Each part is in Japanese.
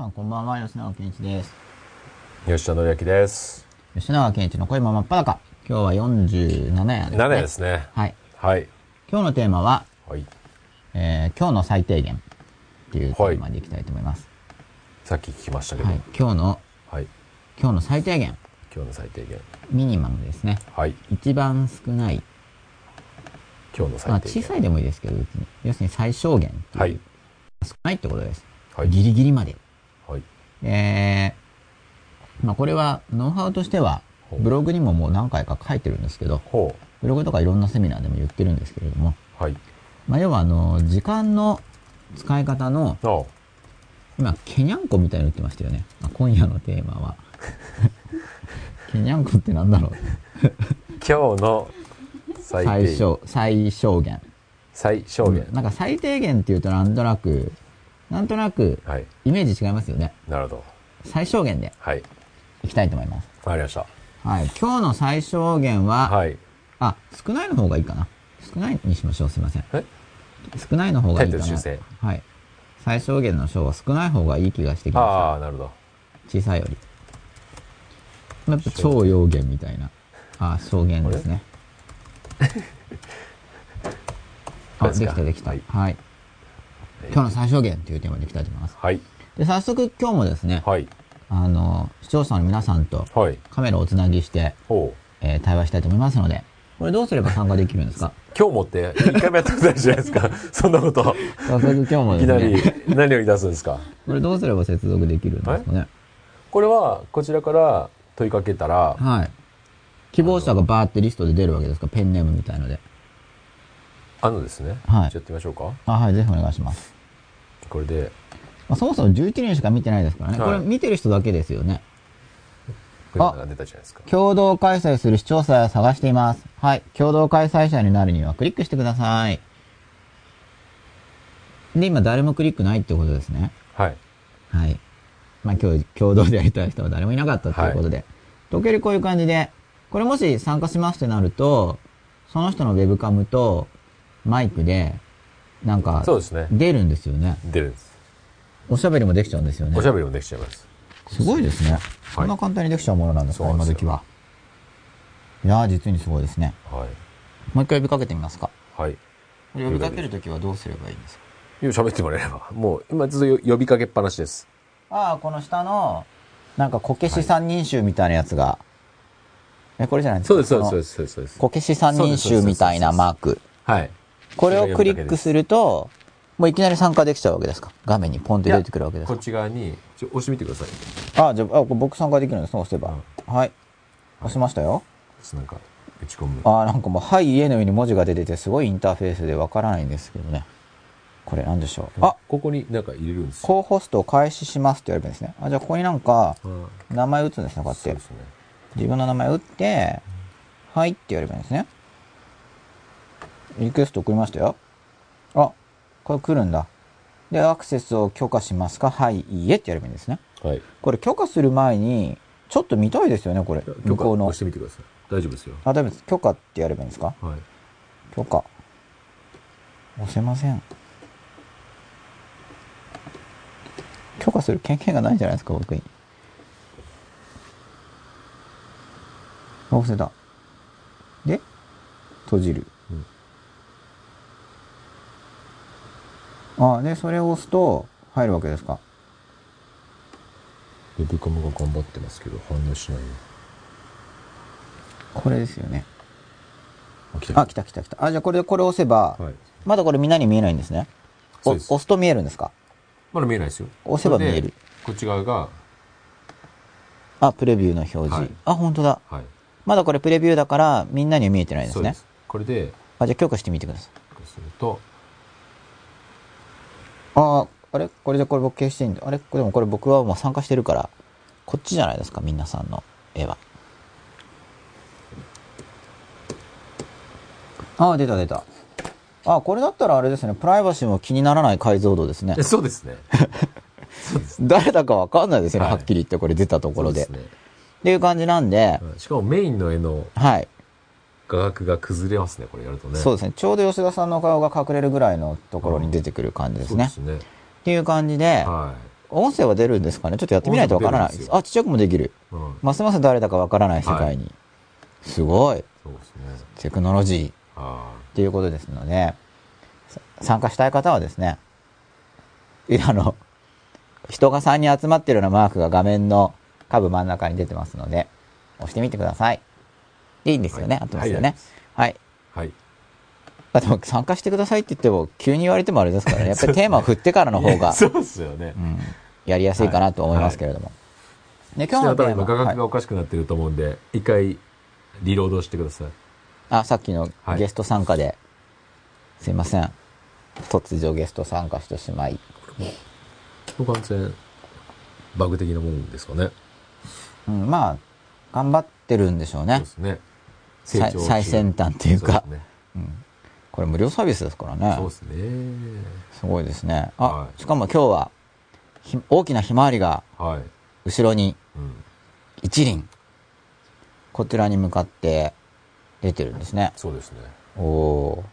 皆さんこんばんは、吉永健一です。吉田紀明です。吉永健一の声も真っ裸。今日は47夜ですね。7ですね。はい。はい。今日のテーマは、はい。えー今日の最低限っていうテーマでいきたいと思います。さっき聞きましたけど。は。はいい。今日の、今日の最低限。今日の最低限。ミニマムですね。はい。一番少ない。今日のま最低限。あ小さいでもいいですけど、別に要するに最小限っていう。はい。少ないってことです。はい。ギリギリまで。はい。えー、まあこれはノウハウとしては、ブログにももう何回か書いてるんですけど、ほブログとかいろんなセミナーでも言ってるんですけれども、う。はい。まあ、要はあの、時間の使い方の、の、今、ケニャンコみたいに言ってましたよね。まあ、今夜のテーマは。ケニャンコってなんだろう今日の。最小、最小限。最小限。なんか最低限っていうとなんとなく、なんとなく、はい。イメージ違いますよね。なるほど。最小限ではい。いきたいと思います。わかりました。はい。今日の最小限は、はい。あ、少ないの方がいいかな。少ないにしましょう。すいません。え？少ないの方がいいかな。はい。最小限の小は少ない方がいい気がしてきました。ああ、なるほど。小さいより。やっぱ超要限みたいな。あ、小限ですね。あ、できたできた。ははいい。今日の最小限というテーマでいきたいと思います。はい。で、早速今日もですね、はい。あの、視聴者の皆さんとはい。カメラをつなぎして、ほう。えー対話したいと思いますので、これどうすれば参加できるんですか？今日もって、一回もやったことないじゃないですか。そんなこと。早速今日もいきなり、何を言い出すんですか？これどうすれば接続できるんですかね？これは、こちらから問いかけたら、はい。希望者がバーってリストで出るわけですか？ペンネームみたいので。あのですね。はいじゃあやってみましょうか。あ、はい、ぜひお願いします。これで、まあ、そもそも11人しか見てないですからね。はいこれ見てる人だけですよね。これが出たじゃないですか。共同開催する視聴者を探しています。はい。共同開催者になるにはクリックしてください。で、今誰もクリックないってことですね。はい。はい。まあ今日共同でやりたい人は誰もいなかったっていうことで。時計こういう感じで、これもし参加しますってなると、その人のウェブカムとマイクで、なんか、そうですね。出るんですよね。出るんです。おしゃべりもできちゃうんですよね。おしゃべりもできちゃいます。すごいですね。こんな簡単にできちゃうものなんですか、今時は。いやー、実にすごいですね。はい。もう一回呼びかけてみますか。はい。呼びかけるときはどうすればいいんですか？喋ってもらえれば。もう、今ずっと呼びかけっぱなしです。ああ、この下の、なんかこけし三人衆みたいなやつが、え、これじゃないんですか？そうです、そうです、そうこのです、そうですそうです。こけし三人衆みたいなマーク。はい。これをクリックすると、もういきなり参加できちゃうわけですか？画面にポンって出てくるわけですか？こっち側に、ちょ押してみてください。あ、じゃあ、あ僕参加できるんですね、押せば。はい。押しましたよ。なんか、打ち込む。あーなんかもう、はい、家のように文字が出てて、すごいインターフェースでわからないんですけどね。これなんでしょう？あ、ここになんか入れるんですよ。高ホストを開始しますってやればいいんですね。あ、じゃあここになんか、うん名前打つんですね、こうやってね。自分の名前打って、はいってやればいいんですね。リクエスト送りましたよ。あ、これ来るんだ。で、アクセスを許可しますか？はい、いいえってやればいいんですね。はい。これ許可する前に、ちょっと見たいですよね、これ。許向こうのし。てみてください。大丈夫ですよ。あ、大丈夫です。許可ってやればいいんですか？はい。許可。押せません。許可する権限がないんじゃないですか、僕に。あ押せた。で、閉じる。あ、で、それを押すと、入るわけですか？ウェブカムが頑張ってますけど、反応しないよ。これですよね。あ、来たあ、来た来た来た。あ、じゃあこれでこれ押せば、はい。まだこれみんなに見えないんですね。お押すと見えるんですか？まだ見えないですよ。押せば見える。こっち側が、あ、プレビューの表示。はいあ、本当だ。はい。まだこれプレビューだから、みんなには見えてないですねそうで。す。これで、あ、じゃあ許可してみてください。すると、あ、あれ？これじゃこれ僕消していいんだ。あれ？でもこれ僕はもう参加してるから、こっちじゃないですか、皆さんの絵は。あ、出た出た。あ、これだったらあれですね、プライバシーも気にならない解像度ですねえ。そうですね。すね。誰だかわかんないですよね、はいはっきり言ってこれ出たところで。そうですねっていう感じなんで、うんしかもメインの絵のはい。画角が崩れますね、これやるとね。そうですね。ちょうど吉田さんの顔が隠れるぐらいのところに出てくる感じですね。そうですね。っていう感じで、は音声は出るんですかね？ちょっとやってみないとわからないあ、ちっちゃくもできる。うん。ますます誰だかわからない世界に。すごい。そうですね。テクノロジー。あっていうことですので、さ参加したい方はですね、いあの、人が3人集まってるようなマークが画面の下部真ん中に出てますので、押してみてください。いいんですよね、はい合ってますよね。はい。あ。はい。あでも参加してくださいって言っても、急に言われてもあれですからね。やっぱりテーマを振ってからの方が、そうですよねう。ん、やりやすいかなと思いますけれども。で、今日のテーマ、今画角がはいおかしくなってると思うんで、一回リロードしてください。あ、さっきのはいゲスト参加で、すいません。突如ゲスト参加してしまい。完全バグ的なもんですかね。うん、まあ、頑張ってるんでしょうねそうで。すね。最最先端っていうか。これ無料サービスですからねそう。ですね。すごいですね。あ、はいしかも今日は、ひ大きなひまわりがはい。後ろにうん。一輪、こちらに向かって出てるんですね。そうですね。おお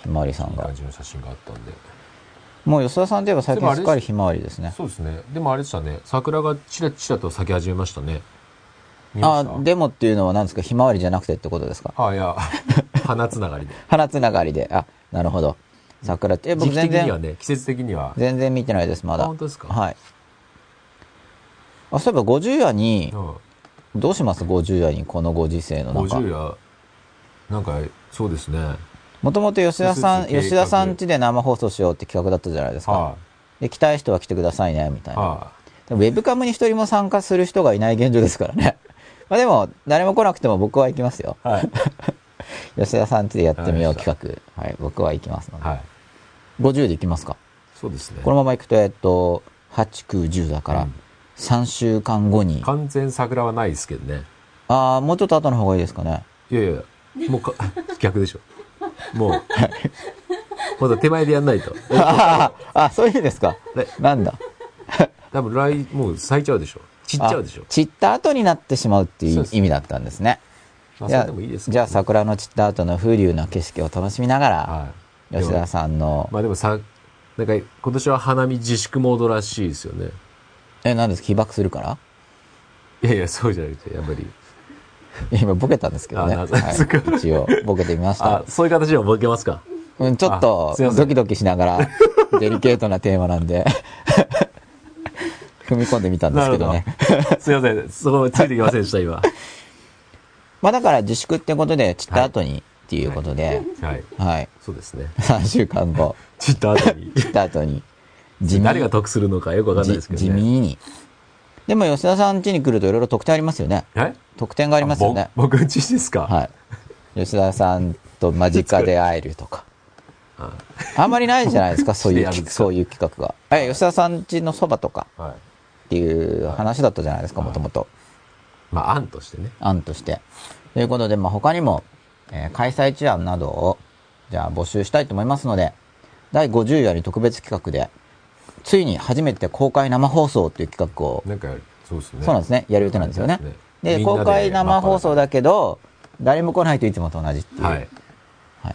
ーひまわりさんがいい感。じの写真があったんで。もう吉田さんといえば最近すっかりひまわりですね。そうですね。でもあれでしたね。桜がチラチラと咲き始めましたね。あした、でもっていうのは何ですか？ひまわりじゃなくてってことですか？あ、いや、花つながりで。花つながりで。あ、なるほど。桜って、え、僕全然、的にはね、季節的には。全然見てないです、まあだ。本当ですかはい。あ、そういえば50夜に、うん。どうします ?50 夜にこのご時世の中。50や、なんか、そうですね。もともと吉田さん、吉田さん家で生放送しようって企画だったじゃないですか。はで、来たい人は来てくださいね、みたいい。な。はでもウェブカムに一人も参加する人がいない現状ですからね。まあでも、誰も来なくても僕は行きますよ。い。はい。吉田さん家でやってみよう企画。はい、僕は行きますので。はい。50で行きますか。そうですね。このまま行くと、えっと、8、9、10だからうん、3週間後に。完全桜はないですけどね。ああ、もうちょっと後の方がいいですかね。いやいや、もうか、逆でしょ。もう、まだ手前でやんないと。ああ、そういう意味ですかね。なんだ。多分来、もう咲いちゃうでしょ。散っちゃうでしょあ。散った後になってしまうっていう意味だったんですね。じゃあ桜の散った後の風流な景色を楽しみながら、はい。吉田ん。さんの、まあでもさ、なんか今年は花見自粛モードらしいですよね。え、何ですか？被爆するから？いやいや、そうじゃなくて、やっぱり。今ボケたんですけどね。あはい、一応、ボケてみましたあ。、そういう形でもボケますか？うん、ちょっとドキドキしながら、デリケートなテーマなんで、踏み込んでみたんですけどね。すいません。そこついてきませんでした、今。まあだから自粛ってことで、散った後にっていうことで、はい。はい。そうですね。3週間後、散った後に。散った後に、地味誰が得するのかよくわかんないですけどじ地ね。味に。でも吉田さん家に来るといろいろ特典ありますよね。はい特典がありますよね。ぼ僕んちですか？はい。吉田さんと間近で会えるとか。ああんまりないじゃないですか、そういうそういう企画が。え、吉田さん家のそばとかはい。っていう話だったじゃないですか、もともと。まあ、案としてね。案として。ということで、まあ、他にも、えー開催地案などを、じゃあ募集したいと思いますので、第50夜に特別企画で、ついに初めて公開生放送っていう企画を、なんか、そうですね。そうなんですね、やる予定なんですよね。で、みんなで公開生放送だけど、誰も来ないといつもと同じっていう。はい。はい。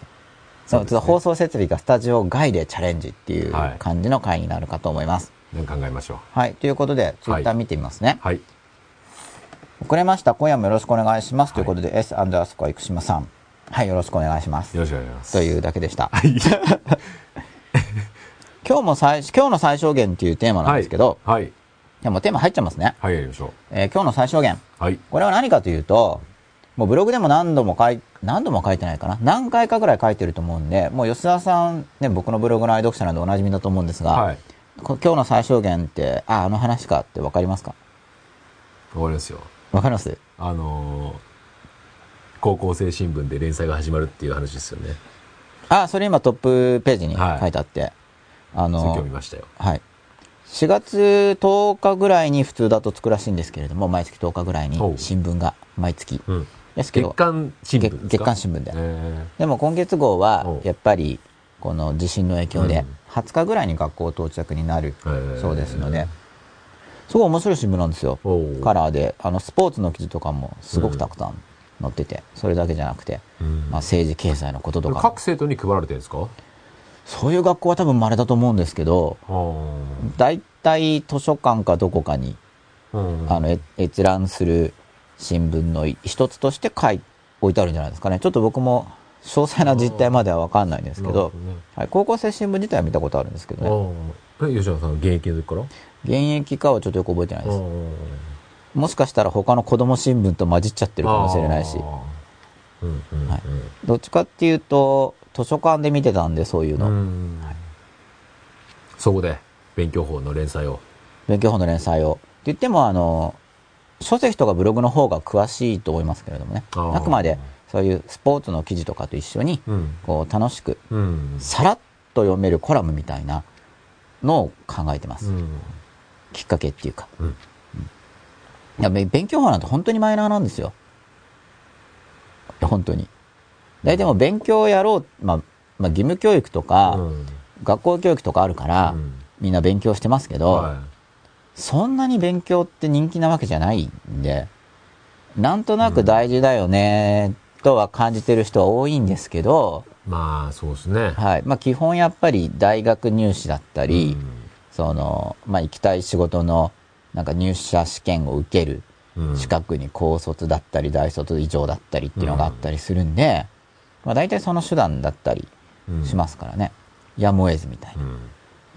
そうう放送設備がスタジオ外でチャレンジっていうはい感じの回になるかと思います。なんか考えましょう。はい。ということで、ツイッター見てみますね。はい。遅れました。今夜もよろしくお願いします。はいということで、S アンダースコア生島さん。はい、よろしくお願いします。よろしくお願いします。というだけでした。はい。今日も最、今日の最小限っていうテーマなんですけど、はい。はい。でもテーマ入っちゃいますね。はい、やりましょえー今日の最小限。う。はい。これは何かというと、もうブログでも何度も書い、何度も書いてないかな。何回かぐらい書いてると思うんで、もう吉田さん、ね、僕のブログの愛読者なんでおなじみだと思うんですが、はい。こ今日の最小限って、あ、あの話かってわかりますか？わかりますよ。わかります？あのー、高校生新聞で連載が始まるっていう話ですよね。あ、それ今トップページにはい書いてあって、あそれ今日の見、ましたよ。はい。4月10日ぐらいに普通だとつくらしいんですけれども、毎月10日ぐらいに新聞が毎月。うん。ですけど月、刊新聞ですか？月月刊新聞でえでも今月号はやっぱりこの地震の影響でうん20日ぐらいに学校到着になるそうですので、すごい面白い新聞なんですよ。カラーで、あのスポーツの記事とかもすごくたくさん載ってて、それだけじゃなくて、うん。まあ、政治経済のこととか。各生徒に配られてるんですか？そういう学校は多分稀だと思うんですけど、あ大体図書館かどこかに、あ。の、え閲覧する新聞の一つとして書い、置いてあるんじゃないですかね。ちょっと僕も詳細な実態まではわかんないんですけどねはい、高校生新聞自体は見たことあるんですけどね。吉野さん、現役の時から？現役かはちょっとよく覚えてないです。あもしかしたら他の子供新聞と混じっちゃってるかもしれないし、うんうんうん。はいどっちかっていうと、図書館で見てたんで、そういうの。うんそこで、勉強法の連載を。勉強法の連載を。って言っても、あの、書籍とかブログの方が詳しいと思いますけれどもね。あくまで、そういうスポーツの記事とかと一緒に、うん。こう、楽しく、うん。さらっと読めるコラムみたいなのを考えてます。うん。きっかけっていうか。うんいや、べ勉強法なんて本当にマイナーなんですよ。本当に。大体もう勉強をやろう、まあ、まあ、義務教育とか、うん学校教育とかあるから、うんみんな勉強してますけど、はそんなに勉強って人気なわけじゃないんで、なんとなく大事だよね、とは感じてる人は多いんですけど、い。まあ、そうですね。はい。まあ基本やっぱり大学入試だったり、うんその、まあ行きたい仕事のなんか入社試験を受けるうん資格に高卒だったり大卒以上だったりっていうのがあったりするんで、まあ大体その手段だったりしますからね。やむを得ずみたいな。っうん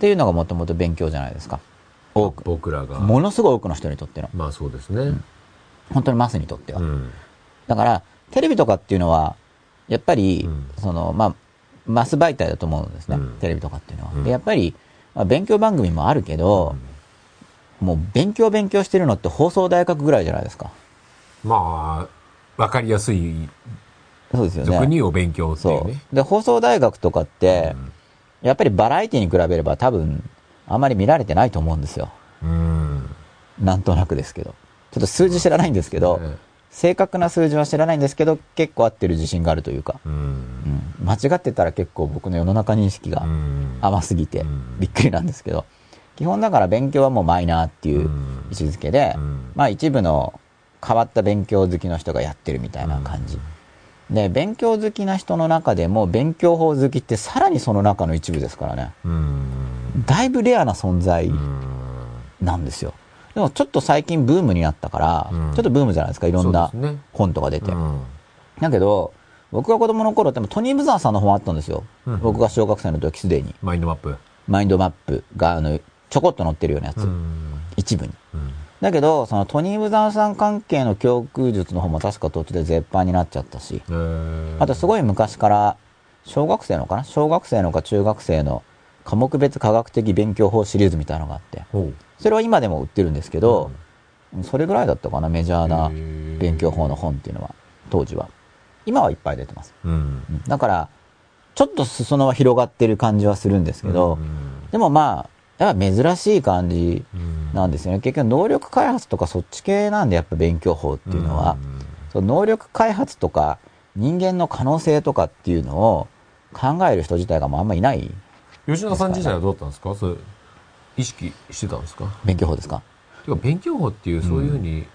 ていうのがもともと勉強じゃないですか。多く。僕らが。ものすごい多くの人にとっての。まあ、そうですね。本当にマスにとっては。うん。だから、テレビとかっていうのは、やっぱり、うんその、まあ、マス媒体だと思うんですね。うんテレビとかっていうのは。うんで、やっぱり、まあ、勉強番組もあるけど、もう勉強勉強してるのって放送大学ぐらいじゃないですか。まあ、わかりやすい、そうですよね。俗にお勉強っていうそね。う。で、放送大学とかって、うんやっぱりバラエティに比べれば多分、あんまり見られてないと思うんですよ。うん。なんとなくですけど。ちょっと数字知らないんですけど、ね正確な数字は知らないんですけど、結構合ってる自信があるというか、うん。うん、間違ってたら結構僕の世の中認識がうん甘すぎてうんびっくりなんですけど、基本だから勉強はもうマイナーっていううん位置づけで、うんまあ一部の変わった勉強好きの人がやってるみたいな感じ。で、勉強好きな人の中でも勉強法好きってさらにその中の一部ですからね。うん。だいぶレアな存在うんなんですよ。でもちょっと最近ブームになったから、うんちょっとブームじゃないですか、いろんな本とか出て。うんだけど、僕が子供の頃ってもトニー・ブザーさんの本あったんですよ。うん僕が小学生の時すでに。マインドマップ。マインドマップが、あの、ちょこっと載ってるようなやつ。うん一部に。うんだけど、そのトニー・ブザーさん関係の教育術の方も確か途中で絶版になっちゃったし。えーあとすごい昔から、小学生のかな？小学生のか中学生の科目別科学的勉強法シリーズみたいなのがあって。それは今でも売ってるんですけど、それぐらいだったかな、メジャーな勉強法の本っていうのは、当時は。今はいっぱい出てます。うん。うん。だから、ちょっと裾野は広がってる感じはするんですけど、うんでもまあ、やっぱ珍しい感じうん。なんですよね。結局能力開発とかそっち系なんで、やっぱ勉強法っていうのは、うんその能力開発とか人間の可能性とかっていうのを考える人自体がもうあんまいない。吉野さん自体はどうだったんですか？意識してたんですか？勉強法ですか？てか勉強法っていうそういうふうに、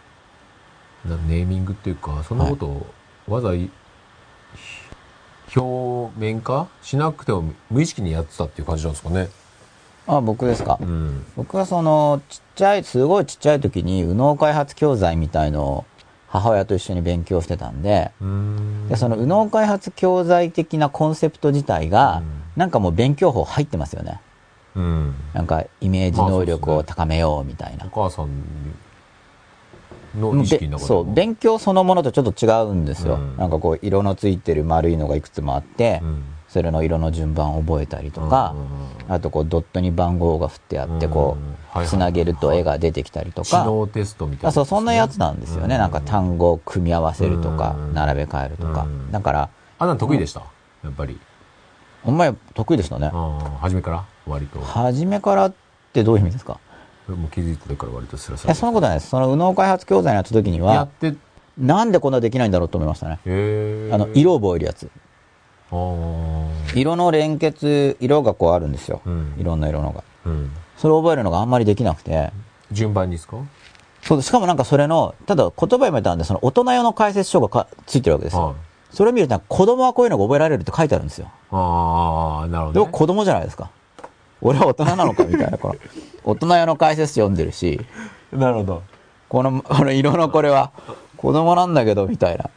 なネーミングっていうかそんなことをわざい、表面化しなくても無意識にやってたっていう感じなんですかね？あ、僕ですか？うん。僕はその、ちっちゃい、すごいちっちゃい時に、右脳開発教材みたいのを母親と一緒に勉強してたんで、うん。で、その右脳開発教材的なコンセプト自体が、うん。なんかもう勉強法入ってますよね。うん。なんか、イメージ能力を高めようみたいな。お母さんの意識の中でも。そう、勉強そのものとちょっと違うんですよ。うん。なんかこう、色のついてる丸いのがいくつもあって、うん。それの色の順番を覚えたりとか、あとこう、ドットに番号が振ってあって、こうんはいはう、いつなげると絵が出てきたりとか、知能テストみたいな。あそう、そんなやつなんですよね。なんか単語を組み合わせるとかう、ん。並べ替えるとか。うん。だから、あんなの得意でした？やっぱり。お前得意でしたね。ああ初めから？割と初めからってどういう意味ですか？もう気づいてたから割とスラスラえ、そんなことないです。その右脳開発教材のやった時にやはっ、てへなんでこんなできないんだろうと思いましたね。えあの、色を覚えるやつ。色の連結、色がこうあるんですよ。うんいろんな色のが。うんそれを覚えるのがあんまりできなくて。順番にですか？そう、しかもなんかそれの、ただ言葉読めたんで、その大人用の解説書がかついてるわけですよ。それを見ると、子供はこういうのが覚えられるって書いてあるんですよ。ああ、なるほど、ね。でも子供じゃないですか。俺は大人なのかみたいな、この、大人用の解説読んでるし、なるほど。この、この色のこれは子供なんだけど、みたいな。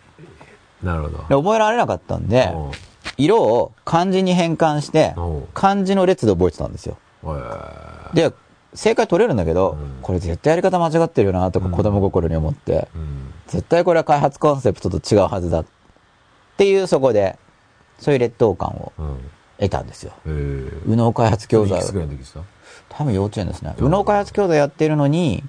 なるほど。で覚えられなかったんで、うん色を漢字に変換してうん、漢字の列で覚えてたんですよ。えーで、正解取れるんだけど、うんこれ絶対やり方間違ってるよな、とか子供心に思って、うん。絶対これは開発コンセプトと違うはずだ。っていうそこで、そういう劣等感をうん。得たんですよ。えー、右脳開発教材多分幼稚園ですね。右脳開発教材やってるのに、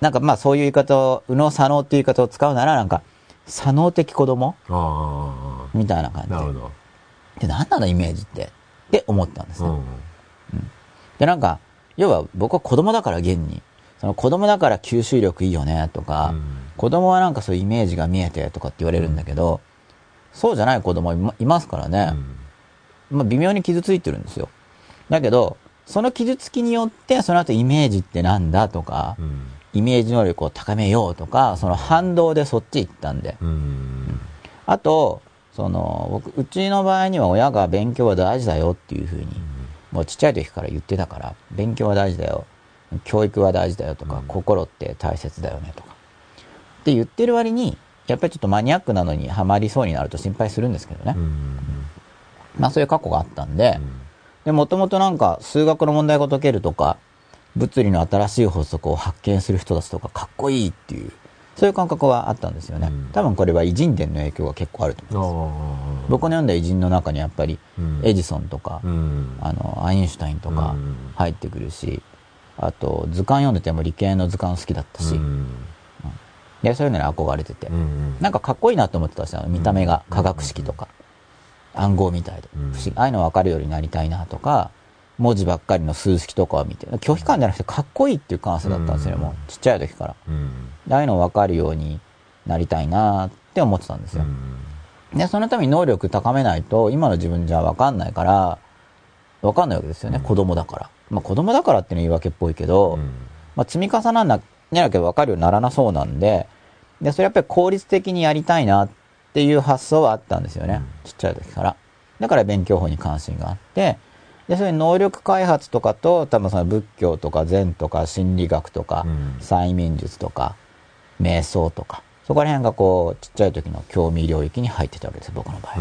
なんかまあそういう言い方を、右脳左脳っていう言い方を使うなら、なんか、左脳的子供？あみたいな感あ、なるほじど。で。で、何なのイメージって？って思ったんですね。うん。で、なんか、要は僕は子供だから現に、その子供だから吸収力いいよねとか、うん子供はなんかそういうイメージが見えてとかって言われるんだけど、そうじゃない子供いまいますからね。まあ微妙に傷ついてるんですよ。だけど、その傷つきによって、その後イメージってなんだとかう、ん。イメージ能力を高めようとか、その反動でそっち行ったんで。うん。あと、その、僕、うちの場合には親が勉強は大事だよっていうふうに、もうちっちゃい時から言ってたから、勉強は大事だよ。教育は大事だよとか、うん心って大切だよねとか。って言ってる割に、やっぱりちょっとマニアックなのにハマりそうになると心配するんですけどね。うん。まあそういう過去があったんで、で、もともとなんか数学の問題が解けるとか、物理の新しい法則を発見する人たちとかかっこいいっていう、そういう感覚はあったんですよね。うん多分これは偉人伝の影響が結構あると思うんです。僕の読んだ偉人の中にやっぱりうんエジソンとか、うん。あの、アインシュタインとかうん入ってくるし、あと図鑑読んでても理系の図鑑好きだったし、うん。でそういうのに憧れてて、うん。なんかかっこいいなと思ってたんですよ。見た目がうん科学式とか、暗号みたいで、うん不思議。ああいうの分かるようになりたいなとか、文字ばっかりの数式とかを見て、拒否感じゃなくてかっこいいっていう感性だったんですよね、うんもうちっちゃい時から。うん。でああいうの分かるようになりたいなって思ってたんですよ。で、そのために能力高めないと、今の自分じゃ分かんないから、分かんないわけですよね、うん子供だから。まあ子供だからっていうのは言い訳っぽいけど、まあ積み重なんな、なきゃ分かるようにならなそうなんで、で、それやっぱり効率的にやりたいなっていう発想はあったんですよね、ちっちゃい時から。だから勉強法に関心があって、で、そういう能力開発とかと、多分その仏教とか禅とか心理学とか、うん催眠術とか、瞑想とか、そこら辺がこう、ちっちゃい時の興味領域に入ってたわけです、僕の場合。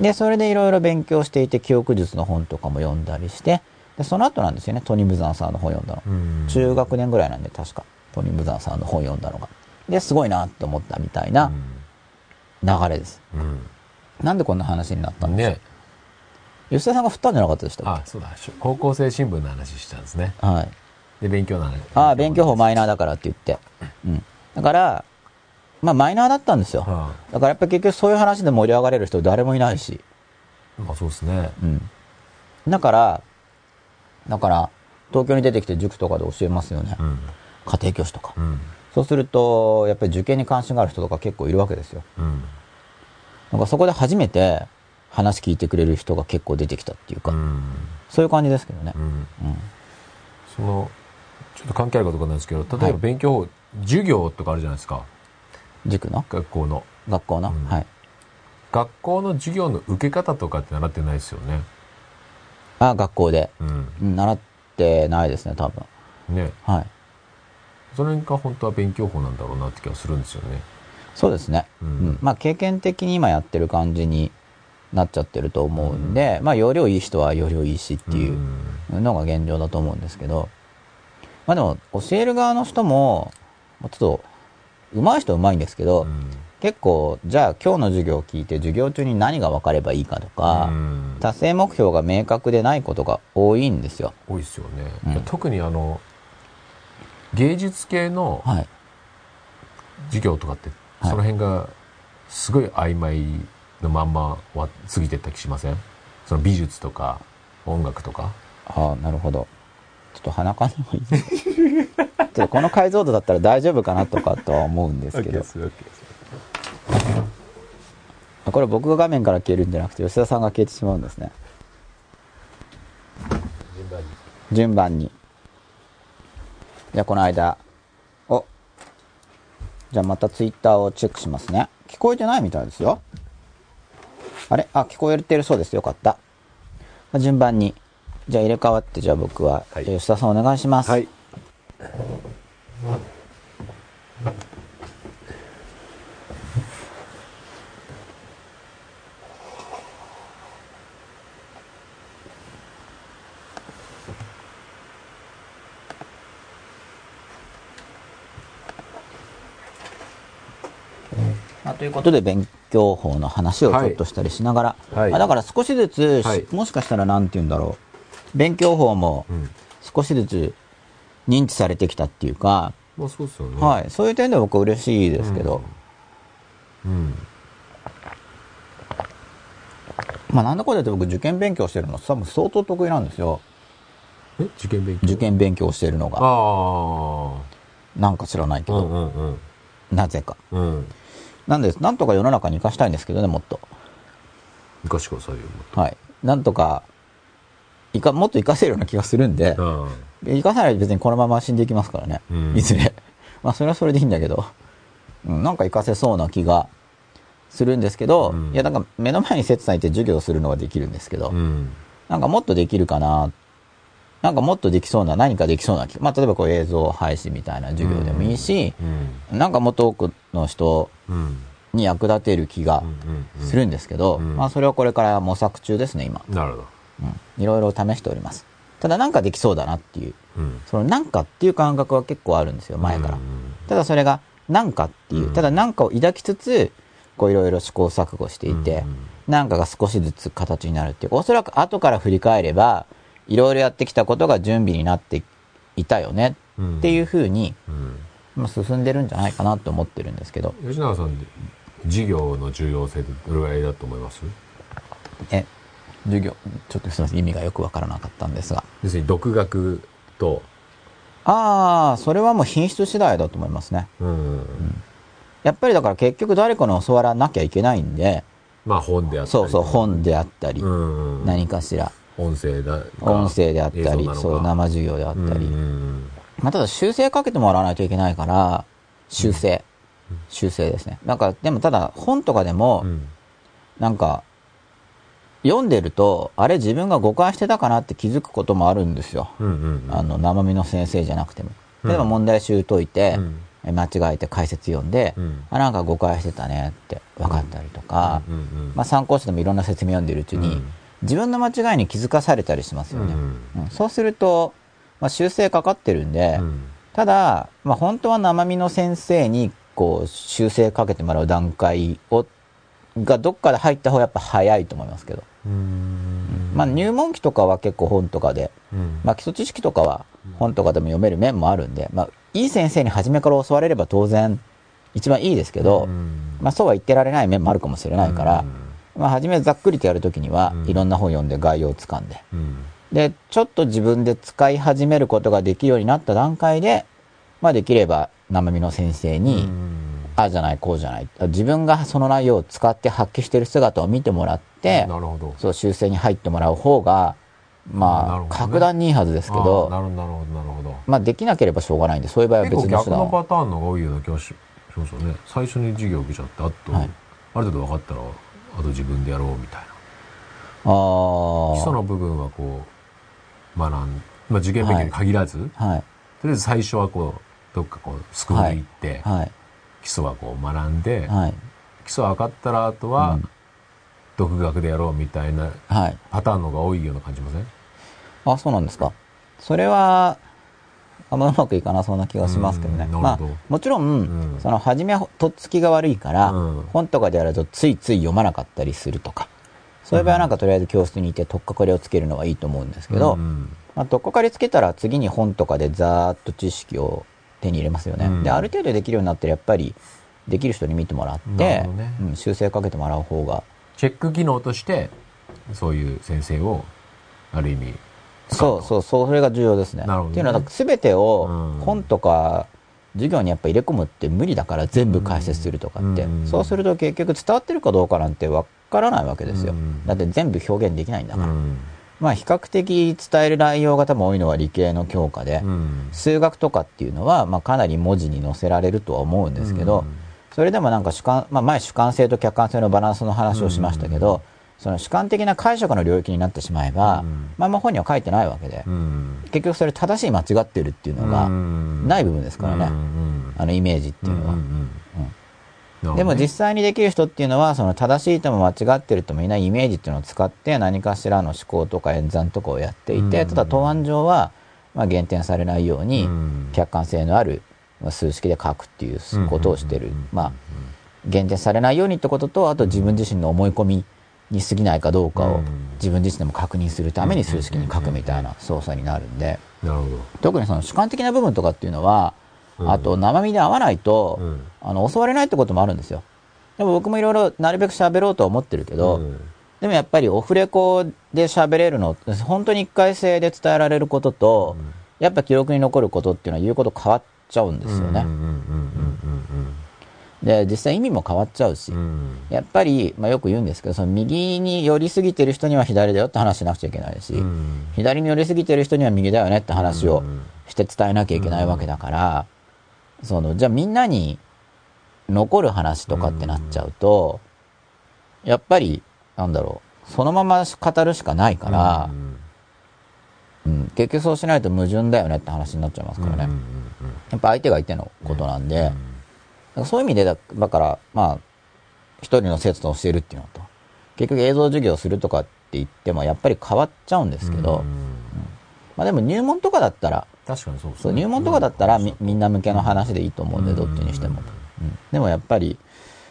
で、それでいろいろ勉強していて、記憶術の本とかも読んだりして、で、その後なんですよね、トニムザンさんの本読んだの。中学年ぐらいなんで、確か、トニムザンさんの本読んだのが。で、すごいなって思ったみたいな流れです。なんでこんな話になったんですか、ね。吉田さんが振ったんじゃなかったでしたっあ、そうだ。高校生新聞の話したんですね。けはい。で、勉強の話。ああ、勉強法マイナーだからって言って。うん。だから、まあマイナーだったんですよ。はだからやっぱ結局そういう話で盛り上がれる人誰もいないし。い。まあそうですね。うん。だから、だから、東京に出てきて塾とかで教えますよね。うん。家庭教師とか。うん。そうすると、やっぱり受験に関心がある人とか結構いるわけですよ。うん。なんかそこで初めて話聞いてくれる人が結構出てきたっていうか、うん。そういう感じですけどねう。ん。うん。その、ちょっと関係あるかとかなんですけど、例えはいば勉強法、授業とかあるじゃないですか。塾の？学校の。学校の、うんはい。学校の授業の受け方とかって習ってないですよね。あ、学校で。うん。うん、習ってないですね、多分。ね。はい。それが本当は勉強法なんだろうなって気がするんですよね。そうですね。ううんん。まあ、経験的に今やってる感じになっちゃってると思うんで、まあ、容量いい人は容量いいしっていうのが現状だと思うんですけど、まあでも、教える側の人も、ちょっと、上手い人は上手いんですけど、うん結構、じゃあ今日の授業を聞いて、授業中に何が分かればいいかとか、うん達成目標が明確でないことが多いんですよ。多いですよね、特にあの芸術系のはい。授業とかって、はいその辺がすごい曖昧のまんまは過ぎてった気しません？その美術とか音楽とか？ああ、なるほど。ちょっと鼻かんでもいいですか？ちょっとこの解像度だったら大丈夫かなとかとは思うんですけど。これ僕が画面から消えるんじゃなくて吉田さんが消えてしまうんですね。順番に順番に。じゃあこの間。お。じゃあまたツイッターをチェックしますね。聞こえてないみたいですよ。あれ？あ、聞こえてるそうです。よかった。まあ順番に。じゃあ入れ替わって、じゃあ僕は、はい吉田さんお願いします。はい。まあ、ということで勉強法の話をちょっとしたりしながら、はい。まあだから少しずつ、しはい。もしかしたらなんて言うんだろう。勉強法もん。少しずつ認知されてきたっていうか、まあそうですよね。はい、そういう点では僕は嬉しいですけど、うん。まあなんだかんだ言って僕受験勉強してるの多分相当得意なんですよ。え？受験勉強？受験勉強してるのが。あなんか知らないけあ。うど、んうんうん。なぜか。うん。なんでなんとか世の中に生かしたいんですけどねもっと生かしてくださいよ、もっと。はいなんとかいかもっと活かせるような気がするんで、あ生かさないと別にこのまま死んでいきますからね。うんいずれ。まあそれはそれでいいんだけど、うん、なんか生かせそうな気がするんですけど、うんいやなんか目の前に切ないって授業するのはできるんですけど、あ。うん。なんかもっとできるかな、なんかもっとできそうな、何かできそうな気、まあ例えばこう映像配信みたいな授業でもいいし、うん。なんかもっと多くの人うん。に役立てる気が。するんですけど、うんまあそれはこれから模索中ですね、今。なるほど。うん。いろいろ試しております。ただなんかできそうだなっていう。うん。そのなんかっていう感覚は結構あるんですよ、前からうん。ただそれがなんかっていうう、んただなんかを抱きつつ、こういろいろ試行錯誤していてうん、なんかが少しずつ形になるっていう、おそらく後から振り返れば、いろいろやってきたことが準備になっていたよねうんっていうふうに、うん。まあ、進んでるんじゃないかなと思ってるんですけど、吉永さん、授業の重要性ってどれぐらいだと思います？え、授業、ちょっとすみません、意味がよくわからなかったんですが。要するに独学と、ああ、それはもう品質次第だと思いますね。うん。やっぱりだから結局誰かに教わらなきゃいけないんで、まあ本であったり。そうそう、本であったり、うん。何かしら、音声だ。音声であったり、そう、生授業であったり。うん。まあ、ただ修正かけてもらわないといけないから、修正。修正ですね。なんか、でもただ本とかでもう、ん。なんか、読んでると、あれ自分が誤解してたかなって気づくこともあるんですよ。あの、生身の先生じゃなくても。うん例えば問題集解いてう、んえ間違えて解説読んで、うんあ、なんか誤解してたねって分かったりとか、まあ参考書でもいろんな説明読んでるうちに、うん自分の間違いに気づかされたりしますよね。うん。うん。そうすると、まあ、修正かかってるんで、うん。ただ、まあ、本当は生身の先生にこう修正かけてもらう段階をがどっかで入った方がやっぱ早いと思いますけど、うん。まあ、入門期とかは結構本とかで、うん。まあ、基礎知識とかは本とかでも読める面もあるんで、まあ、いい先生に初めから教われれば当然一番いいですけど、うん。まあ、そうは言ってられない面もあるかもしれないから、まあ、初めざっくりとやるときにはうん。いろんな本読んで概要をつかんで、うん。で、ちょっと自分で使い始めることができるようになった段階で、まあできれば生身の先生に、うん。ああじゃない、こうじゃない。自分がその内容を使って発揮している姿を見てもらって、なるほど。そう修正に入ってもらう方が、なまあ、ね。格段にいいはずですけど、なるほどなるほどなるほど。まあできなければしょうがないんで、そういう場合は結構別の手逆の段を。パターンのが多いような気がししますよね。最初に授業受けちゃってあと、はい。ある程度分かったらあと自分でやろうみたいなあ基礎の部分はこう学んまあ受験勉強に限らず、あ。はい。とりあえず最初はこうどっかこうスクールに行って、はい。基礎はこう学んで、はい。基礎分かったらあとは、うん独学でやろうみたいなはい。パターンの方が多いような感じませんあ、そうなんですか。それは、あんまうまくいかなそうな気がしますけどね。まあもちろん、うん。その、初めはとっつきが悪いから、うん。本とかでやるとついつい読まなかったりするとか、そういう場合はなんかとりあえず教室にいて、とっかかりをつけるのはいいと思うんですけど、うん。まあ、とっかかりつけたら次に本とかでざーっと知識を手に入れますよね。うん。で、ある程度できるようになったら、やっぱり、できる人に見てもらっなて、ねうん、修正かけてもらう方が、チェック機能としてそういう先生をある意味そうそう、それが重要ですね。ね。っていうのは、全てをうん。本とか授業にやっぱ入れ込むって無理だから全部解説するとかって。うんそうすると結局伝わってるかどうかなんてわからないわけですよ。うんだって全部表現できないんだから。うん。まあ比較的伝える内容が多分多いのは理系の教科で、うん。数学とかっていうのはまあかなり文字に載せられるとは思うんですけど、それでもなんか主観、まあ前主観性と客観性のバランスの話をしましたけど、その主観的な解釈の領域になってしまえば、うん。まあまあ本には書いてないわけで、うん。結局それ正しい間違ってるっていうのがない部分ですからね、うん。あのイメージっていうのは。でも実際にできる人っていうのはその正しいとも間違ってるともいないイメージっていうのを使って何かしらの思考とか演算とかをやっていて、うん。ただ答案上はまあ減点されないようにうん。客観性のあるまあ数式で書くっていうことをしてる、うん。まあ減点されないようにってこととあと自分自身の思い込みに過ぎないかどうかをうん。自分自身でも確認するために数式に書くみたいな操作になるんで。特にその主観的な部分とかっていうのはうん。あと生身で合わないと、うん。あの襲われないってこともあるんですよ。でも僕もいろいろなるべく喋ろうとは思ってるけど、うん。でもやっぱりオフレコで喋れるの本当に一回性で伝えられることと、やっぱ記録に残ることっていうのは言うこと変わっちゃうんですよね、で実際意味も変わっちゃうし、うん。うんうんやっぱり、まあ、よく言うんですけどその右に寄りすぎてる人には左だよって話しなくちゃいけないし、うん。左に寄りすぎてる人には右だよねって話をうん。して伝えなきゃいけないわけだから、そのじゃあみんなに残る話とかってなっちゃうと、やっぱりなんだろうそのまま語るしかないからう、んうん結局そうしないと矛盾だよねって話になっちゃいますからね、うんうんやっぱ相手が相手のことなんで、そういう意味でだだからまあ一人の生徒と教えるっていうのと結局映像授業をするとかって言ってもやっぱり変わっちゃうんですけど、うん。まあでも入門とかだったら確かにそうですね。そう入門とかだったらみうんみんな向けの話でいいと思うんでうん。どっちにしても、うん。でもやっぱり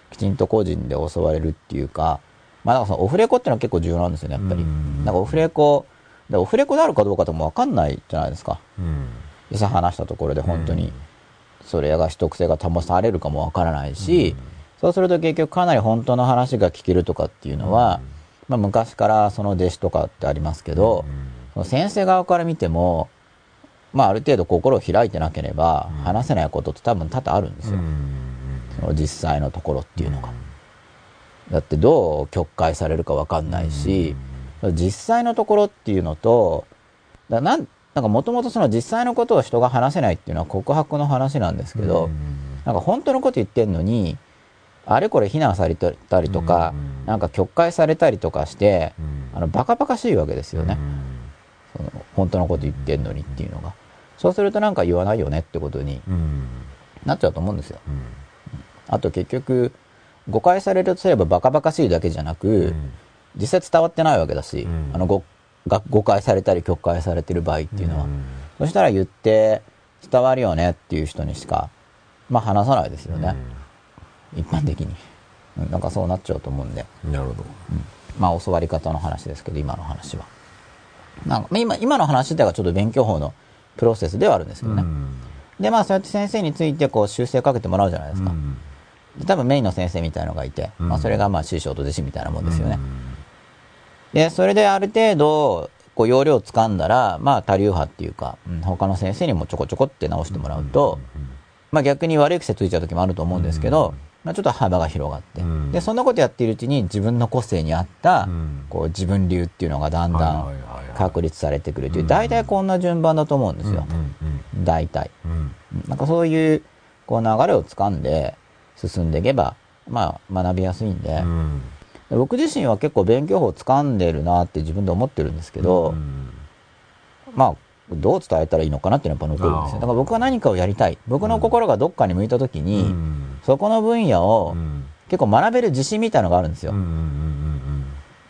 きちんと個人で襲われるっていうかまあだからそのオフレコっていうのは結構重要なんですよねやっぱり、うん。なんかオフレコでオフレコであるかどうかとも分かんないじゃないですか。うん。話したところで本当にそれが秘匿性が保たれるかも分からないし、そうすると結局かなり本当の話が聞けるとかっていうのは、まあ、昔からその弟子とかってありますけど、その先生側から見ても、まあ、ある程度心を開いてなければ話せないことって多分多々あるんですよ、その実際のところっていうのが。だってどう曲解されるか分かんないし、実際のところっていうのとだなんなんかもともとその実際のことを人が話せないっていうのは告白の話なんですけど、なんか本当のこと言ってんのにあれこれ非難されたりとか、うん。なんか曲解されたりとかして、うん。あのバカバカしいわけですよね、その本当のこと言ってんのにっていうのが。そうするとなんか言わないよねってことにうん。なっちゃうと思うんですよ。うん。あと結局誤解されるとすればバカバカしいだけじゃなく、うん。実際伝わってないわけだし、うん。あの誤が誤解されたり曲解されてる場合っていうのは、ん。そしたら言って伝わるよねっていう人にしかまあ話さないですよね、一般的に。うん。なんかそうなっちゃうと思うんで。うんなるほど。まあ教わり方の話ですけど今の話は。なんかまあ今今の話自体がちょっと勉強法のプロセスではあるんですけどね、うん。でまあそうやって先生についてこう修正かけてもらうじゃないですか、多分メインの先生みたいのがいて、うん。まあ、それがまあ師匠と弟子みたいなもんですよね、うんでそれである程度こう要領をつかんだらまあ多流派っていうか、うん他の先生にもちょこちょこって直してもらうと、まあ、逆に悪い癖ついちゃう時もあると思うんですけど、まあ、ちょっと幅が広がって、うん。でそんなことやっているうちに自分の個性に合った、うん。こう自分流っていうのがだんだん確立されてくるという、うん大体こんな順番だと思うんですよ、うん大体。なんかそういうこう流れをつかんで進んでいけば、まあ、学びやすいんで、うん僕自身は結構勉強法を掴んでるなって自分で思ってるんですけど、うん。まあどう伝えたらいいのかなっていうのはやっぱ残るんですよだから僕は何かをやりたい。僕の心がどっかに向いた時に、うん。そこの分野をうん。結構学べる自信みたいなのがあるんですよ、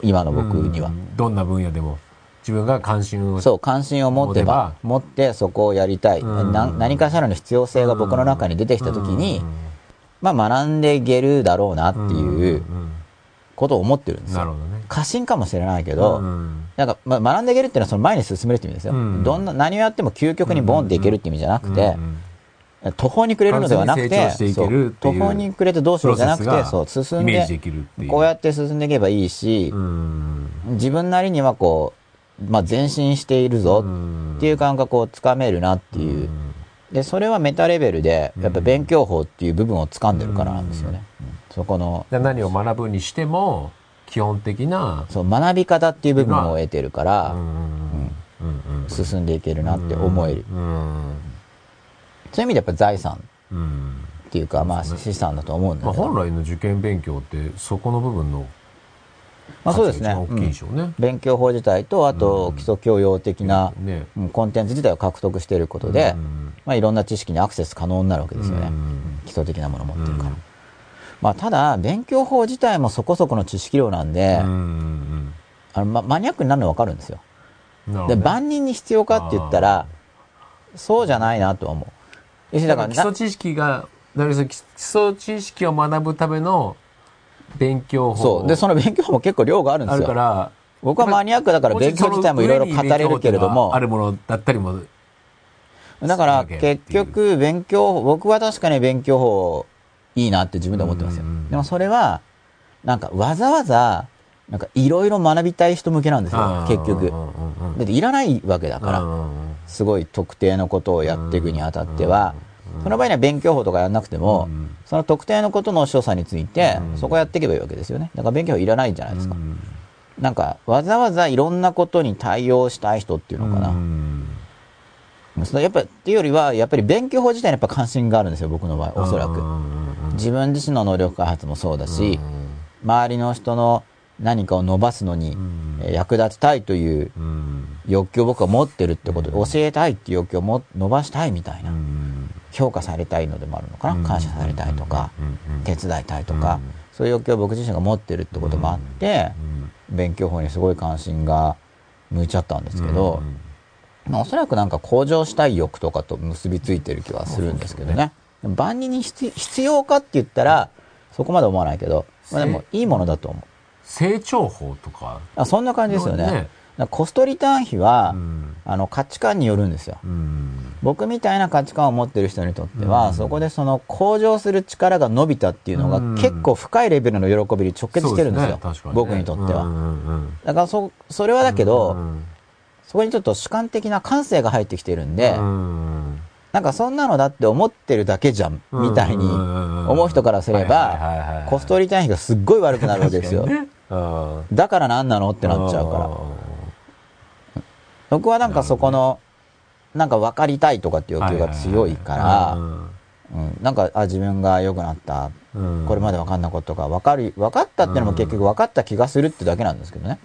今のうん僕には、うん。どんな分野でも。自分が関心をそう関心を持ってば。持ってそこをやりたい、うん。な何かしらの必要性が僕の中に出てきた時に、うん。まあ学んでいけるだろうなっていううんことを思ってるんですよ。なるほどね。過信かもしれないけど、うんなんか、まあ、学んでいけるっていうのはその前に進めるって意味ですよ、うんどんな何をやっても究極にボンっていけるって意味じゃなくて、うん途方に暮れるのではなくて途方に暮れてどうしようじゃなくてそう進んでこうやって進んでいけばいいしう、ん自分なりにはこう、まあ、前進しているぞんっていう感覚をつかめるなっていう、でそれはメタレベルでやっぱ勉強法っていう部分を掴んでるからなんですよね、うんそこので何を学ぶにしても基本的なそう学び方っていう部分を得てるから、うんうんうん進んでいけるなって思える、うんそういう意味でやっぱ財産うんっっていうか、まあ、資産だと思うんだまあ、けど。本来の受験勉強ってそこの部分のまあそうですね。うねうん勉強法自体と、あと、基礎教養的な、ね。うんコンテンツ自体を獲得していることで、うん。まあいろんな知識にアクセス可能になるわけですよね。うん。基礎的なものを持ってるから。うんまあただ、勉強法自体もそこそこの知識量なんで、うんあのまマニアックになるのはわかるんですよ。ね万人に必要かって言ったら、そうじゃないなとは思う。要するにだから基礎知識が、だからその基礎知識を学ぶための勉強法そう。で、その勉強法も結構量があるんであすよ。るから、僕はマニアックだから勉強自体もいろいろ語れるけれどもあ、るものだったりも、だから結局勉強、僕は確かに勉強法いいなって自分で思ってますよ。でもそれは、なんかわざわざ、なんかいろいろ学びたい人向けなんですよ、結局。だっていらないわけだから。すごい特定のことをやっていくにあたっては、その場合には勉強法とかやんなくても、その特定のことの所作について、そこやっていけばいいわけですよね。だから勉強法いらないじゃないですか。なんか、わざわざいろんなことに対応したい人っていうのかな。そのやっぱ、っていうよりは、やっぱり勉強法自体にやっぱ関心があるんですよ、僕の場合、おそらく。自分自身の能力開発もそうだし、周りの人の何かを伸ばすのにえー役立ちたいという欲求を僕は持ってるってことで、教えたいっていう欲求をも伸ばしたいみたいな、評価されたいのでもあるのかな、感謝されたいとか、手伝いたいとか、そういう欲求を僕自身が持ってるってこともあって、勉強法にすごい関心が向いちゃったんですけど、まあ、おそらくなんか向上したい欲とかと結びついてる気はするんですけどね。万人に必必要かって言ったら、そこまで思わないけど、まあ、でもいいものだと思う。成長法とか？あそんな感じですよね。ねコストリターン比は、うんあの価値観によるんですよ。うん僕みたいな価値観を持ってる人にとっては、そこでその向上する力が伸びたっていうのがうん結構深いレベルの喜びに直結してるんですよ。そうねね僕にとっては。うんうんだからそ、それはだけど、うんそこにちょっと主観的な感性が入ってきてるんで、うんなんかそんなのだって思ってるだけじゃん、みたいに思う人からすれば、コストリターン比がすっごい悪くなるわけですよ。だから何なのってなっちゃうから。僕はなんかそこの、なんか分かりたいとかっていう欲求が強いから、うんなんか、あ、自分が良くなった。うんこれまで分かんなことが分かる、分かったってのも結局分かった気がするってだけなんですけどね。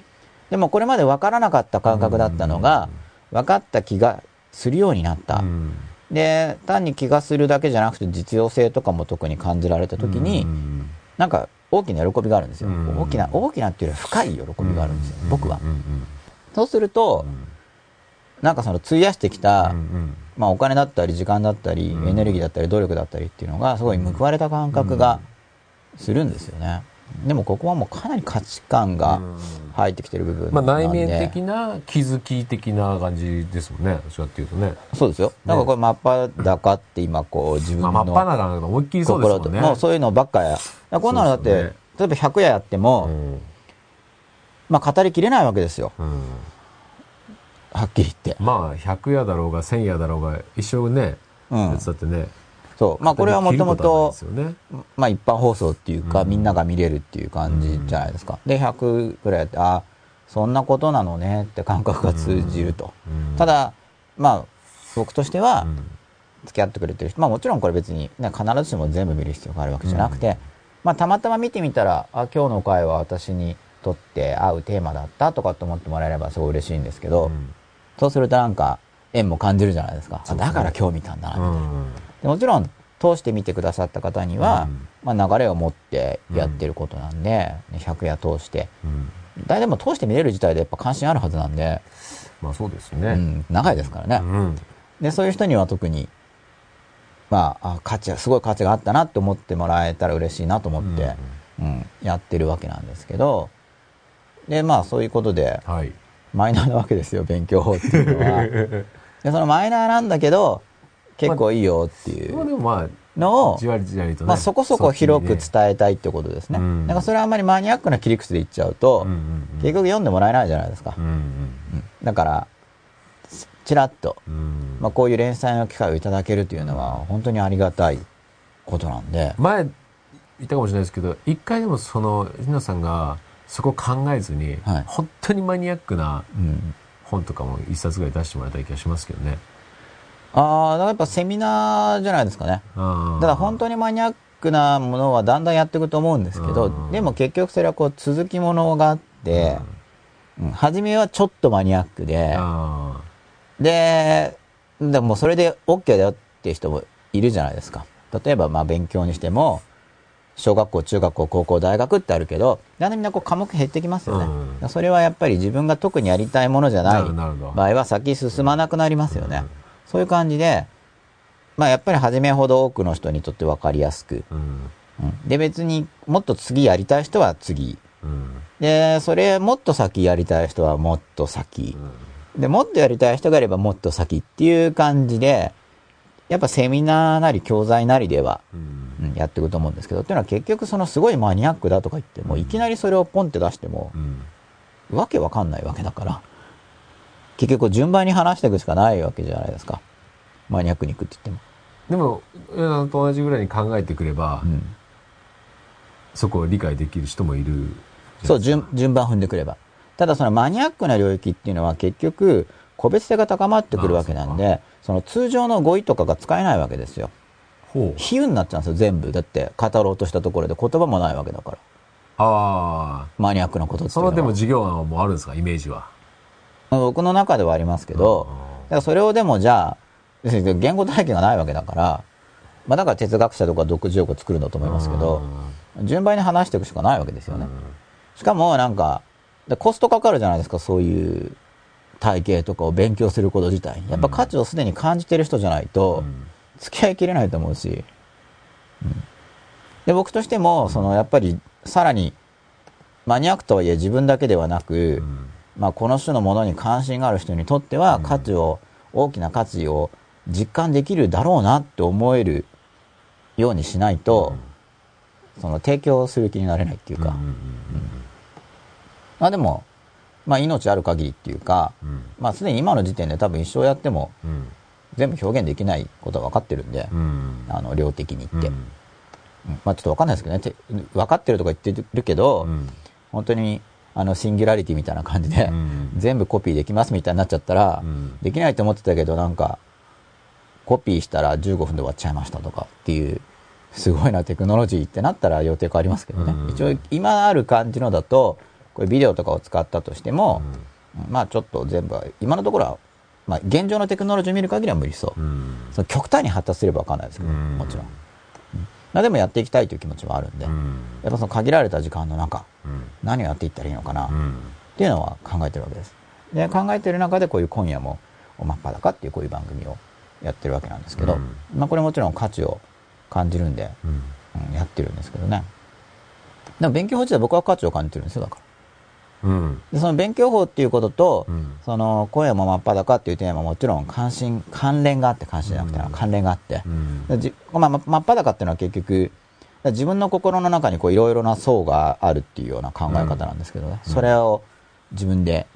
でもこれまで分からなかった感覚だったのが、分かった気がするようになった。うんで、単に気がするだけじゃなくて実用性とかも特に感じられた時に、うんなんか大きな喜びがあるんですよ。うん大きな、大きなっていうよりは深い喜びがあるんですよ、僕はう。んそうすると、なんかその費やしてきた、まあお金だったり時間だったり、うんエネルギーだったり努力だったりっていうのがすごい報われた感覚がするんですよね。でもここはもうかなり価値観が入ってきてる部分まあ。内面的な気づき的な感じですもんね。そうやって言うとね。そうですよ。なんかこれ真っ裸って今こう自分まあの真っ裸なの思いっきりそうですもんね。もうそういうのばっかや。こんなのだって、ね例えば100夜やっても、うんまあ語りきれないわけですよ。うんはっきり言って。まあ100夜だろうが1000夜だろうが一生ね、うんだってね。そう。まあこれはもともと、まあ一般放送っていうか、うんみんなが見れるっていう感じじゃないですか。で、100ぐらいやって、あそんなことなのねって感覚が通じると。うんただ、まあ、僕としてはう、ん付き合ってくれてる人、まあもちろんこれ別に、ね、必ずしも全部見る必要があるわけじゃなくて、まあたまたま見てみたら、あ、今日の回は私にとって合うテーマだったとかって思ってもらえればすごい嬉しいんですけど、うんそうするとなんか、縁も感じるじゃないですか。あだから今日見たんだな、みたいな。でもちろん、通して見てくださった方には、まあ、流れを持ってやってることなんで、ね100夜通して、うん誰でも通して見れる自体でやっぱ関心あるはずなんで、まあそうですね。うん、長いですからね。うんで、そういう人には特に、まあ、あ価値が、すごい価値があったなって思ってもらえたら嬉しいなと思って、うん、やってるわけなんですけど、で、まあそういうことで、はい。マイナーなわけですよ、勉強法っていうのは。で、そのマイナーなんだけど、結構いいよっていまあうでもまのをあ、じ、わりじわりとね。まあそこそこ広く伝えたいってことですね。うんなんかそれはあんまりマニアックな切り口で言っちゃうと、うんうんうん結局読んでもらえないじゃないですか。うんうんうんだから、ちらっと、うんまあこういう連載の機会をいただけるというのは本当にありがたいことなんで、前言ったかもしれないですけど、一回でもその、日野さんがそこ考えずに、はい本当にマニアックなうん。本とかも一冊ぐらい出してもらいたい気がしますけどね。ああ、だからやっぱセミナーじゃないですかね。あただ本当にマニアックなものはだんだんやっていくと思うんですけどうん、でも結局それはこう続きものがあって、うん初めはちょっとマニアックで、あで、でもそれで OK だよっていう人もいるじゃないですか。例えばまあ勉強にしても、小学校、中学校、高校、大学ってあるけど、だんだんみんなこう科目減ってきますよね。うんそれはやっぱり自分が特にやりたいものじゃない場合は先進まなくなりますよね。そういう感じで、まあやっぱり初めほど多くの人にとって分かりやすく、うん。うん。で別にもっと次やりたい人は次。うん。で、それもっと先やりたい人はもっと先。で、もっとやりたい人がいればもっと先っていう感じで、やっぱセミナーなり教材なりでは、うん。うんやっていくと思うんですけど、っていうのは結局そのすごいマニアックだとか言っても、いきなりそれをポンって出してもう、ん。わけわかんないわけだから、結局順番に話していくしかないわけじゃないですか。マニアックに行くって言ってでも上田さんと同じぐらいに考えてくれば、も。うん。そこを理解できる人もいるそう、順、順番踏んでくれば。ただそのマニアックな領域っていうのは結局、個別性が高まってくるわけなんで、その通常の語彙とかが使えないわけですよ。比喩になっちゃうんですよ、全部。だって、語ろうとしたところで言葉もないわけだから。あマニアックなことっていうあそのは。のでも授業案もあるんですか？イメージは僕の中ではありますけど、だからそれをでもじゃあ、言語体系がないわけだから、まあだから哲学者とか独自用語作るんだと思いますけど、順番に話していくしかないわけですよね。しかもなんか、でコストかかるじゃないですか、そういう体系とかを勉強すること自体に。やっぱ価値をすでに感じてる人じゃないと、付き合いきれないと思うし。うんで、僕としても、そのやっぱりさらに、マニアックとはいえ自分だけではなく、まあこの種のものに関心がある人にとっては価値を、大きな価値を実感できるだろうなって思えるようにしないと、その提供する気になれないっていうか、まあでも、まあ命ある限りっていうか、まあすでに今の時点で多分一生やっても全部表現できないことは分かってるんで、あの量的に言って、うん。まあちょっと分かんないですけどね。て分かってるとか言ってるけど、本当にあのシンギュラリティみたいな感じで、うん。全部コピーできますみたいになっちゃったら、うん。できないと思ってたけどなんかコピーしたら15分で終わっちゃいましたとかっていうすごいなテクノロジーってなったら予定変わりますけどね、うん。一応今ある感じのだとこれビデオとかを使ったとしても、まあちょっと全部は今のところは、まあ、現状のテクノロジーを見る限りは無理そう、その極端に発達すれば分かんないですけど、うん。もちろん。まあ、でもやっていきたいという気持ちはあるんで、やっぱその限られた時間の中何をやっていったらいいのかな、っていうのは考えてるわけです。で、考えてる中でこういう今夜もおまっぱだかっていうこういう番組をやってるわけなんですけど、うん。まあこれもちろん価値を感じるんで、うん。やってるんですけどね。でも勉強法自体僕は価値を感じてるんですよ、だから。で、その勉強法っていうことと、うん。その今夜も真っ裸っていうテーマはもちろん関心、関連があって関心じゃなくて、うん。関連があって、でじまあ、ま真っ裸っていうのは結局、自分の心の中にこういろいろな層があるっていうような考え方なんですけどね、うん。それを自分で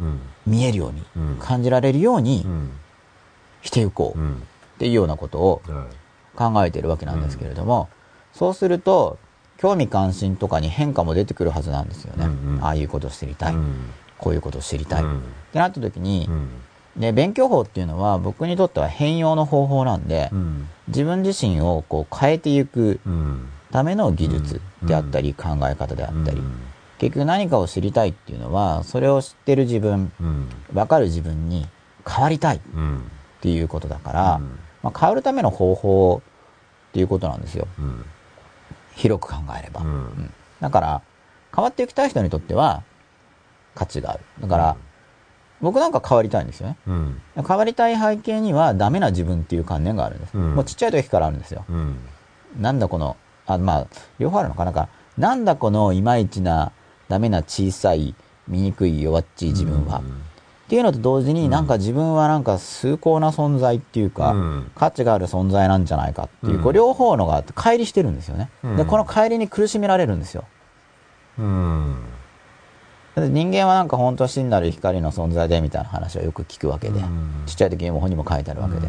見えるように、うん。感じられるようにしていこうっていうようなことを考えてるわけなんですけれども、そうすると、興味関心とかに変化も出てくるはずなんですよね。うんうん。ああいうことを知りたい。こういうことを知りたい。うん。ってなった時に、で、勉強法っていうのは僕にとっては変容の方法なんで、自分自身をこう変えていくための技術であったり、考え方であったり、結局何かを知りたいっていうのは、それを知ってる自分、わかる自分に変わりたいっていうことだから、まあ、変わるための方法っていうことなんですよ。広く考えれば。うん。だから、変わっていきたい人にとっては価値がある。だから、僕なんか変わりたいんですよね。変わりたい背景にはダメな自分っていう観念があるんです。うんもうちっちゃい時からあるんですよ。なんだこの、あ、まあ、両方あるのかなか、なんだこのいまいちな、ダメな小さい、醜い弱っちい自分は。っていうのと同時に、なんか自分はなんか崇高な存在っていうか、うん価値がある存在なんじゃないかっていう、うんこう両方のが乖離してるんですよね。うんで、この乖離に苦しめられるんですよ。だって人間はなんか本当は真なる光の存在でみたいな話はよく聞くわけで、うん。ちっちゃい時にも本にも書いてあるわけで、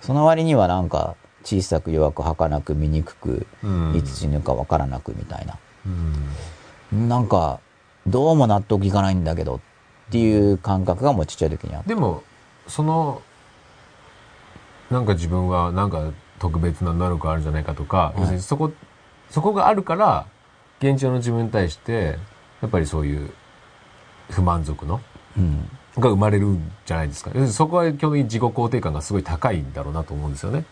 その割にはなんか小さく弱く儚く醜く、いつ死ぬかわからなくみたいな。なんか、どうも納得いかないんだけどっていう感覚がもうちっちゃい時にあって。でもそのなんか自分はなんか特別な能力あるんじゃないかとか、要するにそこ、そこがあるから、現状の自分に対して、やっぱりそういう不満足の、うん。が生まれるんじゃないですか。そこは基本的に自己肯定感がすごい高いんだろうなと思うんですよね。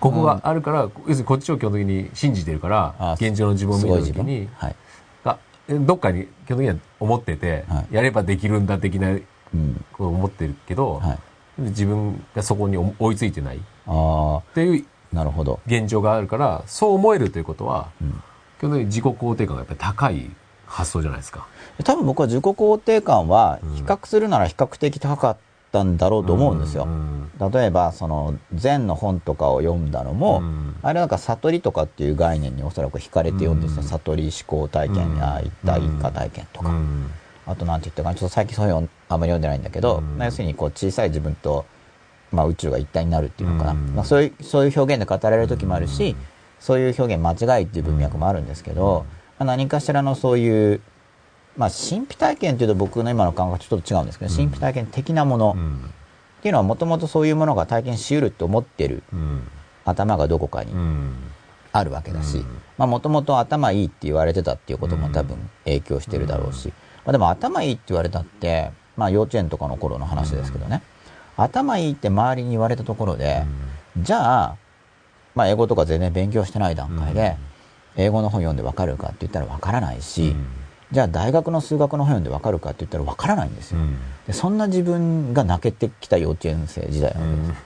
ここがあるから、要するにこっちを基本的に信じてるからあ、現状の自分を見たときに、はい。がどっかに基本的には思ってて、はいやればできるんだ的なうん。ことを思ってるけど、はい。自分がそこに追いついてないっあていうあ、なるほど。現状があるから、そう思えるということは、うん。基本的に自己肯定感がやっぱり高い発想じゃないですか。多分僕は自己肯定感はうん。比較するなら比較的高かったんだろうと思うんですよ。ん例えば、その、禅の本とかを読んだのも、うん。あれなんか悟りとかっていう概念におそらく惹かれて読んでた、うん。悟り思考体験や一体化体験とか、うん。あとなんて言ったかな、ちょっと最近そういうのあんまり読んでないんだけど、要するにこう小さい自分と、まあ宇宙が一体になるっていうのかな。うん。まあそういう、そういう表現で語られる時もあるし、うん。そういう表現間違いっていう文脈もあるんですけど、まあ何かしらのそういう、まあ神秘体験っていうと僕の今の感覚とちょっと違うんですけど、うん。神秘体験的なものっうん。ていうのはもともとそういうものが体験しうるって思ってるうん。頭がどこかにうん。あるわけだしもともと頭いいって言われてたっていうことも多分影響してるだろうし、まあでも頭いいって言われたって、まあ幼稚園とかの頃の話ですけどね、頭いいって周りに言われたところで、じゃあ、まあ英語とか全然勉強してない段階で、英語の本読んでわかるかって言ったらわからないし、じゃあ大学の数学の本読んでわかるかって言ったらわからないんですよ。でそんな自分が泣けてきた幼稚園生時代なわけです。だか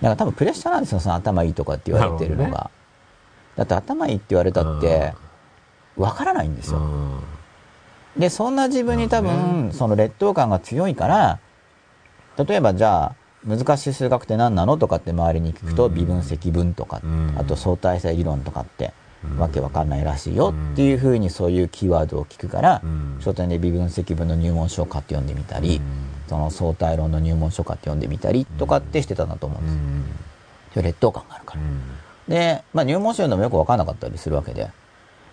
ら多分プレッシャーなんですよ、その頭いいとかって言われてるのが。だって頭いいって言われたって、わからないんですよ。で、そんな自分に多分、その劣等感が強いから、例えばじゃあ、難しい数学って何なのとかって周りに聞くと、うん微分積分とか、うんあと相対性理論とかって、うんわけわかんないらしいようんっていうふうにそういうキーワードを聞くから、うん。書店で微分積分の入門書を買って読んでみたり、その相対論の入門書を買って読んでみたりとかってしてたんだと思うんです。それ劣等感があるから。で、まあ入門書読んでもよくわかんなかったりするわけで、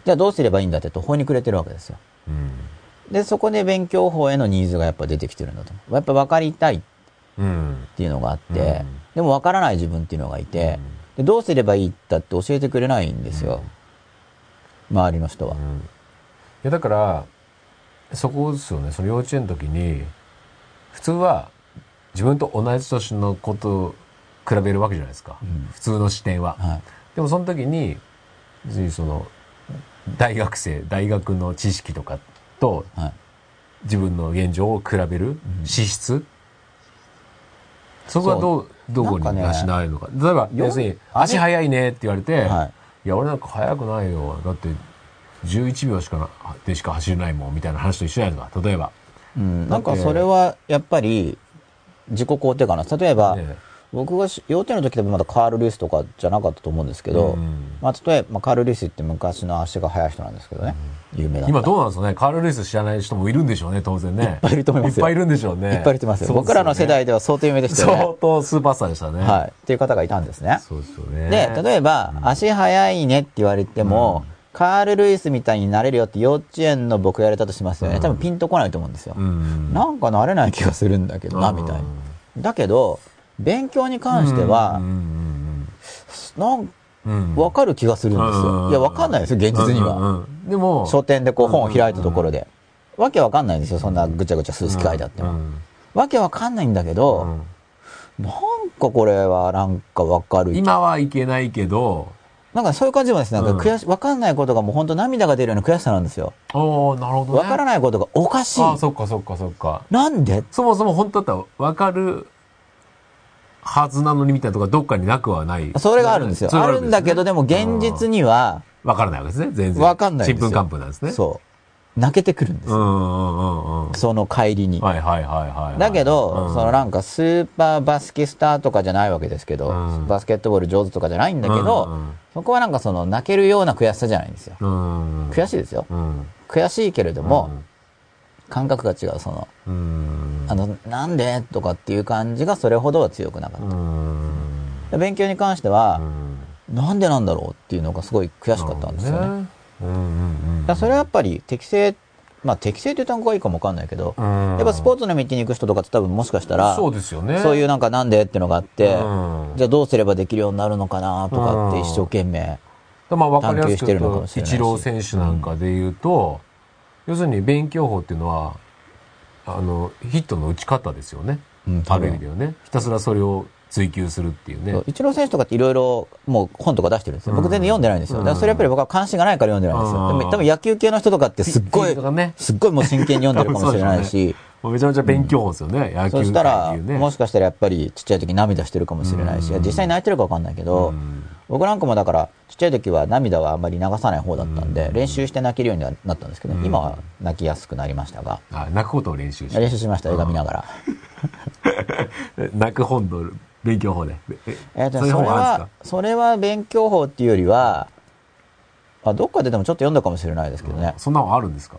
じゃあどうすればいいんだって途方に暮れてるわけですよ。で、そこで勉強法へのニーズがやっぱ出てきてるんだと思う。やっぱ分かりたいっていうのがあって、うん。でも分からない自分っていうのがいて、でどうすればいいって教えてくれないんですよ。周りの人は。いやだからそこですよね。その幼稚園の時に普通は自分と同じ年の子と比べるわけじゃないですか、うん。普通の視点は、はい。でもその時に別にその大学生大学の知識とかとはい。自分の現状を比べる資質、そこはどうどこになんかね。養えるのか。例えばよ要するに足速いねって言われて、はいいや俺なんか速くないよ。だって11秒しかなでしか走れないもんみたいな話と一緒じゃないですか。例えば、うん、なんかそれはやっぱり自己肯定感な。例えば、ね僕がし幼稚園の時でもまだカール・ルイスとかじゃなかったと思うんですけど、うん。まあ例えば、まあ、カール・ルイスって昔の足が速い人なんですけどね、有名な今どうなんですかね？カール・ルイス知らない人もいるんでしょうね当然ね。いっぱいいると思いますよ。いっぱいいるんでしょうね。いっぱいいてます僕らの世代では相当有名でしたよ相ね。当スーパースターでしたね。はい。っていう方がいたんですね。そうですよね。で、例えば、足速いねって言われても、カール・ルイスみたいになれるよって幼稚園の僕やれたとしますよね。うん。多分ピンとこないと思うんですよ。うん。なんかなれない気がするんだけどな、うん。みたいな。だけど、勉強に関してはうん、うん。なん。うん。うんわかる気がするんですよ。いや、わかんないですよ、現実には。でも書店でこう本を開いたところで。わけわかんないんですよ、そんなぐちゃぐちゃ数式書いてあっても。うんわけわかんないんだけうど、んなんかこれはなんかわかる。今はいけないけどなんかそういう感じもですね、なんうんか悔し、わかんないことがもう本当涙が出るような悔しさなんですよ。おーなるほどねわからないことがおかしい。あそっかそっかそっかなんで？そもそも本当だったら分かるはずなのにみたいなところがどっかになくはない。それがあるんですよ。あるんだけど、でも現実には、分からないわけですね。全然。わかんないちんぷんかんぷんなんですね。そう。泣けてくるんですよ。その帰りに。はいはいはいはいはい。だけど、うん。そのなんかスーパーバスケスターとかじゃないわけですけど、うん。バスケットボール上手とかじゃないんだけど、そこはなんかその泣けるような悔しさじゃないんですよ。うん悔しいですよ。うん。悔しいけれども、感覚が違う。その、うん。あの、なんで？とかっていう感じがそれほどは強くなかった。勉強に関してはう、ん。なんでなんだろうっていうのがすごい悔しかったんですよね。だそれはやっぱり適性まあ適正という単語がいいかもわかんないけど、うん。やっぱスポーツの道に行く人とかって多分もしかしたら、そうですよね。そういうなんかなんでっていうのがあって、うん。じゃあどうすればできるようになるのかなとかって一生懸命、探求してるのかもしれないし。イチロー選手なんかで言うと、要するに勉強法っていうのは、あの、ヒットの打ち方ですよね。うん多ある意分味ではね。ひたすらそれを追求するっていうね。イチロー選手とかっていろいろもう本とか出してるんですよ。僕全然読んでないんですよ。うんだからそれやっぱり僕は関心がないから読んでないんですよ。うんでも多分野球系の人とかってすっごいね。すっごいもう真剣に読んでるかもしれないし、めちゃめちゃ勉強法ですよね。野球そしたら。もしかしたらやっぱりちっちゃい時涙してるかもしれないし、うん実際泣いてるかわかんないけど、うん僕なんかもだから、ちっちゃい時は涙はあんまり流さない方だったんで、うん練習して泣けるようにはなったんですけど、うん今は泣きやすくなりましたが、あ泣くことを練習して。練習しました、映画見ながら。泣く本の勉強法で。ええーとそれは、それは勉強法っていうよりは、あどっかででもちょっと読んだかもしれないですけどね。そんなのあるんですか？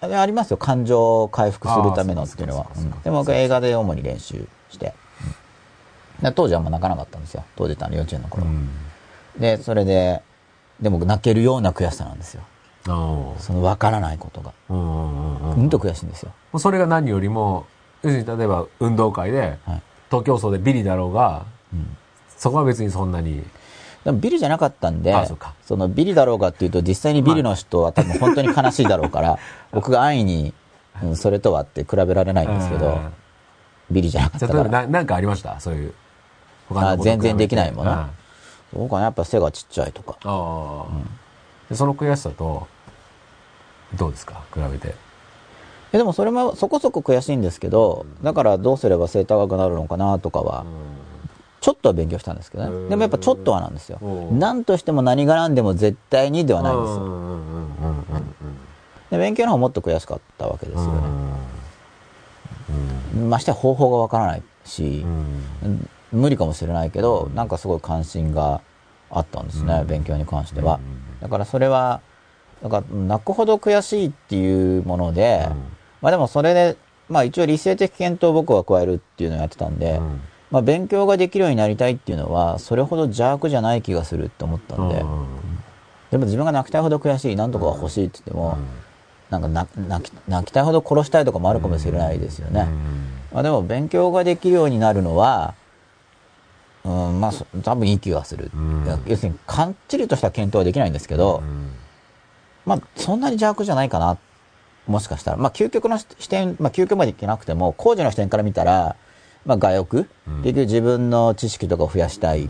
ありますよ、感情を回復するためのっていうのはでも僕は映画で主に練習して。当時はあんま泣かなかったんですよ。当時っの幼稚園の頃。うん。で、それで、でも泣けるような悔しさなんですよ。あその分からないことが。あ。うんと悔しいんですよ。もうそれが何よりも、要するに例えば運動会で、はい。東競争でビリだろうが、うんそこは別にそんなに、でもビリじゃなかったんであそそのビリだろうがっていうと、実際にビリの人は多分本当に悲しいだろうから、僕が安易に、うんそれとはって比べられないんですけどうん、ビリじゃなかったから。あ例えばななんかありました？そういう。他あのこと全然できないものうんあそうかな、やっぱ背がちっちゃいとか。あ、でその悔しさと、どうですか？比べて。えでもそれもそこそこ悔しいんですけど、だからどうすれば背高くなるのかなとかは、ちょっとは勉強したんですけどうん。ね。でもやっぱちょっとはなんですよ。う。ん。何としても何が何でも絶対にではないんですで勉強の方もっと悔しかったわけですようん。ね。ましてや方法がわからないしう、ん無理かもしれないけど、なんかすごい関心があったんですね、うん。勉強に関しては。うん。だからそれは、だから泣くほど悔しいっていうもので、まあでもそれで、まあ一応理性的検討を僕は加えるっていうのをやってたんで、うん。まあ勉強ができるようになりたいっていうのは、それほど邪悪じゃない気がするって思ったんで、でも自分が泣きたいほど悔しい、なんとかが欲しいって言っても、なんか泣泣き泣きたいほど殺したいとかもあるかもしれないですよね。まあ、でも勉強ができるようになるのは、うん、まあそ多分いい気がする。うん。要するに、かっちりとした検討はできないんですけど、まあそんなに邪悪じゃないかな。もしかしたら。まあ究極の視点、まあ究極までいけなくても、工事の視点から見たら、まあ我欲、うん。結局自分の知識とかを増やしたい、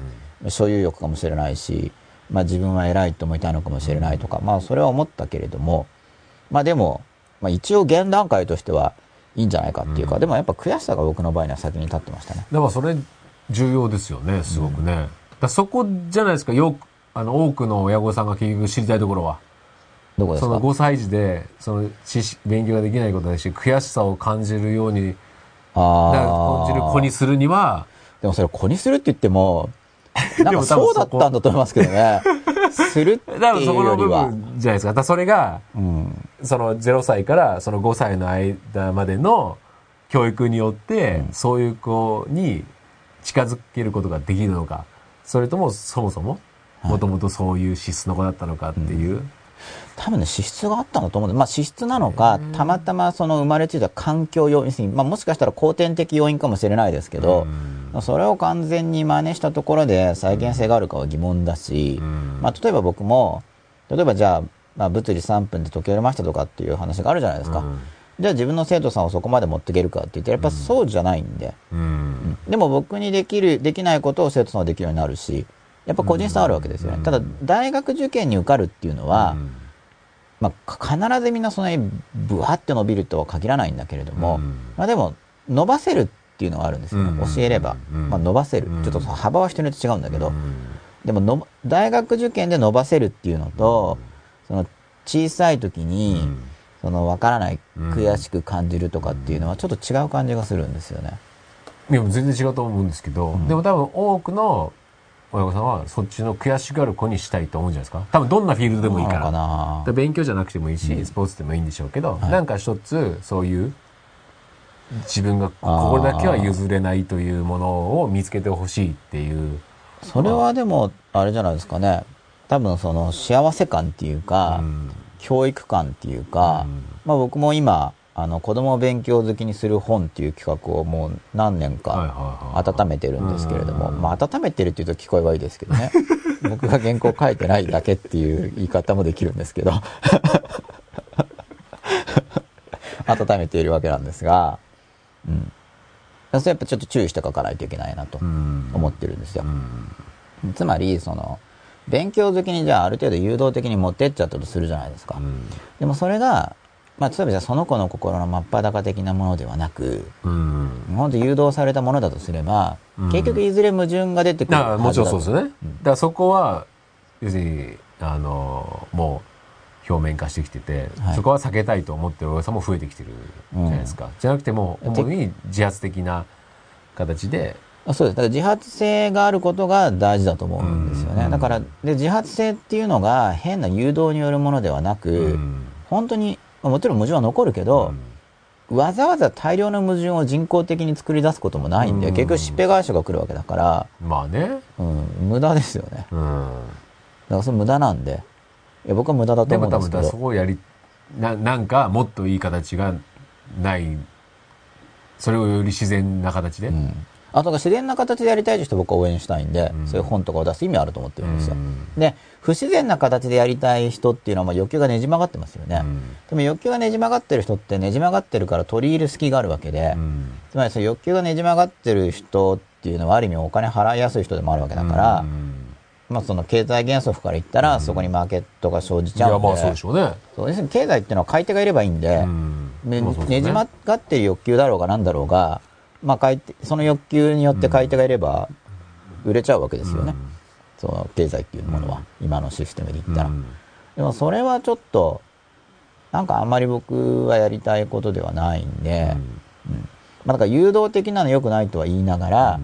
所有欲かもしれないし、まあ自分は偉いと思いたいのかもしれないとか、まあそれは思ったけれども、まあでも、まあ一応現段階としてはいいんじゃないかっていうか、うん。でもやっぱ悔しさが僕の場合には先に立ってましたね。だからそれ重要ですよね、すごくね。だからそこじゃないですか、よく、あの、多くの親御さんが結局知りたいところは。そのどこですか？5歳児で、その知識、勉強ができないことだし、悔しさを感じるように、あだ感じる子にするには、でもそれ子にするって言っても、なんかそうだったんだと思いますけどね。するって多分いそうこの部よりは。分じゃないですか。だからそれが、うん。その0歳からその5歳の間までの教育によって、そういう子に近づけることができるのか、それともそもそも、はい。もともとそういう資質の子だったのかっていう。多分ね、資質があったんだと思うんで、まあ資質なのか、たまたまその生まれついた環境要因、まあもしかしたら後天的要因かもしれないですけど、それを完全に真似したところで再現性があるかは疑問だし、うん。まあ例えば僕も、例えばじゃあ、まあ物理3分で解けれましたとかっていう話があるじゃないですか。うんじゃあ自分の生徒さんをそこまで持っていけるかって言って、やっぱそうじゃないんで。うん。でも僕にできる、できないことを生徒さんはできるようになるし、やっぱ個人差あるわけですよね。うん。ただ、大学受験に受かるっていうのは、うん。まあ、か必ずみんなそんなにブワって伸びるとは限らないんだけれども、うん。まあでも、伸ばせるっていうのはあるんですよ。ね。うん。教えれば。うん。まあ伸ばせる。うん。ちょっと幅は人によって違うんだけど、うん。でもの、大学受験で伸ばせるっていうのと、その小さい時に、うんその分からない、うん悔しく感じるとかっていうのはちょっと違う感じがするんですよね。でも全然違うと思うんですけど、んでも多分多くの親御さんはそっちの悔しがる子にしたいと思うんじゃないですか？多分どんなフィールドでもいいから。か勉強じゃなくてもいいし、スポーツでもいいんでしょうけど、はいなんか一つそういう自分がこれだけは譲れないというものを見つけてほしいっていう。それはでも、あれじゃないですかね。多分その幸せ感っていうか、うん教育観っていうか、うんまあ僕も今、あの子供を勉強好きにする本っていう企画をもう何年はいか温めてるんですけれども、うんまあ温めてるっていうと聞こえはいいですけどね。僕が原稿書いてないだけっていう言い方もできるんですけど、温めているわけなんですが、うん。それやっぱちょっと注意して書かないといけないなとうん思ってるんですよう。んつまり、その、勉強好きにじゃあある程度誘導的に持ってっちゃったとするじゃないですか。うんでもそれが、まあ、例えばじゃあその子の心の真っ裸的なものではなく、うん本当誘導されたものだとすれば、うん結局いずれ矛盾が出てくるもちろんそうですよ。よね。だからそこは、要するに、あの、もう表面化してきてて、はいそこは避けたいと思ってるお客さんも増えてきてるじゃないですか。じゃなくても主に自発的な形で、あそうです。だから自発性があることが大事だと思うんですよね。うんだから、で、自発性っていうのが変な誘導によるものではなく、うん本当に、まあもちろん矛盾は残るけど、わざわざ大量の矛盾を人工的に作り出すこともないんで、うん結局しっぺ返しが来るわけだから、まあね。うん、無駄ですよね。だうん。からそれ無駄なんで、いや僕は無駄だとで思うんですけども多分だからそ。こをやり、な、なんかもっといい形がない、それをより自然な形で。うん。あとが自然な形でやりたいという人は僕は応援したいんで、うんそういう本とかを出す意味あると思ってるんですよ。うんで、不自然な形でやりたい人っていうのはまあ欲求がねじ曲がってますよね。うんでも欲求がねじ曲がってる人ってねじ曲がってるから取り入る隙があるわけで、うんつまりその欲求がねじ曲がってる人っていうのはある意味お金払いやすい人でもあるわけだから、うんまあその経済原則から言ったら、そこにマーケットが生じいや、ちゃうんで。まあそうでしょうね。そう要す経済っていうのは買い手がいればいいんで、うんねじ曲がってる欲求だろうがなんだろうが、まあ買い手、その欲求によって買い手がいれば売れちゃうわけですよね。その経済っていうものは、今のシステムで言ったら。うん。でもそれはちょっと、なんかあんまり僕はやりたいことではないんで、まあだから誘導的なの良くないとは言いながら、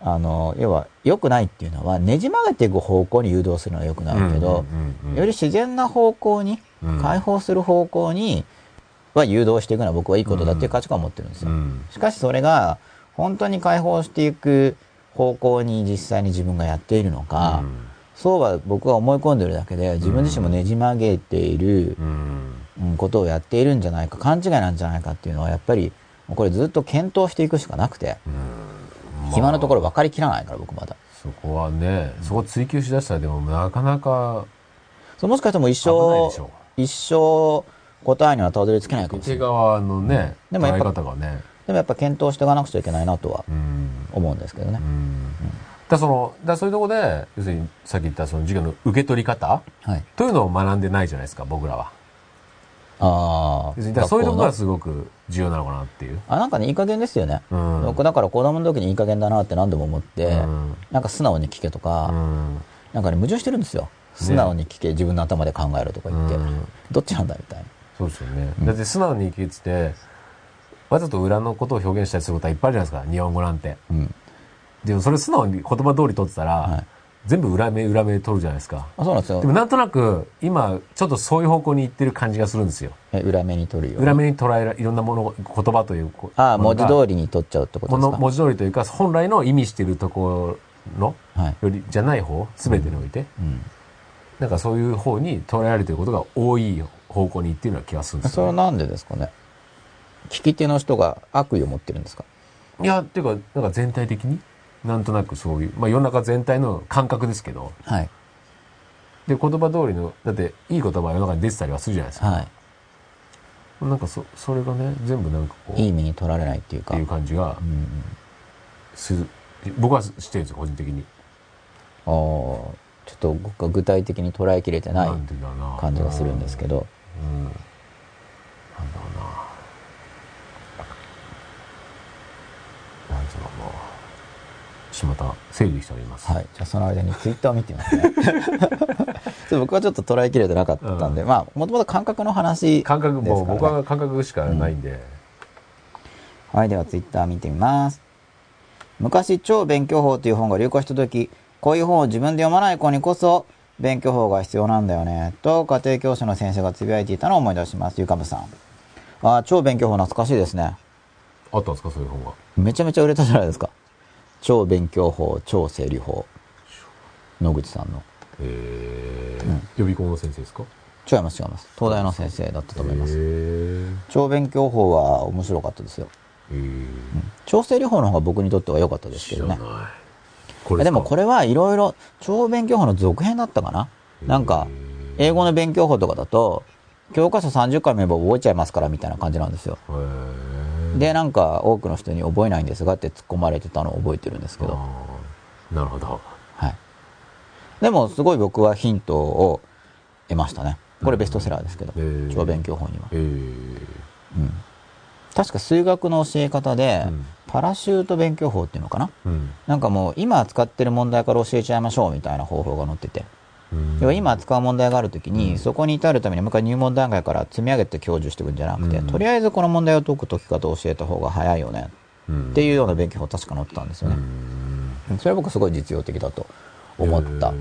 あの、要は良くないっていうのはねじ曲げていく方向に誘導するのは良くないけど、うんうんうん。より自然な方向に、うん。解放する方向には誘導していくのは僕はいいことだっていう価値観を持ってるんですよ。うん。しかしそれが本当に解放していく方向に実際に自分がやっているのか、そうは僕は思い込んでるだけで自分自身もねじ曲げているう、ん。うんことをやっているんじゃないか勘違いなんじゃないかっていうのはやっぱりこれずっと検討していくしかなくて、今のところ分かりきらないから僕まだ。そこはね、そこ追求しだしたらでもなかなかもしかしても一生一生答えにはたどり着けないかもしれない。のね、でもやっぱ方がね。でもやっぱ検討していかなくちゃいけないなとはうん思うんですけどね。うんだその、だそういうところで、要するにさっき言ったその授業の受け取り方はい。というのを学んでないじゃないですか、僕らは。ああ。そういうところがすごく重要なのかなっていう。のあ、なんかね、いい加減ですよね。うん僕だから子供の時にいい加減だなって何度も思って、うんなんか素直に聞けとか、うんなんかね、矛盾してるんですよ。素直に聞け、自分の頭で考えろとか言って、うんどっちなんだみたいな。そうですよね。だって素直に生きてて、わざと裏のことを表現したりすることはいっぱいあるじゃないですか、日本語なんて。うん。でもそれ素直に言葉通り取ってたら、はい全部裏目裏目取るじゃないですか。あ、そうなんですよでも。なんとなく、今、ちょっとそういう方向に行ってる感じがするんですよ。え裏目に取るよ。裏目に捉えら、いろんなもの、言葉というこ。ああ、文字通り。りに取っちゃうってことですか？文字通りというか、本来の意味してるところの、はい。より、じゃない方、すべてにおいて、うん。なんかそういう方に捉えられてることが多い方向に行ってるような気がするんですよ、ね。それはなんでですかね？聞き手の人が悪意を持ってるんですか？いや、っていうか、なんか全体的に、なんとなくそういう、まあ世の中全体の感覚ですけど、はい。で、言葉通りの、だって、いい言葉は世の中に出てたりはするじゃないですか。はい。なんかそ、それがね、全部なんかこう、いいっ目に取られないっていうか。ていう感じがうん僕はしてるんですよ、個人的に。ああ、ちょっと僕は具体的に捉えきれてない。感じがするんですけど。うん。なんだろうな。なんつうのもう。しまた整理しております。はい。じゃあその間にツイッターを見てみますね。僕はちょっと捉えきれてなかったんで、まあ、もともと感覚の話、感覚、も僕は感覚しかないんで。はい、ではツイッター見てみます。昔、超勉強法という本が流行した時、こういう本を自分で読まない子にこそ、勉強法が必要なんだよね、と家庭教師の先生がつぶやいていたのを思い出します。ゆかぶさん。あー超勉強法懐かしいですね。あったんですか、そういう本が。めちゃめちゃ売れたじゃないですか。超勉強法、超整理法。野口さんの。えー予備校の先生ですか？違います違います東大の先生だったと思いますへ超勉強法は面白かったですよえ。へえ。調整療法の方が僕にとっては良かったですけどねこでもこれれはいろいろ超勉強法の続編だったかな？なんか英語の勉強法とかだと教科書30回も言えば覚えちゃいますからみたいな感じなんですよ。でなんか多くの人に覚えないんですがって突っ込まれてたのを覚えてるんですけど。なるほど。はい。でもすごい僕はヒントを得ましたね。これベストセラーですけど超勉強法には。うん。確か数学の教え方でうんパラシュート勉強法っていうのかな？うん。なんかもう今扱ってる問題から教えちゃいましょうみたいな方法が載ってて。うん。要は今扱う問題があるときに、うん。そこに至るためにもう一回入門段階から積み上げて享受していくんじゃなくて、うん。とりあえずこの問題を解く解き方を教えた方が早いよねうん。っていうような勉強法確か載ってたんですよね、それは僕すごい実用的だと思った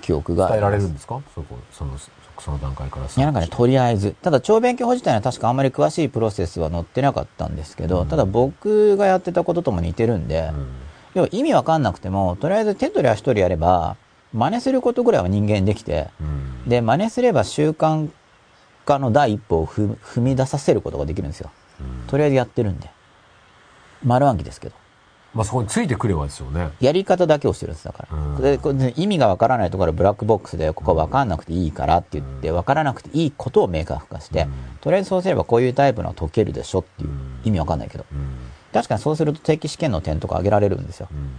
記憶があ伝えられるんですか？そこ、その、その段階からいやなんかねとりあえず。ただ超勉強法自体には確かあんまり詳しいプロセスは載ってなかったんですけど、うん。ただ僕がやってたこととも似てるんで、うん。要は意味わかんなくてもとりあえず手取り足取りやれば真似することぐらいは人間できてうん。で真似すれば習慣化の第一歩を踏踏み出させることができるんですよ。うん。とりあえずやってるんで。丸暗記ですけどまあそこについてくればですよね。やり方だけをしてるんですだから、うん。でこれ意味がわからないところはブラックボックスでここはわかんなくていいからって言ってわからなくていいことを明確化して、うん。とりあえずそうすればこういうタイプのは解けるでしょっていう、うん。意味わかんないけど。うん。確かにそうすると定期試験の点とか上げられるんですよ。うん。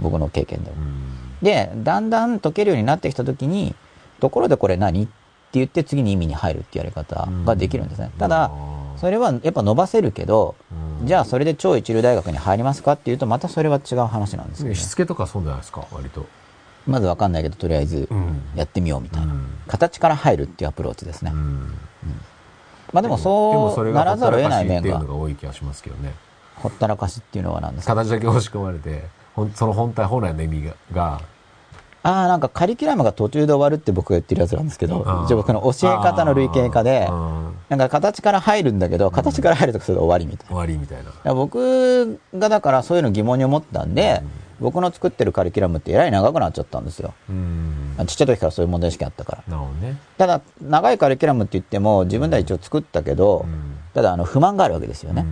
僕の経験でも。うん。でだんだん解けるようになってきた時にところでこれ何？って言って次に意味に入るっていうやり方ができるんですね、ただそれはやっぱ伸ばせるけど、うん。じゃあそれで超一流大学に入りますかっていうとまたそれは違う話なんですよね。しつけとかそうじゃないですか、割と。まずわかんないけどとりあえずうん。やってみようみたいな、うん。形から入るっていうアプローチですね、うん。まあでもそうならざるを得ない面がほったらかしっていうがのが多い気がしますけどね。ほったらかしっていうのは何ですか？形だけ押し込まれて、その本体、本来の意味が、がああなんかカリキュラムが途中で終わるって僕が言ってるやつなんですけど一応僕の教え方の類型化でなんか形から入るんだけど形から入るとそれで終わりみたいな終わりみたいな。僕がだからそういうの疑問に思ったんで、僕の作ってるカリキュラムってえらい長くなっちゃったんですよ。うん。ちっちゃい時からそういう問題意識あったから。ね。ただ、長いカリキュラムって言っても自分では一応作ったけど、うんただあの不満があるわけですよね。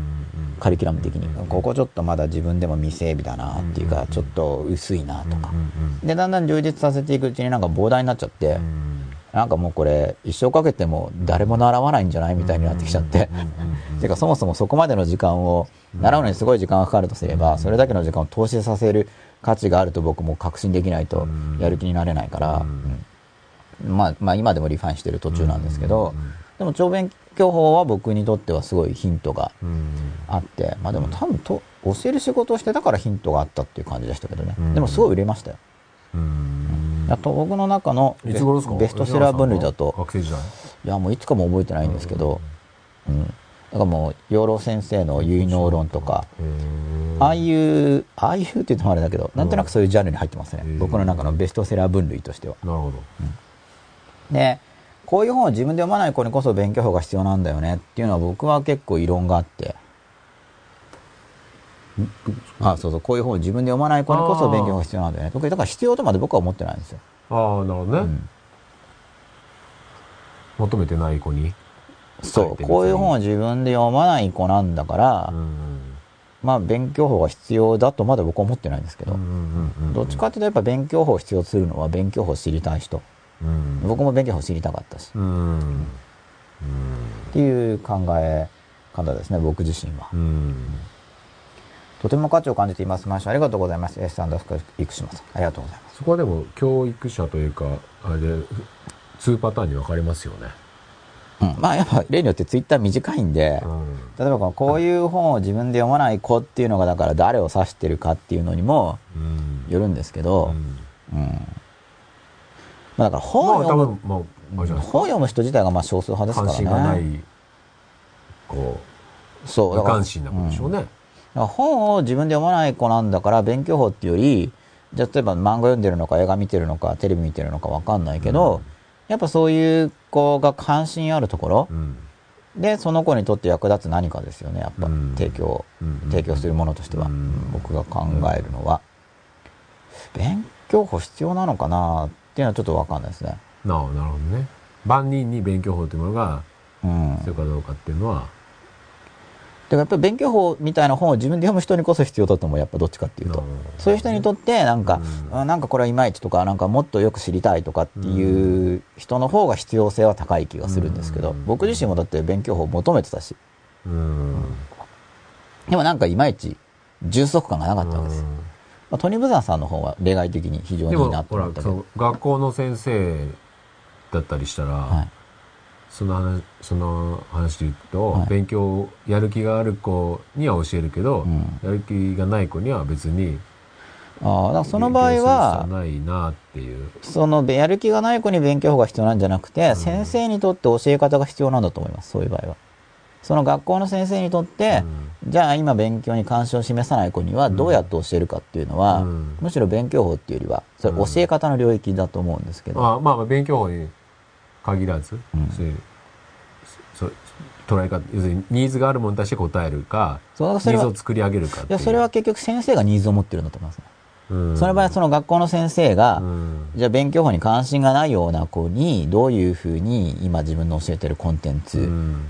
うんカリキュラム的に。うん。ここちょっとまだ自分でも未整備だなっていうか、うん。ちょっと薄いなとか。で、だんだん充実させていくうちになんか膨大になっちゃって、うん。なんかもうこれ一生かけても誰も習わないんじゃないみたいになってきちゃって。てかそもそもそこまでの時間を習うのにすごい時間がかかるとすれば、それだけの時間を投資させる価値があると僕も確信できないとうん。やる気になれないから、うんうんまあ、まあ今でもリファインしてる途中なんですけど、うんでも超勉強法は僕にとってはすごいヒントがうん。あって、まあでも多分と教える仕事をしてたからヒントがあったっていう感じでしたけどね、うん。でもすごい売れましたよ。うん。あと僕の中のベストセラー分類だと、学生時代。いやもういつかも覚えてないんですけど、うん。だからもう、養老先生の結納論とか、ああいう、ああいうって言ってもあれだけど、なんとなくそういうジャンルに入ってますね。うん僕の中のベストセラー分類としては。なるほどで、こういう本を自分で読まない子にこそ勉強法が必要なんだよね。っていうのは僕は結構異論があって。あそうそう、こういう本を自分で読まない子にこそ勉強法が必要なんだよね。特にだから必要とまで僕は思ってないんですよ。ああなるほどね、うん。求めてない子に？そう、こういう本を自分で読まない子なんだから、うんまあ勉強法が必要だとまで僕は思ってないんですけど、どっちかっていうとやっぱ勉強法を必要とするのは勉強法を知りたい人。うん僕も勉強法を知りたかったし。うんっていう考え方ですね、僕自身は。うんとても価値を感じています。毎週ありがとうございます。S アンダースコ生島さん。ありがとうございます。そこはでも教育者というかあれで2パターンに分かれますよねうん。まあやっぱ例によってツイッター短いんで、うん例えばこのこういう本を自分で読まない子っていうのがだから誰を指してるかっていうのにもうんよるんですけど、うんうん。まあだから本を読む、分まああれじゃないですか。本を読む人自体がまあ少数派です関心からね。がないこそうう。無関心な子でしょうね。だから本を自分で読まない子なんだから勉強法っていうより、じゃあ例えば漫画読んでるのか映画見てるのかテレビ見てるのかわかんないけど、うん。やっぱそういう子が関心あるところうん。で、その子にとって役立つ何かですよね、やっぱうん。提供、うん。提供するものとしては、うん。僕が考えるのは。勉強法必要なのかなっていうのはちょっとわかんないですね。なあなるほどね万人に勉強法というものがうん。必要かどうかっていうのは、だからやっぱり勉強法みたいな本を自分で読む人にこそ必要だと思う。やっぱどっちかっていうとうん。そういう人にとって、なんか、うんあなんかこれはいまいちとか、なんかもっとよく知りたいとかっていう人の方が必要性は高い気がするんですけどう、ん僕自身もだって勉強法を求めてたし、うん。でもなんかいまいち充足感がなかったわけです。うんまあ、トニブザンさんの方は例外的に非常にいいなと思ったけど。学校の先生だったりしたら、はい。その話その話で言うと、はい勉強やる気がある子には教えるけど、うんやる気がない子には別にああ、だからその場合はないなっていうそのやる気がない子に勉強法が必要なんじゃなくて、先生にとって教え方が必要なんだと思います。そういう場合は。その学校の先生にとって、じゃあ今勉強に関心を示さない子にはどうやって教えるかっていうのは、うん。むしろ勉強法っていうよりは、それ教え方の領域だと思うんですけど。まあまあまあ勉強法に限らず、うん。そういうそ捉え方要するにニーズがあるものに対して答えるかそそニーズを作り上げるかいう。いや、それは結局先生がニーズを持ってるんだと思いますね。うん。その場合、その学校の先生が、うん。じゃあ勉強法に関心がないような子に、どういうふうに今自分の教えてるコンテンうツん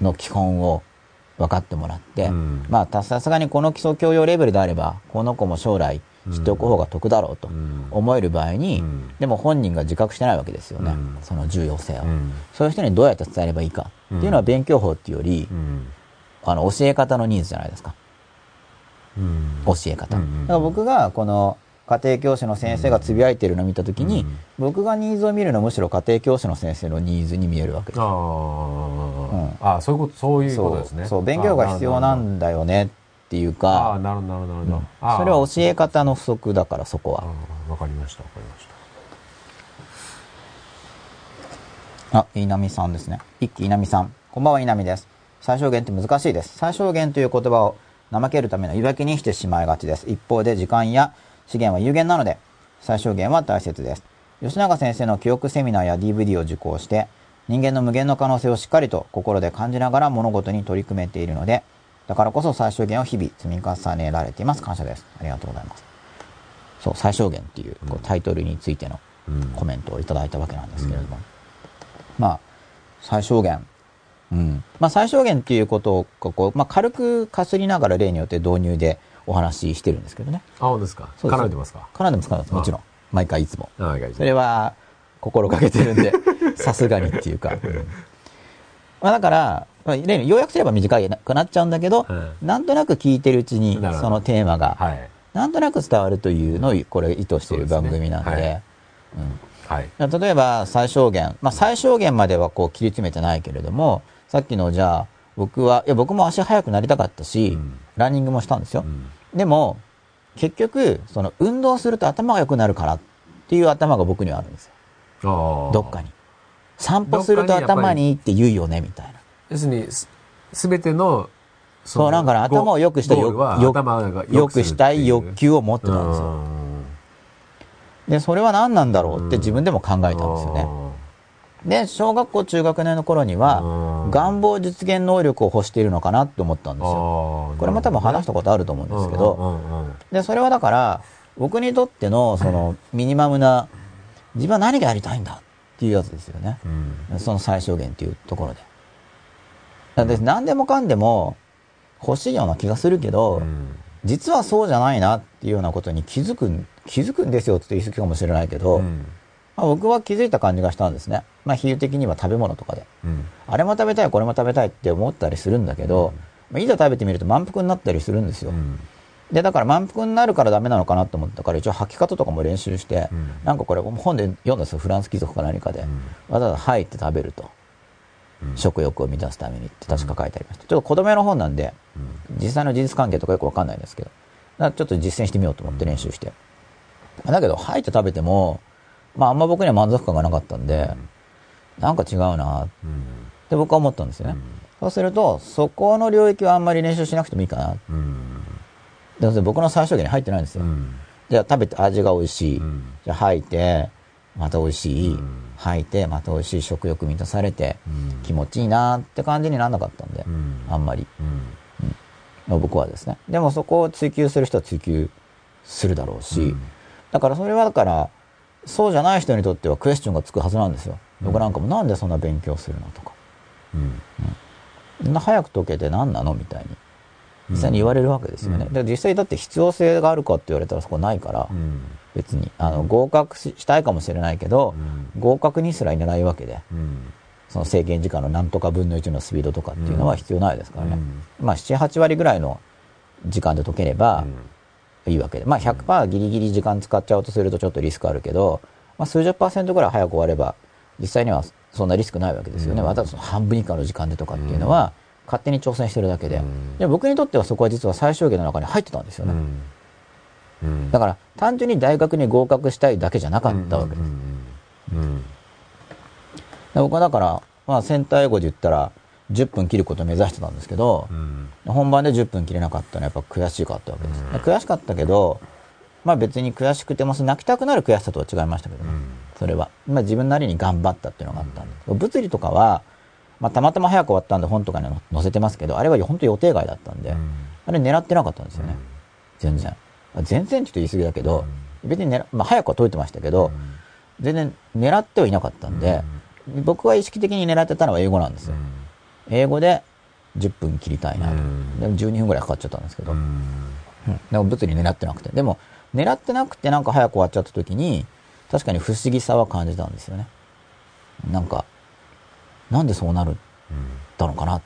の基本を分かってもらって、うん。まあたさすがにこの基礎教養レベルであれば、この子も将来知っておく方が得だろうとうん。思える場合に、うん。でも本人が自覚してないわけですよね、うん。その重要性を、うん。そういう人にどうやって伝えればいいか。っていうのは勉強法っていうより、うん。あの教え方のニーズじゃないですか。うん。教え方。だから僕がこの家庭教師の先生がつぶやいてるのを見たときに、うん僕がニーズを見るのはむしろ家庭教師の先生のニーズに見えるわけです。ああ、ああそういうことそういうことですねそう勉強が必要なんだよねっていうか、ああなるほどなるほどうんそれは教え方の不足だからそこあは。あわかりましたわかりましたあ、稲見さんですね。一気稲見さん。こんばんは稲見です。最小限って難しいです。最小限という言葉を怠けるための言い訳にしてしまいがちです。一方で時間や資源は有限なので、最小限は大切です。吉永先生の記憶セミナーや DVD を受講して、人間の無限の可能性をしっかりと心で感じながら物事に取り組めているので、だからこそ最小限を日々積み重ねられています。感謝です。ありがとうございます。そう、最小限っていうこうタイトルについてのうんコメントをいただいたわけなんですけれども、まあ最小限うんまあ最小限っていうことをこう、まあ、軽くかすりながら例によって導入でお話ししてるんですけどね。あそうですか？絡んでますか？絡んでます絡んでます。もちろん。毎回いつも。それは心がけてるんで さすがにっていうか、うん。まあ、だからまあ例に要約すれば短くなっちゃうんだけど、はなんとなく聞いてるうちにそのテーマがはい。なんとなく伝わるというのをこれ意図している番組なんで。はい。うん。はい。例えば最小限、まあ、最小限まではこう切り詰めてないけれどもさっきのじゃあ僕はいや僕も足速くなりたかったし、うん。ランニングもしたんですよ、うん。でも結局その運動すると頭が良くなるからっていう頭が僕にはあるんですよ。どっかに。散歩すると頭にいいって言うよねみたいな。要するにす全てのそうのなんかね頭を良くしたい良くしたい欲求を持っててたんですよ。でそれは何なんだろうって自分でも考えたんですよねで小学校中学年の頃にはうん。願望実現能力を欲しているのかなって思ったんですよ。これも多分話したことあると思うんですけど、で、それはだから、僕にとっての、その、ミニマムな、自分は何がやりたいんだっていうやつですよね。その最小限っていうところで。だって何でもかんでも欲しいような気がするけど、実はそうじゃないなっていうようなことに気づくん、気づくんですよって言い過ぎかもしれないけど、まあ、僕は気づいた感じがしたんですね。まあ、比喩的には食べ物とかで。あれも食べたい、これも食べたいって思ったりするんだけど、まあ、いざ食べてみると満腹になったりするんですよ。で、だから満腹になるからダメなのかなと思ったから、一応吐き方とかも練習して、うんなんかこれ本で読んだんですよ。フランス貴族か何かで。わざわざ吐いて食べると。食欲を満たすためにって確か書いてありました。ちょっと子供の本なんで、実際の事実関係とかよくわかんないんですけど、だからちょっと実践してみようと思って練習して。だけど、吐いて食べても、まああんま僕には満足感がなかったんで、なんか違うな。って僕は思ったんですよね。そうすると、そこの領域はあんまり練習しなくてもいいかな。で僕の最小限に入ってないんですよ。じゃあ食べて味が美味しい。うん。じゃあ吐いて、また美味しい。うん。吐いて、また美味しい。食欲満たされて、気持ちいいなって感じにならなかったんで、あんまり。まあ僕はですね。でもそこを追求する人は追求するだろうし、だからそれはだから、そうじゃない人にとってはクエスチョンがつくはずなんですよ。僕なんかもなんでそんな勉強するのとか。うん。そんな早く解けて何なのみたいに。実際に言われるわけですよね。で実際だって必要性があるかって言われたらそこないから、うん。別に。あの、合格ししたいかもしれないけど、合格にすらいないわけで、うん。その制限時間の何とか分の1のスピードとかっていうのは必要ないですからね。まあ、7、8割ぐらいの時間で解ければいいわけで。まあ、100%ギリギリ時間使っちゃおうとするとちょっとリスクあるけど、まあ、数十パーセントぐらい早く終われば、実際にはそんなリスクないわけですよね。またその半分以下の時間でとかっていうのは、勝手に挑戦してるだけで。で僕にとってはそこは実は最小限の中に入ってたんですよね。うん。うん。だから単純に大学に合格したいだけじゃなかったわけです。うん。で僕はだから、まあ、センター英語で言ったら10分切ることを目指してたんですけど、うん。本番で10分切れなかったのはやっぱ悔しかったわけです。悔しかったけど、まあ別に悔しくても泣きたくなる悔しさとは違いましたけどね。それは。まあ自分なりに頑張ったっていうのがあったんです。物理とかは、まあたまたま早く終わったんで本とかに載せてますけど、あれは本当予定外だったんで、あれ狙ってなかったんですよね。全然。全然ちょっと言い過ぎだけど、別に狙、まあ早くは解いてましたけど、全然狙ってはいなかったんで、僕は意識的に狙ってたのは英語なんですよ。英語で10分切りたいな。でも12分ぐらいかかっちゃったんですけど。うんでも物理狙ってなくて。でも、狙ってなくてなんか早く終わっちゃった時に、確かに不思議さは感じたんですよね。なんか、なんでそうなるったのかな。だか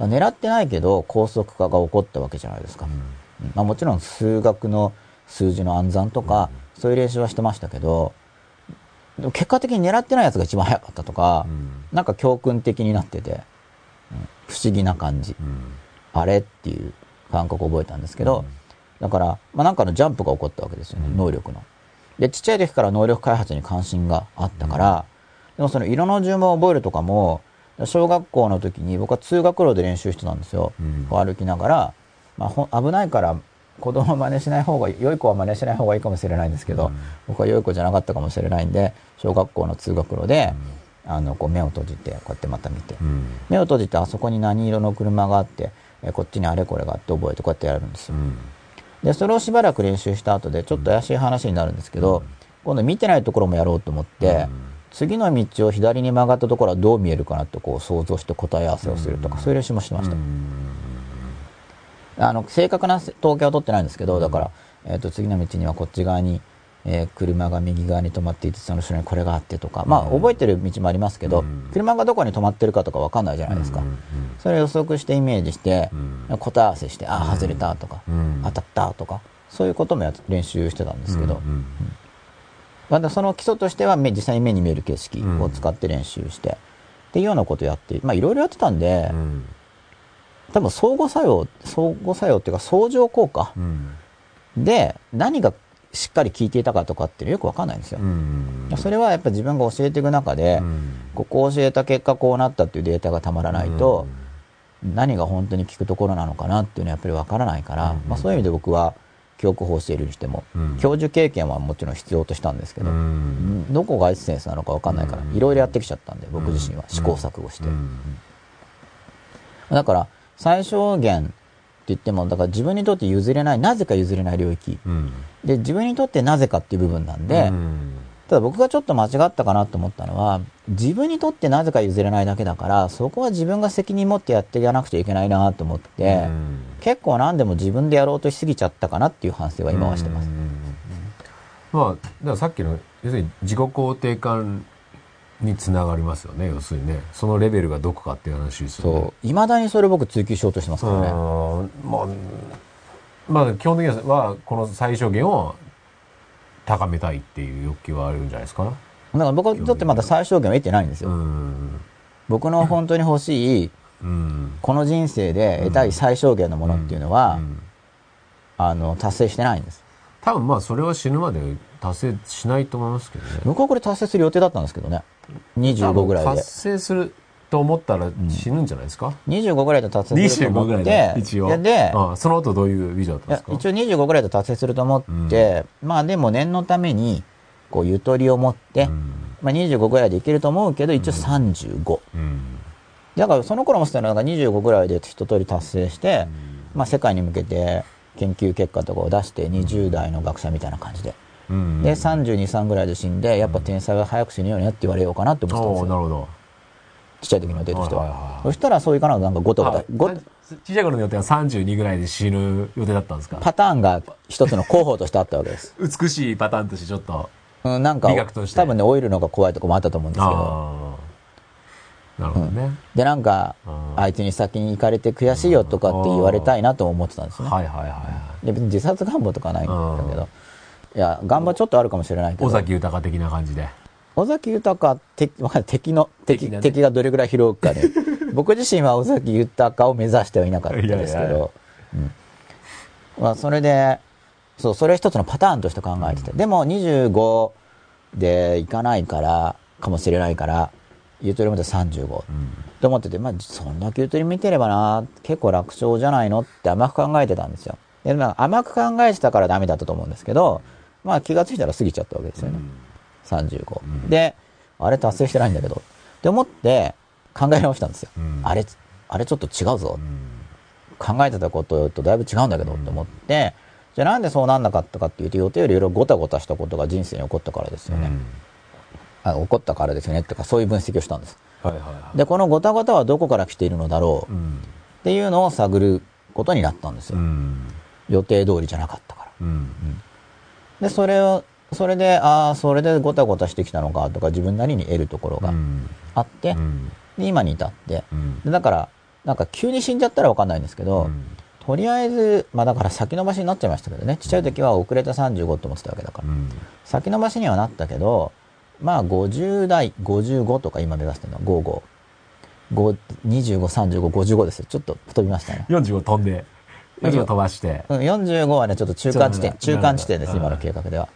ら狙ってないけど、高速化が起こったわけじゃないですか。うんまあもちろん数学の数字の暗算とか、そういう練習はしてましたけど、でも結果的に狙ってないやつが一番早かったとか、なんか教訓的になってて、うん不思議な感じ。あれっていう感覚を覚えたんですけど、だから、まあ、なんかのジャンプが起こったわけですよね、能力の。で、ちっちゃい時から能力開発に関心があったから、でもその色の順番を覚えるとかも、小学校の時に僕は通学路で練習してたんですよ。こう歩きながら、まあ、ほ危ないから子供は真似しない方が良い子は真似しない方がいいかもしれないんですけど、僕は良い子じゃなかったかもしれないんで、小学校の通学路で、あの、こう目を閉じて、こうやってまた見て、目を閉じてあそこに何色の車があって、えこっちにあれこれがあって覚えてこうやってやるんですよ。で、それをしばらく練習した後で、ちょっと怪しい話になるんですけど、今度見てないところもやろうと思って、次の道を左に曲がったところはどう見えるかなってこう想像して答え合わせをするとか、そういう練習もしてました。あの、正確な統計は取ってないんですけど、だから、えっ、と、次の道にはこっち側に、えー車が右側に止まっていて、その後ろにこれがあってとか、まあ、覚えてる道もありますけど、車がどこに止まってるかとかわかんないじゃないですか。それを予測してイメージして、答え合わせして、ああ、外れたとか、当たったとか、そういうことも練習してたんですけど、まだその基礎としては目実際に目に見える景色を使って練習して、っていうようなことをやって、まあいろいろやってたんで、多分相互作用、相互作用っていうか相乗効果で何がしっかり効いていたかとかっていうのよくわかんないんですよ。それはやっぱ自分が教えていく中で、ここを教えた結果こうなったっていうデータがたまらないと、何が本当に効くところなのかなっていうのはやっぱりわからないから、まあそういう意味で僕は教育法を教えるにしても、教授経験はもちろん必要としたんですけど、どこがエッセンスなのかわかんないから、いろいろやってきちゃったんで、僕自身は試行錯誤して。だから、最小限って言っても、だから自分にとって譲れない、なぜか譲れない領域。で、自分にとってなぜかっていう部分なんで、ただ僕がちょっと間違ったかなと思ったのは、自分にとってなぜか譲れないだけだから、そこは自分が責任持ってやっていかなくちゃいけないなと思って、結構何でも自分でやろうとしすぎちゃったかなっていう反省は今はしてます。まあ、だからさっきの、要するに自己肯定感につながりますよね、要するにね。そのレベルがどこかっていう話ですよね。そう。未だにそれ僕追求しようとしてますからね。うんまあ、まあ、基本的には、この最小限を高めたいっていう欲求はあるんじゃないですか？だから僕にとってまだ最小限は得てないんですよ。うん。僕の本当に欲しい、うん。この人生で得たい最小限のものっていうのは、うんあの、達成してないんです。多分まあ、それは死ぬまで達成しないと思いますけどね。僕はこれ達成する予定だったんですけどね。25ぐらいで達。成すると思ったら死ぬんじゃないですか、25ぐらいで達成すると25思って。一応。ででああその後どういうビジョンだったんですか？一応25ぐらいで達成すると思って、まあでも念のために、こう、ゆとりを持って、まあ25ぐらいでいけると思うけど、一応35。うん。だからその頃もしたのが25ぐらいで一通り達成して、まあ世界に向けて研究結果とかを出して20代の学者みたいな感じで。うん。うん。で、32、3ぐらいで死んで、やっぱ天才は早く死ぬようになって言われようかなって思ってたんですよ。なるほど。ちっちゃい時の予定としては。はいはいはいそしたらそういかなくなんかごたごたあ、ご小さい頃の予定は32ぐらいで死ぬ予定だったんですか？パターンが一つの候補としてあったわけです。美しいパターンとしてちょっと。うん、なんか多分ね、老いるのが怖いとこもあったと思うんですけど。なるほどね。で、なんか、うんあいつに先に行かれて悔しいよとかって言われたいなとも思ってたんですよね。はいはいはいはい。で、別に自殺願望とかはないんだけど。いや、願望ちょっとあるかもしれないけど。尾崎豊的な感じで。尾崎豊敵、まあ敵の、敵、ね敵がどれぐらい拾うかね。僕自身は尾崎豊を目指してはいなかったですけど。うん。まあ、それで、そう、それ一つのパターンとして考えてて。でも、25で行かないから、かもしれないから、ゆとりもで35。うん。と思ってて、まあ、そんだけゆとり見てればな、結構楽勝じゃないのって甘く考えてたんですよ。で、まあ、甘く考えてたからダメだったと思うんですけど、まあ、気がついたら過ぎちゃったわけですよね。35。うんで、あれ達成してないんだけど、って思って考え直したんですよ。うんあれ、あれちょっと違うぞう。ん。考えてたこととだいぶ違うんだけどって思って、じゃあなんでそうなんなかったかっていうと、予定よりいろいろごたごたしたことが人生に起こったからですよね。あ起こったからですよねってか、そういう分析をしたんです。はいはいはい。で、このごたごたはどこから来ているのだろうっうん。ていうのを探ることになったんですうよ。ん。予定通りじゃなかったから。うん。で、それを、それで、ああ、それでごたごたしてきたのかとか自分なりに得るところがうん。あって、うん。で、今に至って、うん。でだから、なんか急に死んじゃったらわかんないんですけど、うんとりあえず、まあだから先延ばしになっちゃいましたけどね、ちっちゃい時は遅れた35って思ってたわけだから、うん。先延ばしにはなったけど、まあ50代、55とか今目指してるの、55。5 25、35、55ですよ。ちょっと飛びましたね。45飛んで、45飛ばして。うん、45はね、ちょっと中間地点、中間地点です、うん今の計画では。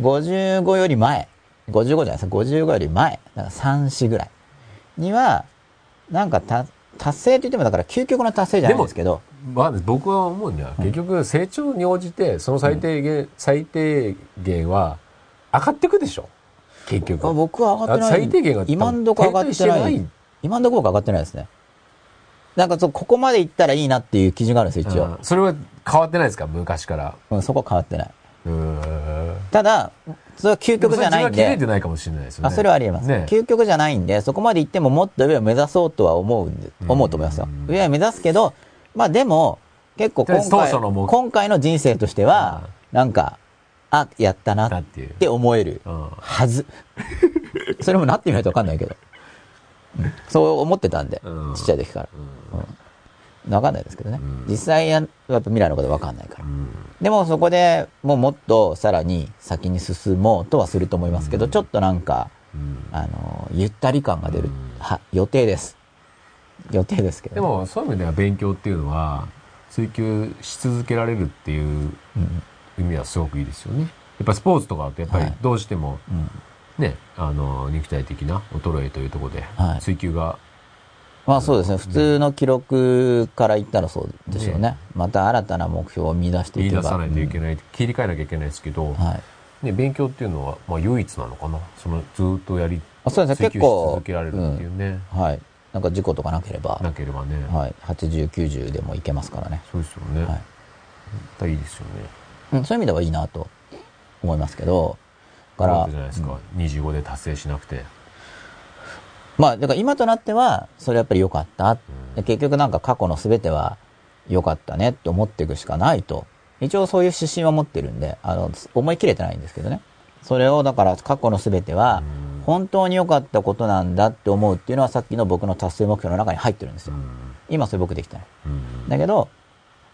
55より前、55じゃないですか、55より前、だから3、4ぐらいには、なんかた達成って言ってもだから究極の達成じゃないんですけど、まあ、僕は思うには、結局成長に応じて、その最低限、最低限は上がっていくでしょ結局。あ僕は上がってない。最低限が今んとこ上がってない。今んとこ僕上がってないですね。なんかそう、ここまで行ったらいいなっていう基準があるんですよ、一応。うんそれは変わってないですか？昔から。うん、そこは変わってない。ただ、それは究極じゃないんでそれ自分は気づいて、ないかもしれないですよね。あ、それはありえます。ね究極じゃないんで、そこまで行ってももっと上を目指そうとは思うんで、うん思うと思いますよ。上は目指すけど、まあでも、結構今回、初の目今回の人生としては、なんか、あ、やったなっていう。て思えるうんはず。それもなってみないとわかんないけど。うんそう思ってたんで、うんちっちゃい時から。わかんないですけどね。うん実際や、やっぱ未来のことわかんないからう。んでもそこでもうもっとさらに先に進もうとはすると思いますけど、ちょっとなんか、うんあの、ゆったり感が出る、うんは、予定です。予定ですけど、で、も、そういう意味では勉強っていうのは、追求し続けられるっていううん、意味はすごくいいですよね。やっぱりスポーツとかってやっぱりはいどうしてもうん。ね、あの、肉体的な衰えというところではい追求が、まあそうですね、普通の記録から言ったらそうでしょうね。ねまた新たな目標を見出していけば。言い出さないといけない、切り替えなきゃいけないですけど、うんはい。ね、勉強っていうのは、まあ唯一なのかな。その、ずっとやり、あそうですね、結構。続けられるっていうね。うんはい。なんか事故とかなければ、なければね。はい。80、90でもいけますからね。そうですよね。はい。い、いいですよね。うん、そういう意味ではいいなと思いますけど、だからじゃないですか？25で達成しなくて。まあ、だから今となっては、それやっぱり良かった。結局なんか過去の全ては良かったねって思っていくしかないと。一応そういう指針は持ってるんで、あの、思い切れてないんですけどね。それをだから過去の全ては本当に良かったことなんだって思うっていうのはさっきの僕の達成目標の中に入ってるんですよ。今それ僕できてない。だけど、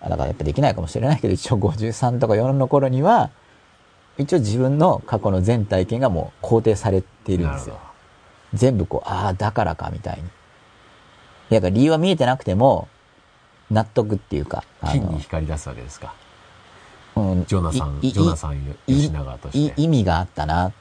だからやっぱできないかもしれないけど、一応53とか4の頃には、一応自分の過去の全体験がもう肯定されているんですよ。全部こう、ああ、だからか、みたいに。いや、だから理由は見えてなくても、納得っていうか、金に光り出すわけですか。うんジョナサン、ジョナサンい吉永として。い意味があったな、っ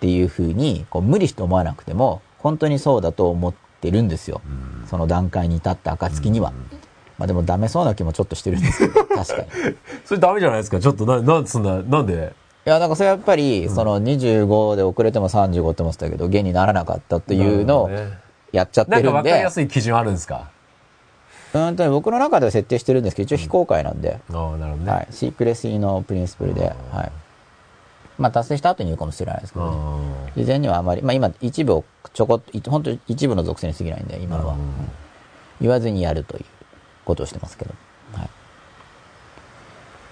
ていうふうに、こう、無理して思わなくても、本当にそうだと思ってるんですよ。うんその段階に至った暁には。うんまあでもダメそうな気もちょっとしてるんですけど、確かに。い それダメじゃないですか。ちょっとな、なんつんな、なんで。や、なんかそれはやっぱり、その25で遅れても35って思ってたけど、現にならなかったっていうのをやっちゃってるんで。なんか分かりや、すい基準あるんですか？うんとね僕の中では設定してるんですけど、一応非公開なんで、ああ、なるほどね。はい、シークレシーのプリンシプルで、はい。まあ達成した後に言うかもしれないですけど、ね、あ事前にはあまり、まあ今一部をちょこっと、い本当に一部の属性に過ぎないんで、今のは。うんうん。言わずにやるということをしてますけど。はい。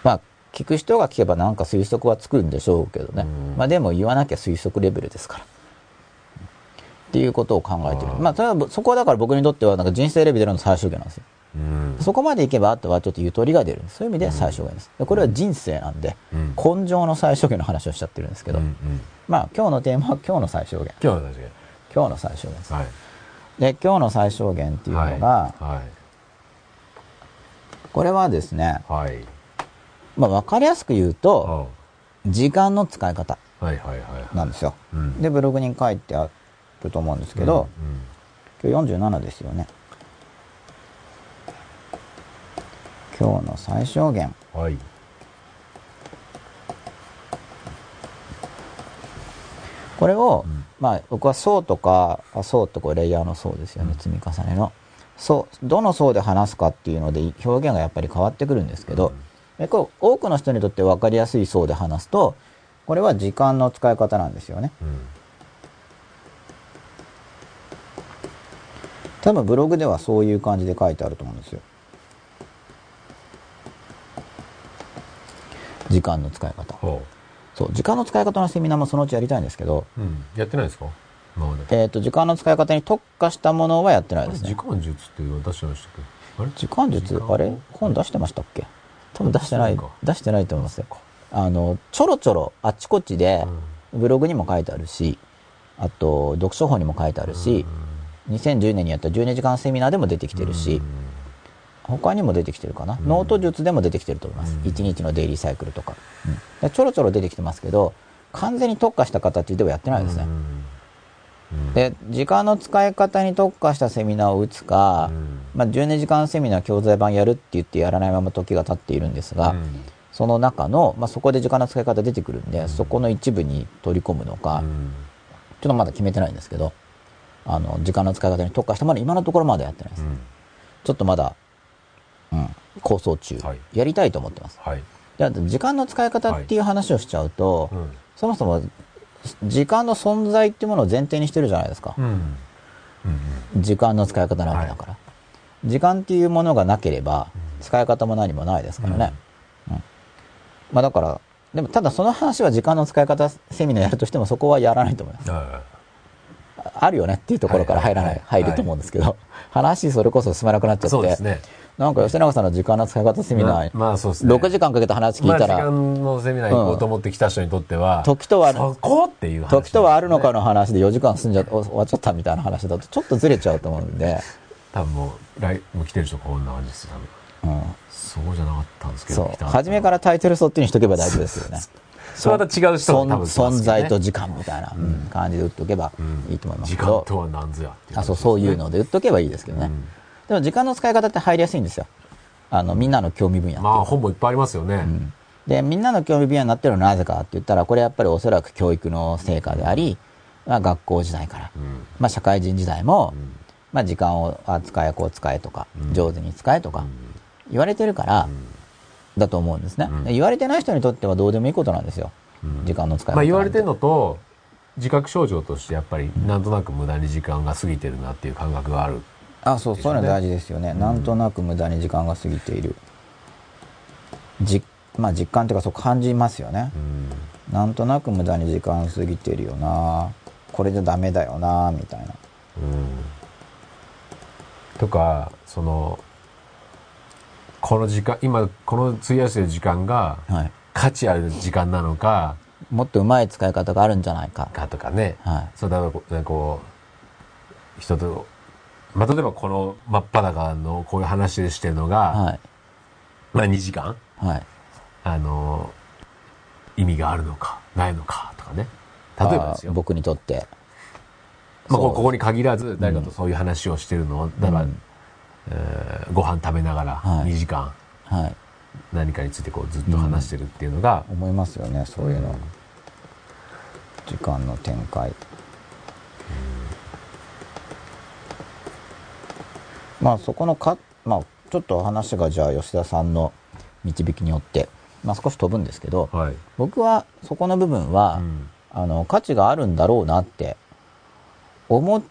まあ、聞く人が聞けばなんか推測はつくんでしょうけどね。うんまあでも言わなきゃ推測レベルですから。っていうことを考えてる。まあ、それはそこはだから僕にとってはなんか人生レベルの最小限なんですよ。うんそこまでいけばあとはちょっとゆとりが出る。そういう意味で最小限です。でこれは人生なんで、うん根性の最小限の話をしちゃってるんですけど、まあ今日のテーマは今日の最小限。今日は確か今日の最小限です。にはいで、今日の最小限っていうのが、はこれはですね、いはいまあ分かりやすく言うあと、時間の使い方はいはいはいなんですよ。うんで、ブログに書いてあると思うんですけど、今日47ですよね。今日の最小限。うんはいこれを、うんまあ僕は層とか、あ層ってこれレイヤーの層ですよね、積み重ねの。層、どの層で話すかっていうので表現がやっぱり変わってくるんですけど、でこれ多くの人にとって分かりやすい層で話すと、これは時間の使い方なんですよね。うん。多分ブログではそういう感じで書いてあると思うんですよ。時間の使い方。ほそう、時間の使い方のセミナーもそのうちやりたいんですけど、ううん。やってないですか？今まで。えっ、と、時間の使い方に特化したものはやってないですね。時間術っていうの出してましたっけ？あれ？時間術、あれ？本出してましたっけ？多分出してない出してないと思いますよ。あの、ちょろちょろ、あっちこっちで、ブログにも書いてあるし、あと、読書法にも書いてあるし、2010年にやった12時間セミナーでも出てきてるし、他にも出てきてるかな、うん。ノート術でも出てきてると思います、うん。1日のデイリーサイクルとか,、でちょろちょろ出てきてますけど完全に特化した形ではやってないですね、で時間の使い方に特化したセミナーを打つか、まあ、12時間セミナー教材版やるって言ってやらないまま時が経っているんですが、その中の、まあ、そこで時間の使い方出てくるんで、そこの一部に取り込むのか、ちょっとまだ決めてないんですけどあの時間の使い方に特化したもの今のところまだやってないです、ちょっとまだ、うん、構想中、はい。やりたいと思ってます。はい。で時間の使い方っていう話をしちゃうと、そもそも時間の存在っていうものを前提にしてるじゃないですか。時間の使い方なわけだから。時間っていうものがなければ、使い方も何もないですからね。うん。まあだから、でもただその話は時間の使い方セミナーやるとしてもそこはやらないと思います。あるよねっていうところから入らない、はいはいはい。入ると思うんですけど、話それこそ進まなくなっちゃって、そうですねなんか吉永さんの時間の使い方セミナー、まあそうですね。6時間かけて話聞いたら、まあ、時間のセミナー行こうと思ってきた人にとっては、時とはそこっていう話、時とはあるのかの話で4時間済んじゃ終わっちゃったみたいな話だとちょっとずれちゃうと思うんで、多分もう来もう来てる人こんな感じですよ多分。うん、そうじゃなかったんですけどそう。初めからタイトルそっちにしとけば大丈夫ですよね。それまた違う人が多分存存在と時時間みたいな、うん感じで打っとけばいいと思います時けど、間とは何ぞやってあそうそういうので打っとけばいいですけどね、うんでも時間の使い方って入りやすいんですよ。あのみんなの興味分野まあ本もいっぱいありますよね、でみんなの興味分野になってるのはなぜかって言ったらこれやっぱりおそらく教育の成果であり、まあ、学校時代から、うん。まあ、社会人時代も、まあ、時間をあ使えこう使えとか、上手に使えとか言われてるから、だと思うんですね、言われてない人にとってはどうでもいいことなんですよ、うん。時間の使い方まあ言われてるののと自覚症状としてやっぱりなんとなく無駄に時間が過ぎてるなっていう感覚があるあそうそういうの大事ですよね、なんとなく無駄に時間が過ぎている。じまあ実感というかそう感じますよね。う、ん。なんとなく無駄に時間過ぎてるよな。これじゃダメだよなみたいな。うん。とかそのこの時間今この費やしてる時間がはい。価値ある時間なのかもっとうまい使い方があるんじゃないか。かとかね、はい。そうだからこうねこう人と、まあ、例えばこの真っ裸のこういう話でしてるのが、はい。まあ2時間？はい。あの意味があるのかないのかとかね。例えばですよ、僕にとって。まあ、こここに限らず誰かとそういう話をしてるのをうん。えーご飯食べながらはい。2時間。はい。何かについてこうずっと話してるっていうのが、思いますよねそういうの、時間の展開、まあそこのかまあちょっと話がじゃあ吉田さんの導きによってまあ少し飛ぶんですけど、はい。僕はそこの部分は、うんあの、価値があるんだろうなって思っ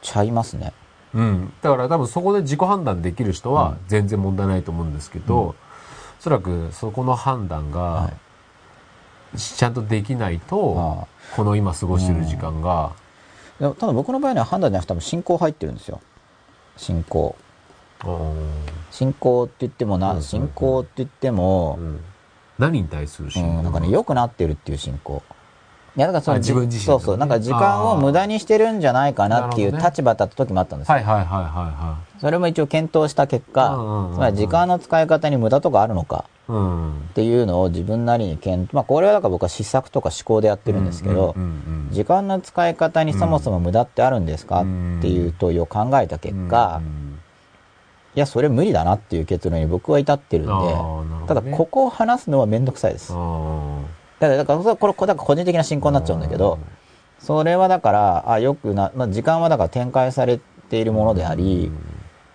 ちゃいますね。うん。だから多分そこで自己判断できる人は全然問題ないと思うんですけど、おそらくそこの判断がはちゃんとできないと、あこの今過ごしてる時間が、でもただ僕の場合には判断じゃなくて多分進行入ってるんですよ。進行。うん進行って言ってもな、うんうんうん。進行って言っても、何に対するう信仰？ん、なんかね、良くなってるっていう進行。いや、だからその、あ自分自身そうそう、なんか時間を無駄にしてるんじゃないかなっていう立場だった時もあったんですよ。はいはいはいはそれも一応検討した結果、うんうんうんうん。つまり時間の使い方に無駄とかあるのか。っていうのを自分なりに検討、まあこれはだから僕は試作とか思考でやってるんですけどうん、うんうん時間の使い方にそもそも無駄ってあるんですかうん。っていう問いを考えた結うん果う、ん。いや、それ無理だなっていう結論に僕は至ってるんでただここを話すのはめんどくさいです。だから、だからこれ、これ、だから個人的な進行になっちゃうんだけど、それはだから、あ、よくな、まあ、時間はだから展開されているものであり、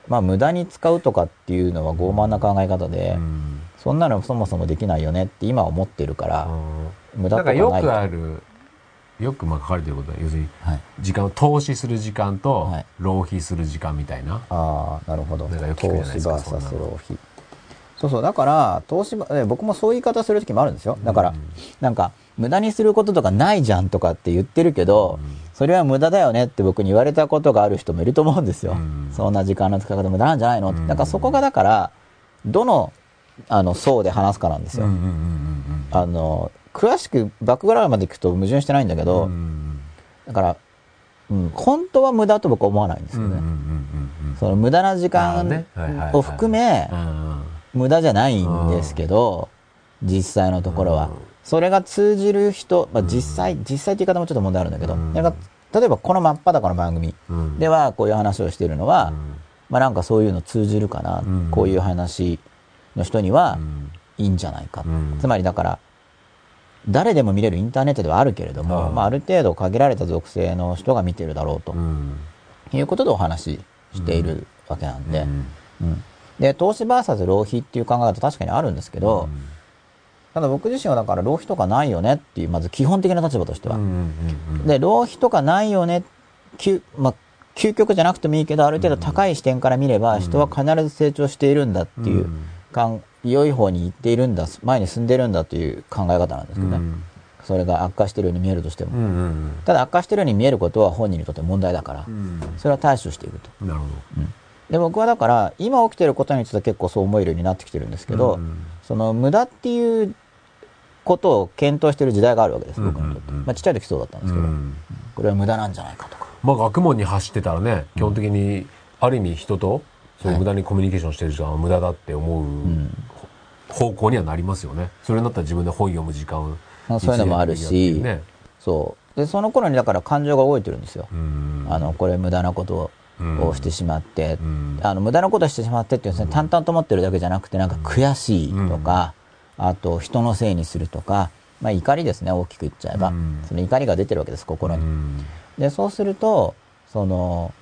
まあ、無駄に使うとかっていうのは傲慢な考え方で、うんそんなのそもそもできないよねって今思ってるから、うん無駄とかないくある、よくまあ書かれてることは、要するに、はい。時間を投資する時間とはい、浪費する時間みたいな。ああ、なるほど。投資 VS 浪費。そうそう。だから、投資僕もそういう言い方する時もあるんですよ。だから、なんか、無駄にすることとかないじゃんとかって言ってるけど、それは無駄だよねって僕に言われたことがある人もいると思うんですよ。うん。そんな時間の使い方無駄なんじゃないの？って。うんだからそこがだから、どの、あの、層で話すかなんですよ。あの、詳しくバックグラウンドまで行くと矛盾してないんだけうん。ど、うん。だから、うん、本当は無駄と僕は思わないんですよね。その無駄な時間を含めう、ん無駄じゃないんですけど、実際のところは。うん。それが通じる人、まあ、実際、実際って言い方もちょっと問題あるんだけど、例えばこの真っ裸の番組うん。ではこういう話をしているのは、うん。まあなんかそういうの通じるかな、うん。こういう話の人にはうん。いいんじゃないか。うん。つまりだから、誰でも見れるインターネットではあるけれども、うん。まあある程度限られた属性の人が見てるだろうとうん。いうことでお話ししているわけなんで、うん。うん。で、投資 VS 浪費っていう考え方確かにあるんですけど、ただ僕自身はだから浪費とかないよねっていう、まず基本的な立場としては。うんうんうんで、浪費とかないよね、究、まあ、究極じゃなくてもいいけど、ある程度高い視点から見れば、人は必ず成長しているんだっていう、うん。かん良い方に行っているんだ、前に進んでるんだという考え方なんですけどね。うん。それが悪化してるように見えるとしても。うんうんただ悪化してるように見えることは本人にとって問題だから、うん。それは対処していると。なるほど。で、僕はだから、今起きてることについては結構そう思えるようになってきてるんですけど、うん。その無駄っていうことを検討している時代があるわけです、僕にとって。まあちっちゃい時そうだったんですけど、うん。これは無駄なんじゃないかとか。まあ学問に走ってたらね基本的にある意味人とそう無駄にコミュニケーションしてる時間は無駄だって思う方向にはなりますよね。それになったら自分で本読む時間そういうのもあるし一年でやってそう。で、その頃にだから感情が動いてるんですよ。あの、これ無駄なことうん。をしてしまって、うん。あの、無駄なことをしてしまってっていうね、淡々と思ってるだけじゃなくて、なんか悔しいとか、あと人のせいにするとか、まあ怒りですね、大きく言っちゃえば。うんその怒りが出てるわけです、心に。うんで、そうすると、その、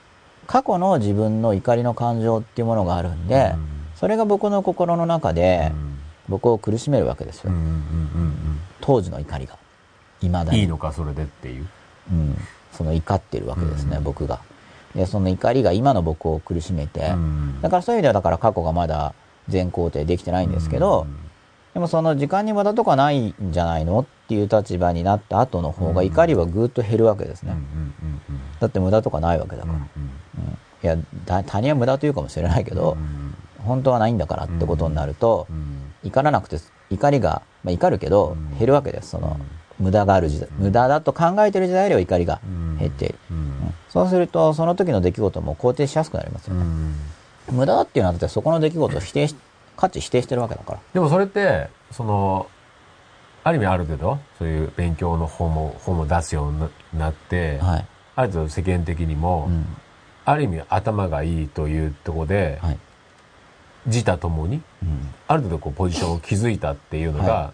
過去の自分の怒りの感情っていうものがあるんで、うんそれが僕の心の中で、うん僕を苦しめるわけですよ。当時の怒りが。未だうんに。いいのかそれでっていううん。その怒ってるわけですね、うん僕が。で、その怒りが今の僕を苦しめて、うんだからそういう意味ではだから過去がまだ全肯定できてないんですけど、でもその時間に無駄とかないんじゃないのっていう立場になった後の方が怒りはぐーっと減るわけですね。だって無駄とかないわけだから。いやだ他人は無駄というかもしれないけど、うん本当はないんだからってことになると、うん怒らなくて怒りが、まあ、怒るけどうん。減るわけです。その、無駄がある時代。無駄だと考えてる時代よりは怒りがうん減っている、そうするとその時の出来事も肯定しやすくなりますよね、うん。無駄だっていうのはだってそこの出来事を否定し価値否定してるわけだから。でもそれってそのある意味ある程度そういう勉強の本も本も出すようになって、はい、ある程度世間的にも、うん。ある意味頭がいいというところで、はい。自他ともにうん。ある程度こうポジションを築いたっていうのが、は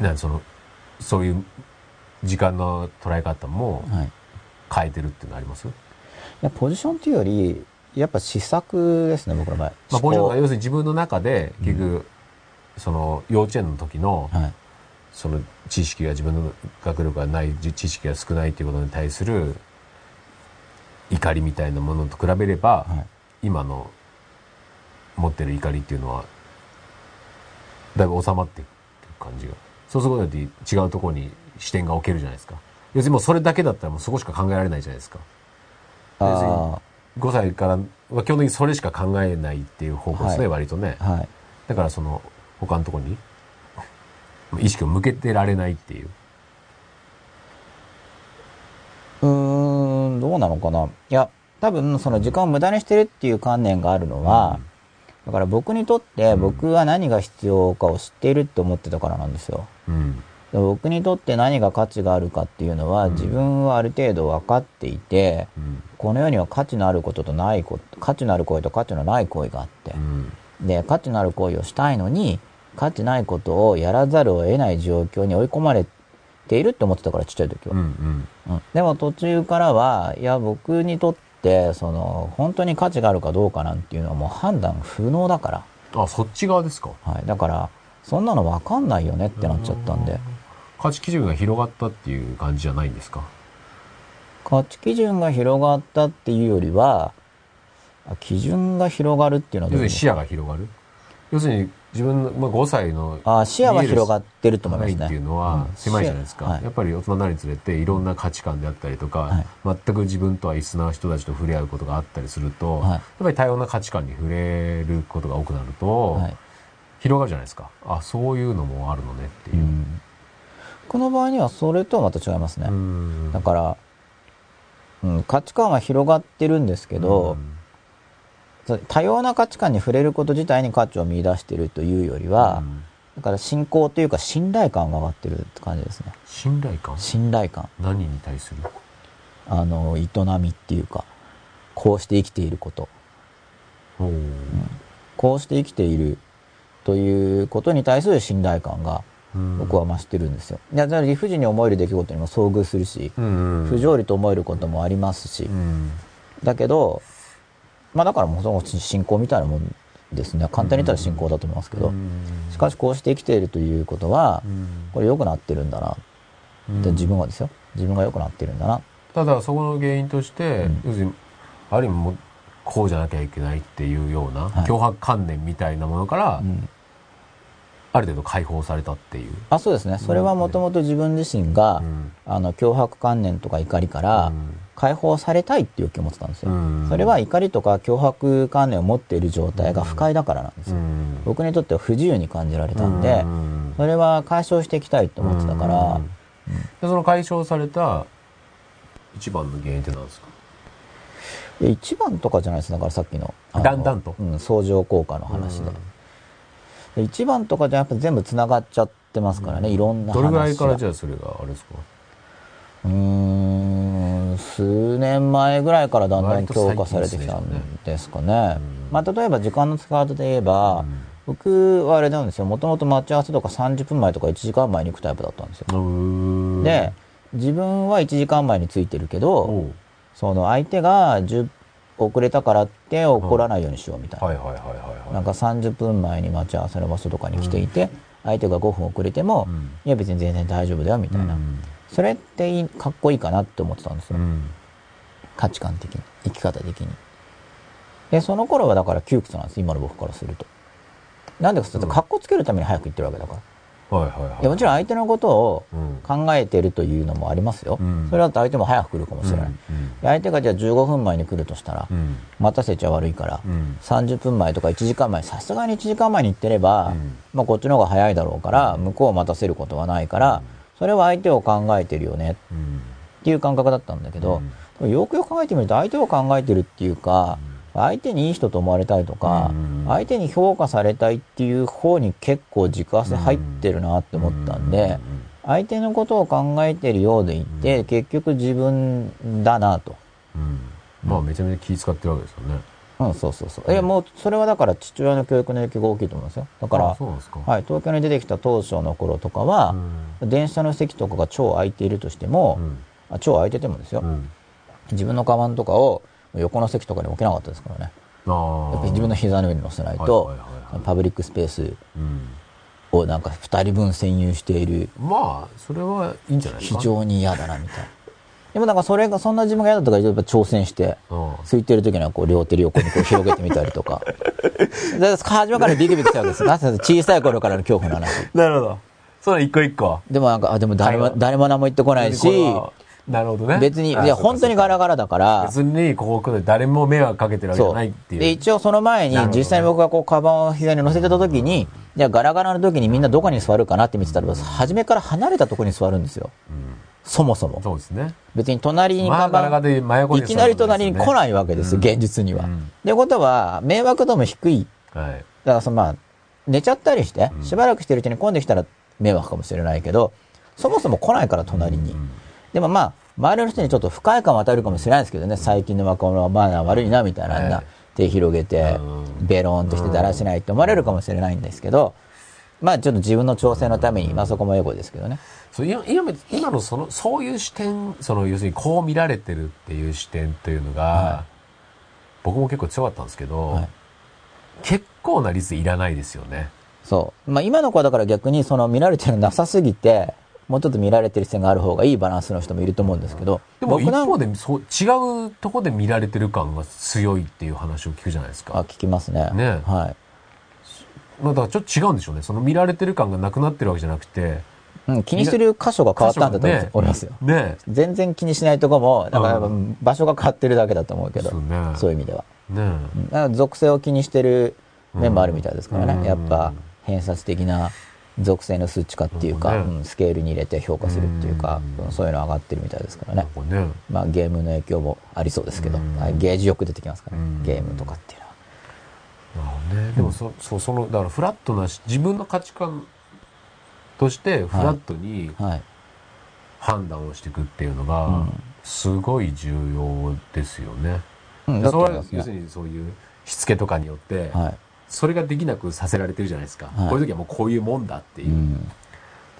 なんそのそういう時間の捉え方も変えてるっていうのあります？やポジションっていうよりやっぱ試作ですね、僕の場合。まあ、ポジションが思要するに自分の中で結局、その幼稚園の時の考はい。その知識が自分の学力がないじ知識が少ないっていうことに対する怒りみたいなものと比べれば、はい。今の持ってる怒りっていうのはだいぶ収まっていく感じが。そうすることによって違うところに視点が置けるじゃないですか。要するにもうそれだけだったらもうそこしか考えられないじゃないですか。あ5歳からは基本的にそれしか考えないっていう方向ですね、はい割とねあ、はい。だからその他のところに 意識を向けてられないっていううーん、どうなのかな。いや、多分、その時間を無駄にしてるっていう観念があるのは、だから僕にとって僕は何が必要かを知っているって思ってたからなんですよ。うんで僕にとって何が価値があるかっていうのは、自分はある程度分かっていて、うんこの世には価値のあることとないこと、価値のある行為と価値のない行為があってう、んで、価値のある行為をしたいのに、価値ないことをやらざるを得ない状況に追い込まれているって思ってたから、ちっちゃい時は。うんうんうんでも途中からは、いや、僕にとって、その、本当に価値があるかどうかなんていうのはもう判断不能だかあそっち側ですか？ら。はい。だから、そんなの分かんないよねってなっちゃったんで。価値基準が広がったっていう感じじゃないんですか？価値基準が広がったっていうよりは、あ基準が広がるっていうのはどういう要するに視野が広がる。要するに自分の、まあ、5歳のあ視野は広がってると思いますね。っていうのはうん。狭いじゃないですか、視野はい。やっぱり大人になるにつれていろんな価値観であったりとか、はい。全く自分とは異な人たちと触れ合うことがあったりすると、はい。やっぱり多様な価値観に触れることが多くなると、はい。広がるじゃないですか。あそういうのもあるのねっていう。う。んこの場合にはそれとはまた違いますね。うんだから、うん、価値観は広がってるんですけど、多様な価値観に触れること自体に価値を見出してるというよりは、うんだから信仰というか信頼感が上がってるって感じですね。信頼感？信頼感。何に対する？あの、営みっていうか、こうして生きていること。おーこうして生きているということに対する信頼感がうん僕は増してるんですよ。いや、理不尽に思える出来事にも遭遇するし、不条理と思えることもありますし。う、ん。だけど、まあだからもうその信仰みたいなもんですね。簡単に言ったら信仰だと思いますけど、しかしこうして生きているということはう、ん。これ良くなってるんだな。で自分はですよ。自分が良くなってるんだな。ただそこの原因として、うん。要するにある意味もうこうじゃなきゃいけないっていうような、はい。脅迫観念みたいなものから、うんある程度解放されたっていう。あ、そうですね。それはもともと自分自身が、うん。あの、脅迫観念とか怒りからうん解放されたいっていう気を持ってたんですよ。うん。それは怒りとか脅迫観念を持っている状態が不快だからなんですよ。うん。僕にとっては不自由に感じられたんで、うん。それは解消していきたいと思ってたから、うん。でその解消された一番の原因って何ですか？一番とかじゃないです。だからさっきのだんだんと？うん、相乗効果の話で。うんで一番とかじゃやっぱ全部繋がっちゃってますからね、いろんな話が。どれぐらいからじゃあそれがあれですか？うーん、数年前ぐらいからだんだん強化されてきたんですかね。まあ、例えば時間の使い方で言えば、うん僕はあれなんですよ。もともと待ち合わせとか30分前とか1時間前に行くタイプだったんですよ。うんで、自分は1時間前に着いてるけど、その相手が10遅れたからって怒らないようにしようみたいな。なんか30分前に待ち合わせの場所とかに来ていて、相手が5分遅れても、うんいや別に全然大丈夫だよみたいな。うんそれっていいかっこいいかなって思ってたんですよ。うん価値観的に、生き方的に。で、その頃はだから窮屈なんです、今の僕からすると。なんでかっていうと、うんかっこつけるために早く言ってるわけだから。はいはいはい。いや、もちろん相手のことをうん。考えてるというのもありますよ。うん。それだと相手も早く来るかもしれない。うん。で相手がじゃあ15分前に来るとしたら、うん。待たせちゃ悪いから、うん。30分前とか1時間前、さすがに1時間前に行ってれば、うん。まあこっちの方が早いだろうから、向こうを待たせることはないから、それは相手を考えてるよねうん。っていう感覚だったんだけど、よくよく考えてみると相手を考えてるっていうか、相手にいい人と思われたいとか、うん。相手に評価されたいっていう方に結構軸汗入ってるなって思ったんで、相手のことを考えてるようでいて、結局自分だなと。うん。まあめちゃめちゃ気使ってるわけですよね。うん、そうそうそう。え、もう、それはだから父親の教育の影響が大きいと思いますよ。だからか。はい、東京に出てきた当初の頃とかは、電車の席とかが超空いているとしても、うん。あ超空いててもですよ、うん。自分のカバンとかを横の席とかに置けなかったですからね。やっぱり自分の膝の上に乗せないとはいはいはいはい、パブリックスペースうん。をなんか二人分占有しているまあ、それはいいんじゃないですか。非常に嫌だなみたいな。でもなんかそれがそんな自分が嫌だったからやっぱ挑戦して、うん。空いてる時にはこう両手横にこう広げてみたりとか。で初めからビクビクしたわけです。なぜ小さい頃からの恐怖の話。なるほど。そう一個一個。でもなんか、あ、でも誰も、はい誰も何も言ってこないしなるほどね。別に、いあや、本当にガラガラだから、別にここ来る誰も迷惑かけてるわけじゃないっていう。で、一応その前に実際に僕がこう、カバンを膝に乗せてた時に、じゃあガラガラの時にみんなどこに座るかなって見てたら、初めから離れたところに座るんですよ。そもそも。そうですね。別に隣にまあカバガラガラで真横ン、にいきなり隣に来ないわけです、うん現実には。うんってことは、迷惑度も低い。はい。だからそのまあ、寝ちゃったりして、しばらくしてるうちに混んできたら迷惑かもしれないけど、そもそも来ないから隣に。でもまあ、周りの人にちょっと不快感を与えるかもしれないですけどね、最近の若者はマナー悪いな、みたいな、はい手広げてう、ん。ベローンとしてだらしないって思われるかもしれないんですけど、まあちょっと自分の調整のために、まあそこもエゴですけどね。そう今今今のそのそういう視点その要するにこう見られてるっていう視点というのが、は僕も結構強かったんですけど、はい。結構な率いらないですよね。そう。まあ今の子はだから逆にその見られてるのなさすぎて、もうちょっと見られてる視点がある方がいいバランスの人もいると思うんですけど、でも一方でそう違うとこで見られてる感が強いっていう話を聞くじゃないですあ、か。聞きますね。ねはい。まあだからちょっと違うんでしょうね。その見られてる感がなくなってるわけじゃなくて。うん、気にする箇所が変わったんだと思いますよ。ね全然気にしないとこも、だから場所が変わってるだけだと思うけど、そうねいう意味では。ねうんだから属性を気にしてる面もあるみたいですからね。うんやっぱ偏差値的な属性の数値化っていうか、ねうんスケールに入れて評価するっていうか、うんうんそういうの上がってるみたいですからね。ね。まあゲームの影響もありそうですけど、うんはいゲージよく出てきますからねう。んゲームとかっていうのは。なるほどね。でもそ、そう、その、だからフラットなし、自分の価値観としてフラットにはい。判断をしていくっていうのがうん、すごい重要ですよね。うん、それは要す。るにそういうしつけとかによって、はい。それができなくさせられてるじゃないですか。はいこういう時はもうこういうもんだっていうう。ん。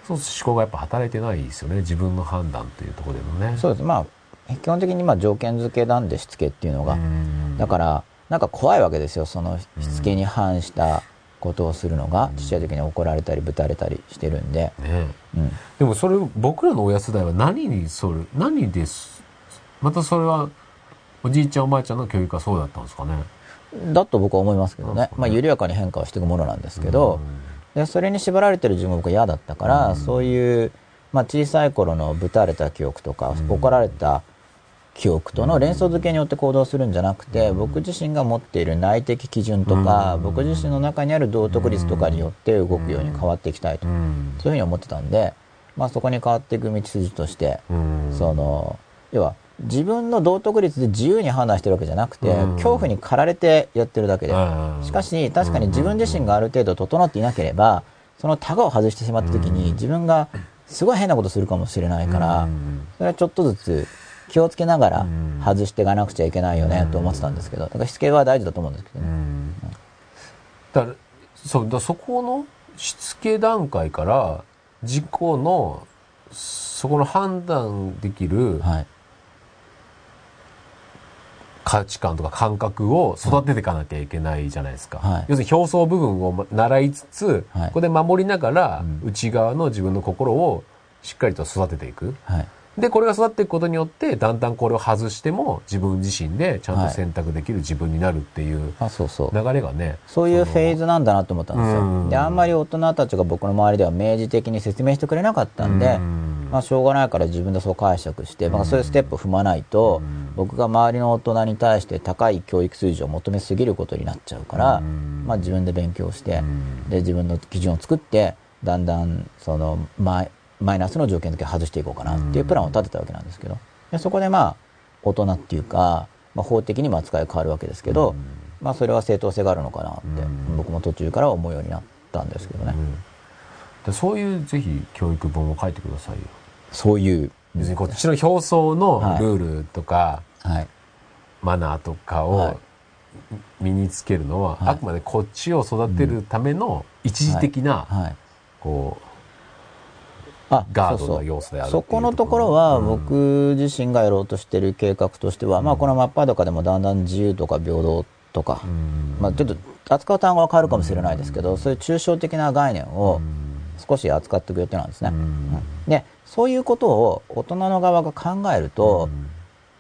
そうすると思考がやっぱ働いてないですよね。自分の判断っていうところでもね。そうです。まあ、基本的にまあ条件付けなんでしつけっていうのが。うんだから、なんか怖いわけですよ。そのしつけに反したことをするのが、ちっちゃい時に怒られたり、ぶたれたりしてるんで。ねうん。でもそれ僕らの親世代は何にそれ何ですまたそれはおじいちゃんおばあちゃんの教育はそうだったんですかねだと僕は思いますけどね。うん。まあ、緩やかに変化をしていくものなんですけど、でそれに縛られてる自分が僕は嫌だったから、うん。そういう、まあ、小さい頃のぶたれた記憶とか、うん。怒られた記憶との連想付けによって行動するんじゃなくて、僕自身が持っている内的基準とか、うん。僕自身の中にある道徳率とかによって動くように変わっていきたいと、うん。そういうふうに思ってたんで、まあ、そこに変わっていく道筋として、うん。その要は自分の道徳率で自由に判断してるわけじゃなくて、うん。恐怖に駆られてやってるだけで、うん。しかし確かに自分自身がある程度整っていなければそのタガを外してしまった時に自分がすごい変なことするかもしれないから、うん。それはちょっとずつ気をつけながらうん。外していかなくちゃいけないよねと思ってたんですけど。だからしつけは大事だと思うんですけどうね、ん。だからそうだそこのしつけ段階から自己のそこの判断できるはい価値観とか感覚を育てていかなきゃいけないじゃないですか。はい。要するに表層部分を習いつつ、はい。ここで守りながら、うん。内側の自分の心をしっかりと育てていく。はい。で、これが育っていくことによって、だんだんこれを外しても自分自身でちゃんと選択できる自分になるっていう流れがね。そういうフェーズなんだなと思ったんですうん。よであんまり大人たちが僕の周りでは明示的に説明してくれなかったんで、うん。まあ、しょうがないから自分でそう解釈して、まあ、そういうステップを踏まないと、うん僕が周りの大人に対して高い教育水準を求めすぎることになっちゃうから、うん。まあ、自分で勉強して、うん。で自分の基準を作ってだんだんそのマイマイナスの条件だけ外していこうかなっていうプランを立てたわけなんですけど。でそこでまあ大人っていうか、まあ、法的にも扱いが変わるわけですけど、うん。まあ、それは正当性があるのかなって、うん。僕も途中からは思うようになったんですけどね、うん。でそういうぜひ教育本を書いてくださいよ。そういう、別にこっちの表層のはい。ルールとか、はい、マナーとかはい。を身につけるのは、はい。あくまでこっちを育てるための一時的な、はい。こう、あガードの要素であるそこのところはうん。僕自身がやろうとしてる計画としては、まあこの真っ裸でもだんだん自由とか平等とか、うん。まあちょっと扱う単語は変わるかもしれないですけど、そういう抽象的な概念を少し扱っていく予定なんですね。うん。うん。で、そういうことを大人の側が考えると、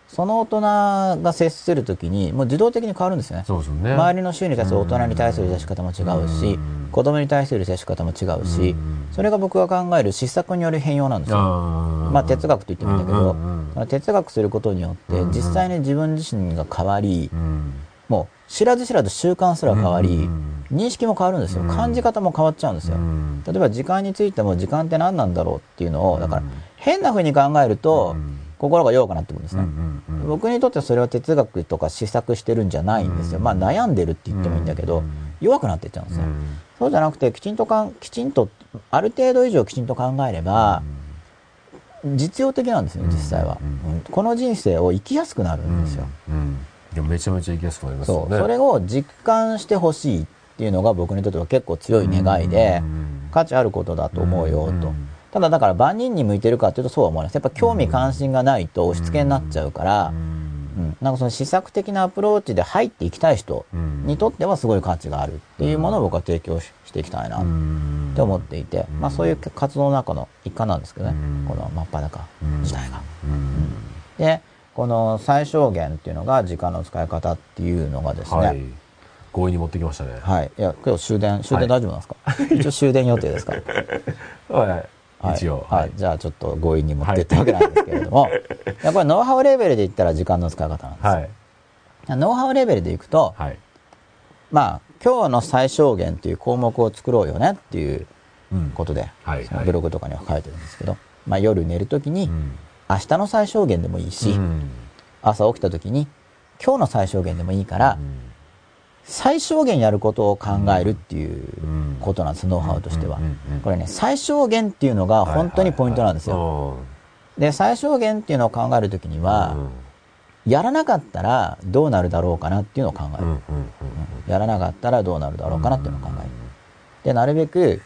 その大人が接するときに、もう自動的に変わるんですよね。ね周りの周囲に対する大人に対する接し方も違うしうん、子供に対する接し方も違うしうん、それが僕が考える施策による変容なんですよ。あまあ哲学と言ってもいいんだけどうんうんうん、哲学することによってうんうん。実際に自分自身が変わりう、ん。もう知らず知らず習慣すら変わりうん、認識も変わるんですよ。うん。感じ方も変わっちゃうんですよ。う。ん。例えば時間についても時間って何なんだろうっていうのを、だからうん変な風に考えるとうん。心が弱くなってくるんですね。僕にとってそれは哲学とか施策してるんじゃないんですよ。うん。まあ悩んでるって言ってもいいんだけどうん、弱くなっていっちゃうんですよ。うん。そうじゃなくて、きちんとかん、きちんと、ある程度以上きちんと考えれば、実用的なんですよ、実際は、この人生を生きやすくなるんですよ。うんうんいやめちゃめちゃ行きやすくなりますよそう。ねそれを実感してほしいっていうのが僕にとっては結構強い願いでう、ん。価値あることだと思うよと。うん。ただだから万人に向いてるかっていうとそうは思わないです。やっぱ興味関心がないと押し付けになっちゃうから、うん。うん、なんかその施策的なアプローチで入っていきたい人うん。にとってはすごい価値があるっていうものを僕は提供ししていきたいなって思っていて、まあそういう活動の中の一環なんですけどね、うん。この真っ裸自体が。うん。で、この最小限っていうのが時間の使い方っていうのがですね、ははい。い。強引に持ってきましたね。い。や、今日終電、終電大丈夫なんですか、一応終電予定ですから。はい。はい、一応。はい、じゃあちょっと強引に持ってったわけなんですけれども、い。やこれノウハウレベルで言ったら時間の使い方なんですよ。はい。ノウハウレベルでいくと、はい。まあ、今日の最小限っていう項目を作ろうよねっていううん。ことで、はい。そのブログとかには書いてるんですけど、まあ夜寝るときに、うん明日の最小限でもいいし、うん。朝起きたときに、今日の最小限でもいいから、最小限やることを考えるっていううん。ことなんです、ノウハウとしては。うんうんうん。これね、最小限っていうのが本当にポイントなんですよ。よで、最小限っていうのを考えるときには、やらなかったらどうなるだろうかなっていうのを考える。うんうんやらなかったらどうなるだろうかなっていうのを考える。で、なるべく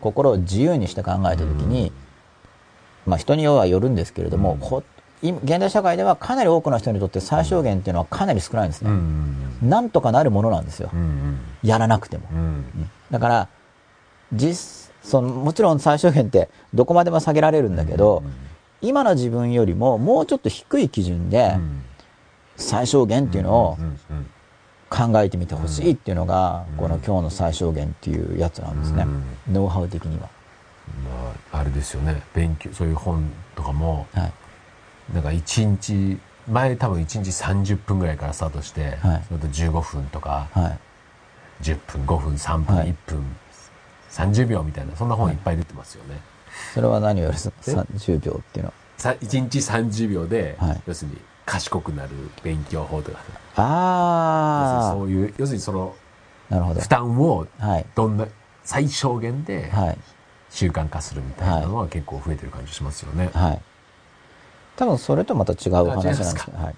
心を自由にして考えたときに、まあ人にはよるんですけれども、うん現代社会ではかなり多くの人にとって最小限っていうのはかなり少ないんですうんうね。んなんとかなるものなんですよう。んやらなくても。うんだから、実、その、もちろん最小限ってどこまでも下げられるんだけど、今の自分よりももうちょっと低い基準で最小限っていうのをうんうん考えてみてほしいっていうのが、うんこの今日の最小限っていうやつなんですね。ノウハウ的には。まああれですよね。勉強そういう本とかも。はい。なんか1日前多分1日30分ぐらいからスタートして、はい。それと15分とかはい。10分5分3分、はい。1分30秒みたいなそんな本いっぱい出てますよね、それは何よりえ？30秒っていうの。さ1日30秒で、はい。要するに賢くなる勉強法とか。あ要するにそういう要するにそのあ、なるほど。負担をはい。どんな最小限ではい。習慣化するみたいなのは結構増えてる感じしますよね、はい。多分それとまた違う話なんですけど、はい。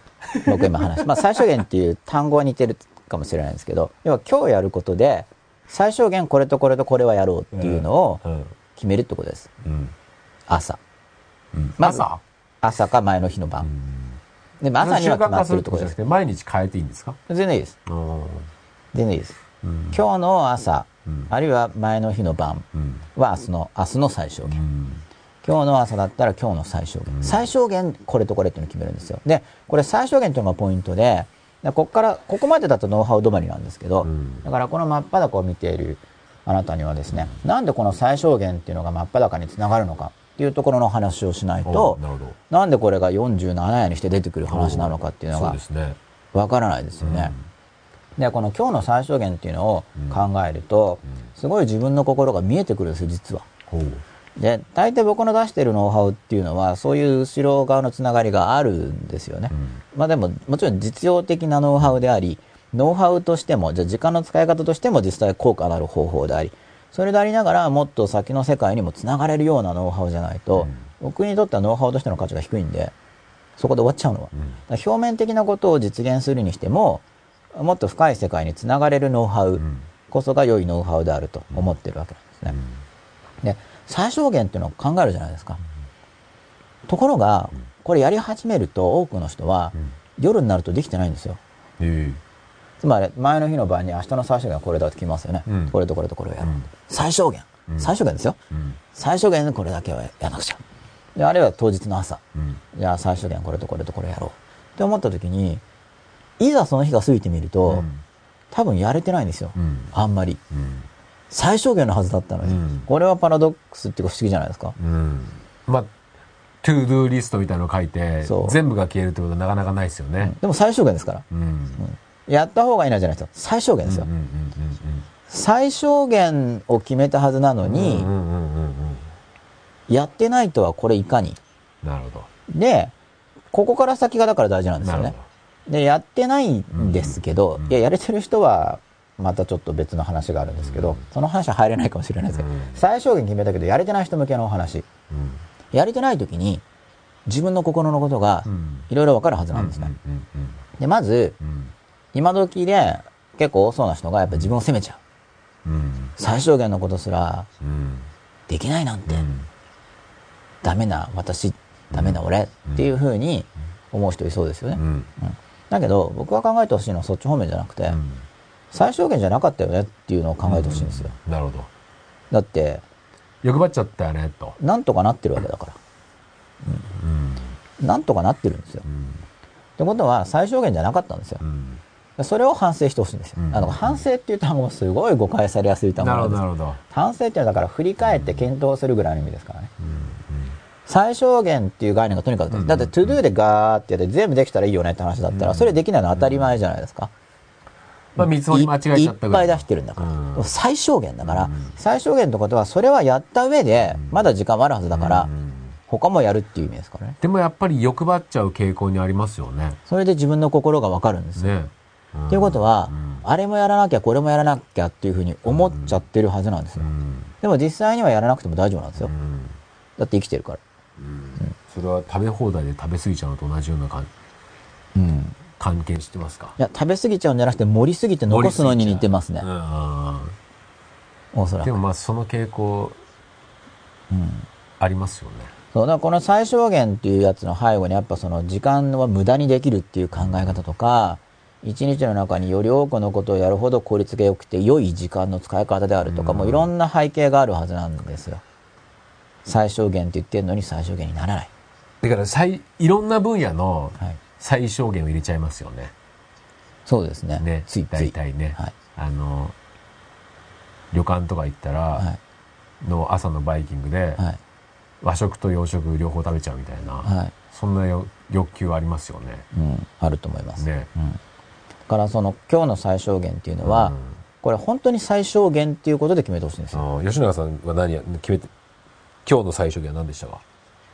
僕今話し、まあ最小限っていう単語は似てるかもしれないんですけど、要は今日やることで、最小限これとこれとこれはやろうっていうのをうん決めるってことです。うん朝。うんまず朝？朝か前の日の晩。でも朝には決まってるってことです。毎日変えていいんですか？全然いいです。うん全然いいです。うん今日の朝、うんあるいは前の日の晩うんは明日の、明日の最小限。うん今日の朝だったら今日の最小限。うん最小限これとこれっていうのを決めるんですよ。で、これ最小限っていうのがポイントで、でここから、ここまでだとノウハウ止まりなんですけど、うんだからこの真っ裸を見ているあなたにはですね、なんでこの最小限っていうのが真っ裸につながるのかっていうところの話をしないとお、なんでこれが47夜にして出てくる話なのかっていうのがそうですねわからないですよね。で、この今日の最小限っていうのを考えると、すごい自分の心が見えてくるんですよ、実は。で、大体僕の出してるノウハウっていうのは、そういう後ろ側のつながりがあるんですよね。うんまあでも、もちろん実用的なノウハウであり、ノウハウとしても、じゃあ時間の使い方としても実際効果のある方法であり、それでありながらもっと先の世界にもつながれるようなノウハウじゃないと、僕にとってはノウハウとしての価値が低いんで、そこで終わっちゃうのは。うん表面的なことを実現するにしても、もっと深い世界につながれるノウハウんこそが良いノウハウであると思ってるわけなんですね。で、最小限っていうのを考えるじゃないですか。ところが、これやり始めると多くの人は、夜になるとできてないんですよ。えつまり、前の日の晩に明日の最小限はこれだってきますよね。うんこれとこれとこれをやる。うん最小限、うん最小限ですよ。最小限でこれだけはやらなくちゃ。で、あるいは当日の朝。うんじゃあ最小限これとこれとこれやろう。って思った時に、いざその日が過ぎてみると、うん多分やれてないんですよ。うんあんまり。うん最小限のはずだったのに。うんこれはパラドックスっていうか不思議じゃないですか。うんまあ ToDo リストみたいなの書いて全部が消えるってことはなかなかないですよねでも最小限ですから。うんやった方がいいなじゃないですよ。最小限ですよ。最小限を決めたはずなのに、やってないとはこれいかに。なるほどで、ここから先がだから大事なんですよねなるほ。で、やってないんですけど、うん。いや、やれてる人は、またちょっと別の話があるんですけど、うん。その話は入れないかもしれないです。けど、うん。最小限決めたけど、やれてない人向けのお話。うん。やれてない時に、自分の心のことがうん。いろいろわかるはずなんですね。で、まず、うん。今時で結構多そうな人がやっぱ自分を責めちゃう。うん。最小限のことすらうん。できないなんて、うん。ダメな私、ダメな俺っていう風に思う人いそうですよね。うん。うんだけど、僕が考えてほしいのはそっち方面じゃなくて、うん最小限じゃなかったよねっていうのを考えてほしいんですよ。なるほどだって、欲張っちゃったよねとなんとかなってるわけだから。うんなんとかなってるんですよ。うんってことは最小限じゃなかったんですよう。んそれを反省してほしいんですよ。うんあの反省っていう単語もすごい誤解されやすい単語なんです。ほどなるほど反省っていうのはだから振り返って検討するぐらいの意味ですからね。うん最小限っていう概念がとにかくだって to do でガーってやって全部できたらいいよねって話だったら、うんそれできないのは当たり前じゃないですか。まあ見積もり間違えちゃったいっぱい出してるんだから。最小限だから、うん最小限ってことはそれはやった上で、まだ時間はあるはずだから、うん他もやるっていう意味ですからね。でもやっぱり欲張っちゃう傾向にありますよねそれで自分の心がわかるんですよ。ねっていうことは、うんあれもやらなきゃこれもやらなきゃっていうふうに思っちゃってるはずなんですよ。うんでも実際にはやらなくても大丈夫なんですよ。うんだって生きてるから。それは食べ放題で食べ過ぎちゃうのと同じような感うん。関係してますか？いや、食べ過ぎちゃうんじゃなくて盛りすぎて残すのに似てますねう。んおそらく。でもまあその傾向うん。ありますよねそう、だからこの最小限っていうやつの背後にやっぱその時間は無駄にできるっていう考え方とか、一日の中により多くのことをやるほど効率が良くて良い時間の使い方であるとか、うんもういろんな背景があるはずなんですよ。最小限って言ってるのに最小限にならない。だから最いろんな分野のはい。最小限を入れちゃいますよねそうですね。ねついつい。大体ね、はい。あの旅館とか行ったら、はい。の朝のバイキングで、はい。和食と洋食両方食べちゃうみたいな、はい。そんなよ欲求ありますよねうん。あると思います。ねうん。だからその今日の最小限っていうのは、うんこれ本当に最小限っていうことで決めてほしいんですよ。吉永さんは何や決めて今日の最小限は何でしたか？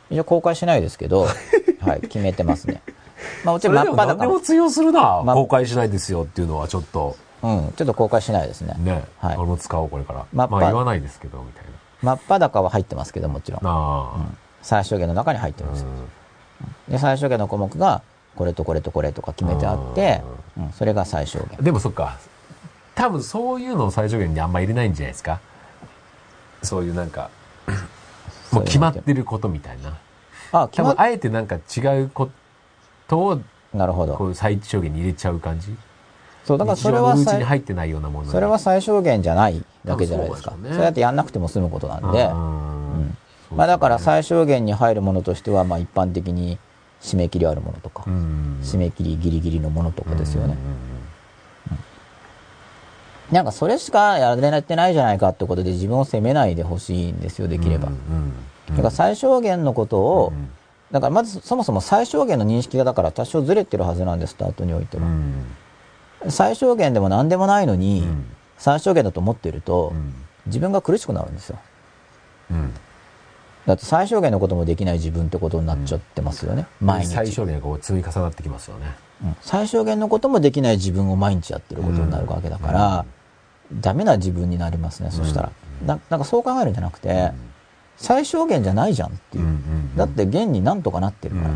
一応公開しないですけど、はい、決めてますね。まあもちろん真っ裸も何でも通用するな、ま公開しないですよっていうのはちょっとうん、ちょっと公開しないですね。ね、はい俺も使おうこれからまあまあ言わないですけどみたい真っ裸は入ってますけど、もちろん。なあ最小限の中に入ってあ、ます。うで、最小限の項目が、これとこれとこれとか決めてあって、うん、それが最小限。んでもそっか多分そういうのを最小限にあんま入れないんじゃないですかそういうなんかもう決まってることみたいな。あ、決まっあえてなんか違うことをなるほど。こういう最小限に入れちゃう感じ。そう、だから日それはに最、入ってないようなものにそれは最小限じゃない。だけじゃないですか。そ多分そうでしょうねれだってやんなくても済むことなんで、うん。まあだから最小限に入るものとしては、まあ一般的に締め切りあるものとか、うん。締め切りギリギリのものとかですよね。うんなんかそれしかやれてないじゃないかってことで自分を責めないでほしいんですよ、できれば。だから最小限のことを、うんだからまずそもそも最小限の認識がだから多少ずれてるはずなんです、スタートにおいては。うん。最小限でも何でもないのに、うん。最小限だと思ってると、うん。自分が苦しくなるんですよ。うん。だって最小限のこともできない自分ってことになっちゃってますよね、毎日。最小限がこう積み重なってきますよね。うん。最小限のこともできない自分を毎日やってることになるわけだから、ダメな自分になりますね、そしたら。ななんかそう考えるんじゃなくて、最小限じゃないじゃんっていう。だって現になんとかなってるから。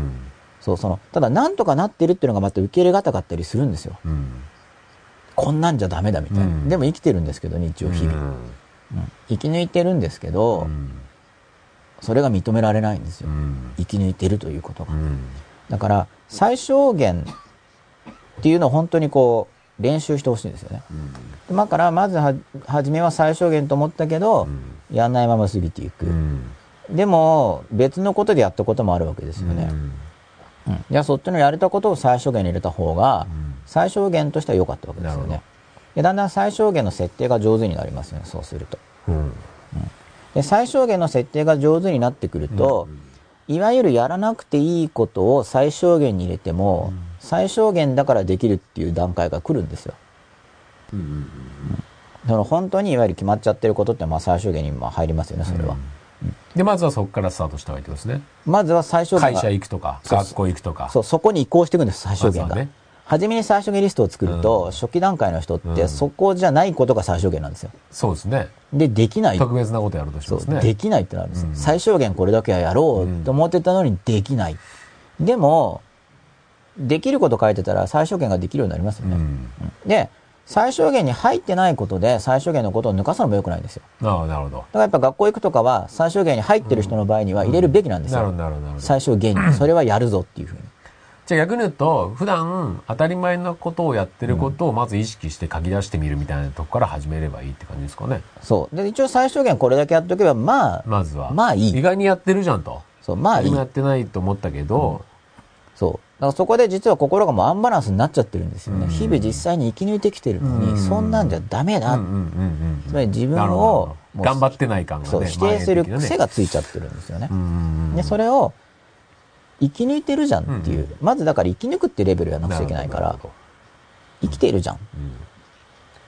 そう、その、ただなんとかなってるっていうのがまた受け入れがたかったりするんですよ。こんなんじゃダメだみたいな。うんでも生きてるんですけどね、一応日々。うん生き抜いてるんですけど、うん。それが認められないんですよ。うん。生き抜いてるということが。うん。だから、最小限っていうのを本当にこう、練習してほしいんですよね。だから、まずは、初めは最小限と思ったけど、やんないまま過ぎていく。うん。でも、別のことでやったこともあるわけですよね。うんじゃあ、そっちのやれたことを最小限に入れた方が、最小限としては良かったわけですよね。でだんだん最小限の設定が上手になりますよね、そうすると。うん。で最小限の設定が上手になってくると、いわゆるやらなくていいことを最小限に入れても、最小限だからできるっていう段階が来るんですよ。うん。その本当にいわゆる決まっちゃってることってまあ最小限にまあ入りますよね、それは。で、まずはそこからスタートした方がいいってことですね。まずは最小限会が社行くとか、学校行くとか。そう、そこに移行していくんです、最小限が。まね初めに最小限リストを作ると、うん初期段階の人って、うんそこじゃないことが最小限なんですよ。そうですね。で、できない。特別なことやるとしますね。できないってなるんですよ、うん最小限これだけはやろうと思ってたのにできない。でも、できること書いてたら最小限ができるようになりますよね。うん。うんで、最小限に入ってないことで最小限のことを抜かすのも良くないんですよ。ああ、なるほど。だからやっぱ学校行くとかは最小限に入ってる人の場合には入れるべきなんですよ。なるほど、なるほどなるほど。最小限に。それはやるぞっていうふうに。じゃあ逆に言うと、普段当たり前のことをやってることをまず意識して書き出してみるみたいなとこから始めればいいって感じですかね。そう。で、一応最小限これだけやっておけば、まあ、まずは。まあいい意外にやってるじゃんと。そう、まあいい今。やってないと思ったけど、そう。だからそこで実は心がもうアンバランスになっちゃってるんですよね。うん日々実際に生き抜いてきてるのに、うんそんなんじゃダメだ。つまり自分を頑張ってない感がね。そう、否定する癖がついちゃってるんですよねで、それを、生き抜いてるじゃんっていう。うんまずだから生き抜くってレベルやらなくちゃいけないから生きているじゃん。うん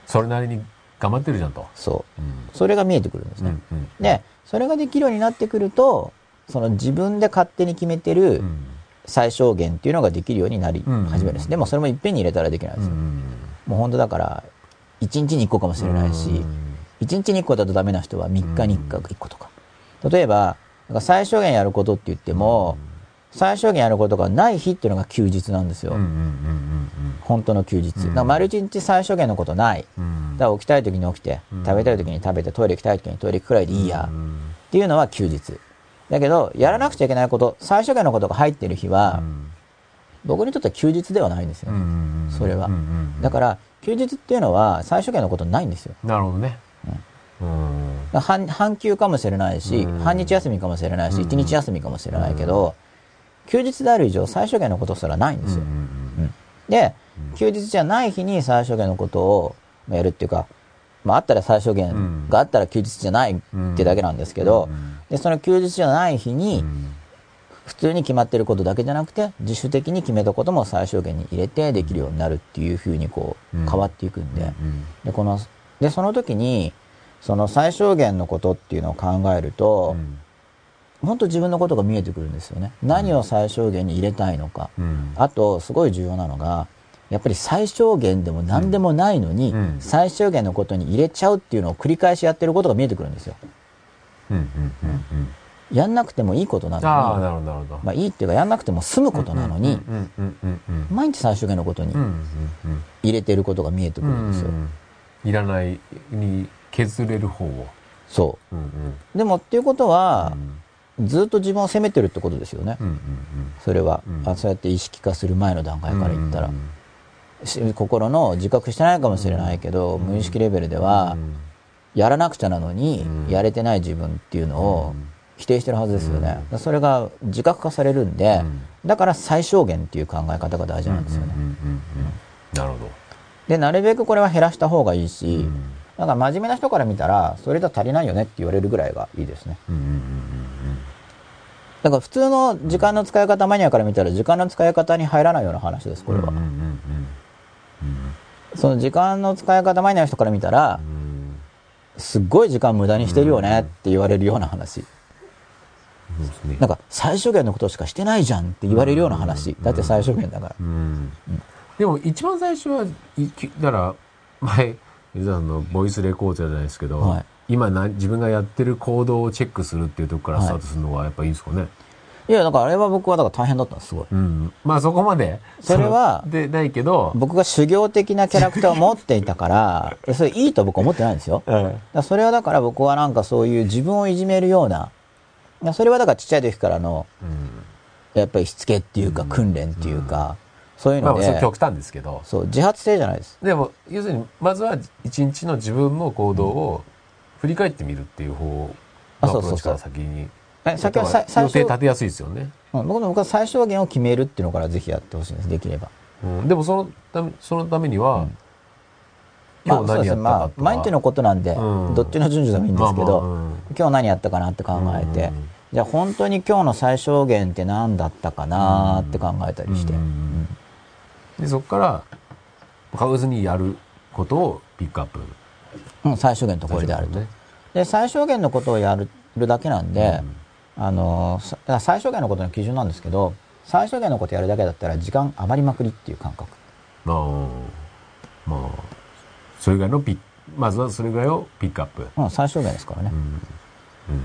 それなりに頑張ってるじゃんと。そう。うんそれが見えてくるんですね。で、それができるようになってくると、その自分で勝手に決めてるうん最小限っていうのができるようになりうん始めるんです。でもそれもいっぺんに入れたらできないですよ。うんもう本当だから、1日に1個かもしれないし、1日に1個だとダメな人は3日に1個1個とか。例えば、最小限やることって言っても、最小限やることがない日っていうのが休日なんですよ。本当の休日。だから丸一日最小限のことない。だから起きたい時に起きて、食べたい時に食べて、トイレ行きたい時にトイレ行くくらいでいいや。うんっていうのは休日。だけど、やらなくちゃいけないこと、最小限のことが入ってる日は、僕にとっては休日ではないんですよそれは。うんうんだから、休日っていうのは最小限のことないんですよ。なるほどね。うん。半半休かもしれないし、うん。半日休みかもしれないし、一日休みかもしれないけど、休日である以上最小限のことすらないんですよ。うんで、休日じゃない日に最小限のことをやるっていうか、まああったら最小限があったら休日じゃないってだけなんですけど、で、その休日じゃない日に、普通に決まってることだけじゃなくて、自主的に決めたことも最小限に入れてできるようになるっていうふうにこう、うん。変わっていくんで、うんで、この、で、その時に、その最小限のことっていうのを考えると、本当自分のことが見えてくるんですよね。何を最小限に入れたいのか。うん。あと、すごい重要なのが、やっぱり最小限でも何でもないのに、うん。最小限のことに入れちゃうっていうのを繰り返しやってることが見えてくるんですよ。うんうんうんうんやんなくてもいいことなのに。まあいいっていうかやんなくても済むことなのに、うんうんうんうん毎日最小限のことにうんうんうん入れてることが見えてくうるんですよ。んいらないに削れる方を。そうんうんう。でもっていうことはう、んずっと自分を責めてるってことですよね。うんうんそれは、うんあ。そうやって意識化する前の段階から言ったら。心の自覚してないかもしれないけど、無意識レベルでは、やらなくちゃなのに、うんやれてない自分っていうのを否定してるはずですよね。それが自覚化されるんで、うんだから最小限っていう考え方が大事なんですよね。なるほど。で、なるべくこれは減らした方がいいし、うんなんか真面目な人から見たら、それじゃ足りないよねって言われるぐらいがいいですね。だから普通の時間の使い方マニアから見たら、時間の使い方に入らないような話です、これは。その時間の使い方マニアの人から見たらう、んすっごい時間無駄にしてるよねって言われるような話。なんか最小限のことしかしてないじゃんって言われるような話。だって最小限だから。うん。でも一番最初はいきだから前水田さんのボイスレコーダーじゃないですけど、はい。今な自分がやってる行動をチェックするっていうところからスタートするのがやっぱいいんですかね、いや、だからあれは僕はだから大変だったんです、すごい。うん。まあそこまで。それはで、ないけど、僕が修行的なキャラクターを持っていたから、それいいと僕は思ってないんですよ。うん。らそれはだから僕はなんかそういう自分をいじめるような、それはだからちっちゃい時からの、うん。やっぱりしつけっていうか訓練っていうか、そういうまあので、それ極端ですけど。そう、自発性じゃないです。でも、要するに、まずは一日の自分の行動を振り返ってみるっていう方あそうそうそう先に。え、先はさ最初、予定立てやすいですよね。うん僕の僕は最小限を決めるっていうのからぜひやってほしいんです、できれば。うん。でもそのため、そのためには、まあ、今日何やったかとか、まあ、毎日のことなんで、うんどっちの順序でもいいんですけど、まあまあうん今日何やったかなって考えて、うんじゃあ本当に今日の最小限って何だったかなって考えたりして、うんで、そこから、買わずにやることをピックアップ。うん最小限のところであると。ね。で、最小限のことをやるだけなんで、あの、最小限のことの基準なんですけど、最小限のことやるだけだったら時間余りまくりっていう感覚。まあ、まあ、それぐらいのピッ、まずはそれぐらいをピックアップ。うん、最小限ですからね。うん。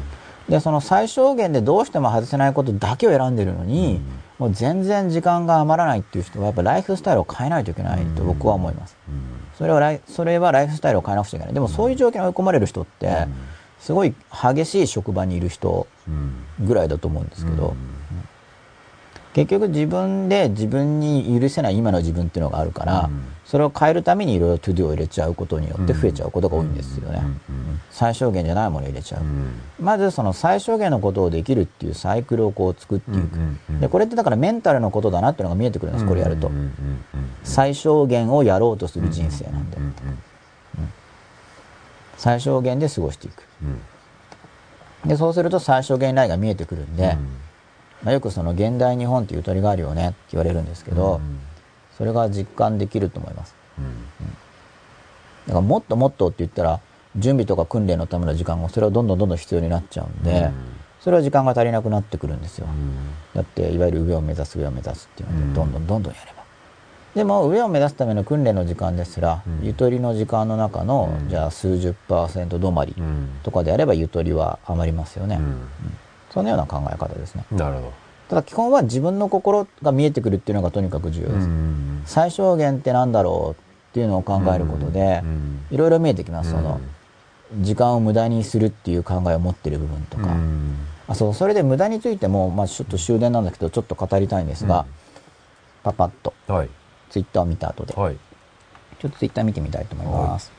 で、その最小限でどうしても外せないことだけを選んでるのに、もう全然時間が余らないっていう人はやっぱライフスタイルを変えないといけないと僕は思います。うん。それはライそれはライフスタイルを変えなくちゃいけない。でもそういう状況に追い込まれる人って、すごい激しい職場にいる人うん。ぐらいだと思うんですけど、うん結局自分で自分に許せない今の自分っていうのがあるから、うんそれを変えるためにいろいろトゥドゥを入れちゃうことによって増えちゃうことが多いんですよね。うん最小限じゃないものを入れちゃう。うんまずその最小限のことをできるっていうサイクルをこう作っていく。で、これってだからメンタルのことだなっていうのが見えてくるんです、これやると最小限をやろうとする人生なんでう。ん最小限で過ごしていく。うん。で、そうすると最小限ラインが見えてくるんで、うん。まあ、よくその現代日本ってゆとりがあるよねって言われるんですけど、それが実感できると思います。うん。だからもっともっとって言ったら、準備とか訓練のための時間がそれはどんどんどんどん必要になっちゃうんで、それは時間が足りなくなってくるんですよ。だって、いわゆる上を目指す上を目指すっていうので、うん。どんどんどんどんやれば。でも、上を目指すための訓練の時間ですら、うん。ゆとりの時間の中の、うん。じゃあ数十パーセント止まりうん。とかであればゆとりは余りますよね。うん。そん。なような考え方ですね。なるほただ基本は自分の心が見えてくるっていうのがとにかく重要どです。最小限ってなんだろうっていうのを考えることでう、ん。いろいろ見えてきます。その、時間を無駄にするっていう考えを持ってる部分とか。うん。あ、そう、それで無駄についても、まあちょっと終電なんだけど、ちょっと語りたいんですが、うん。パパッと、はいツイッターを見た後で、はいちょっとツイッター見てみたいと思います。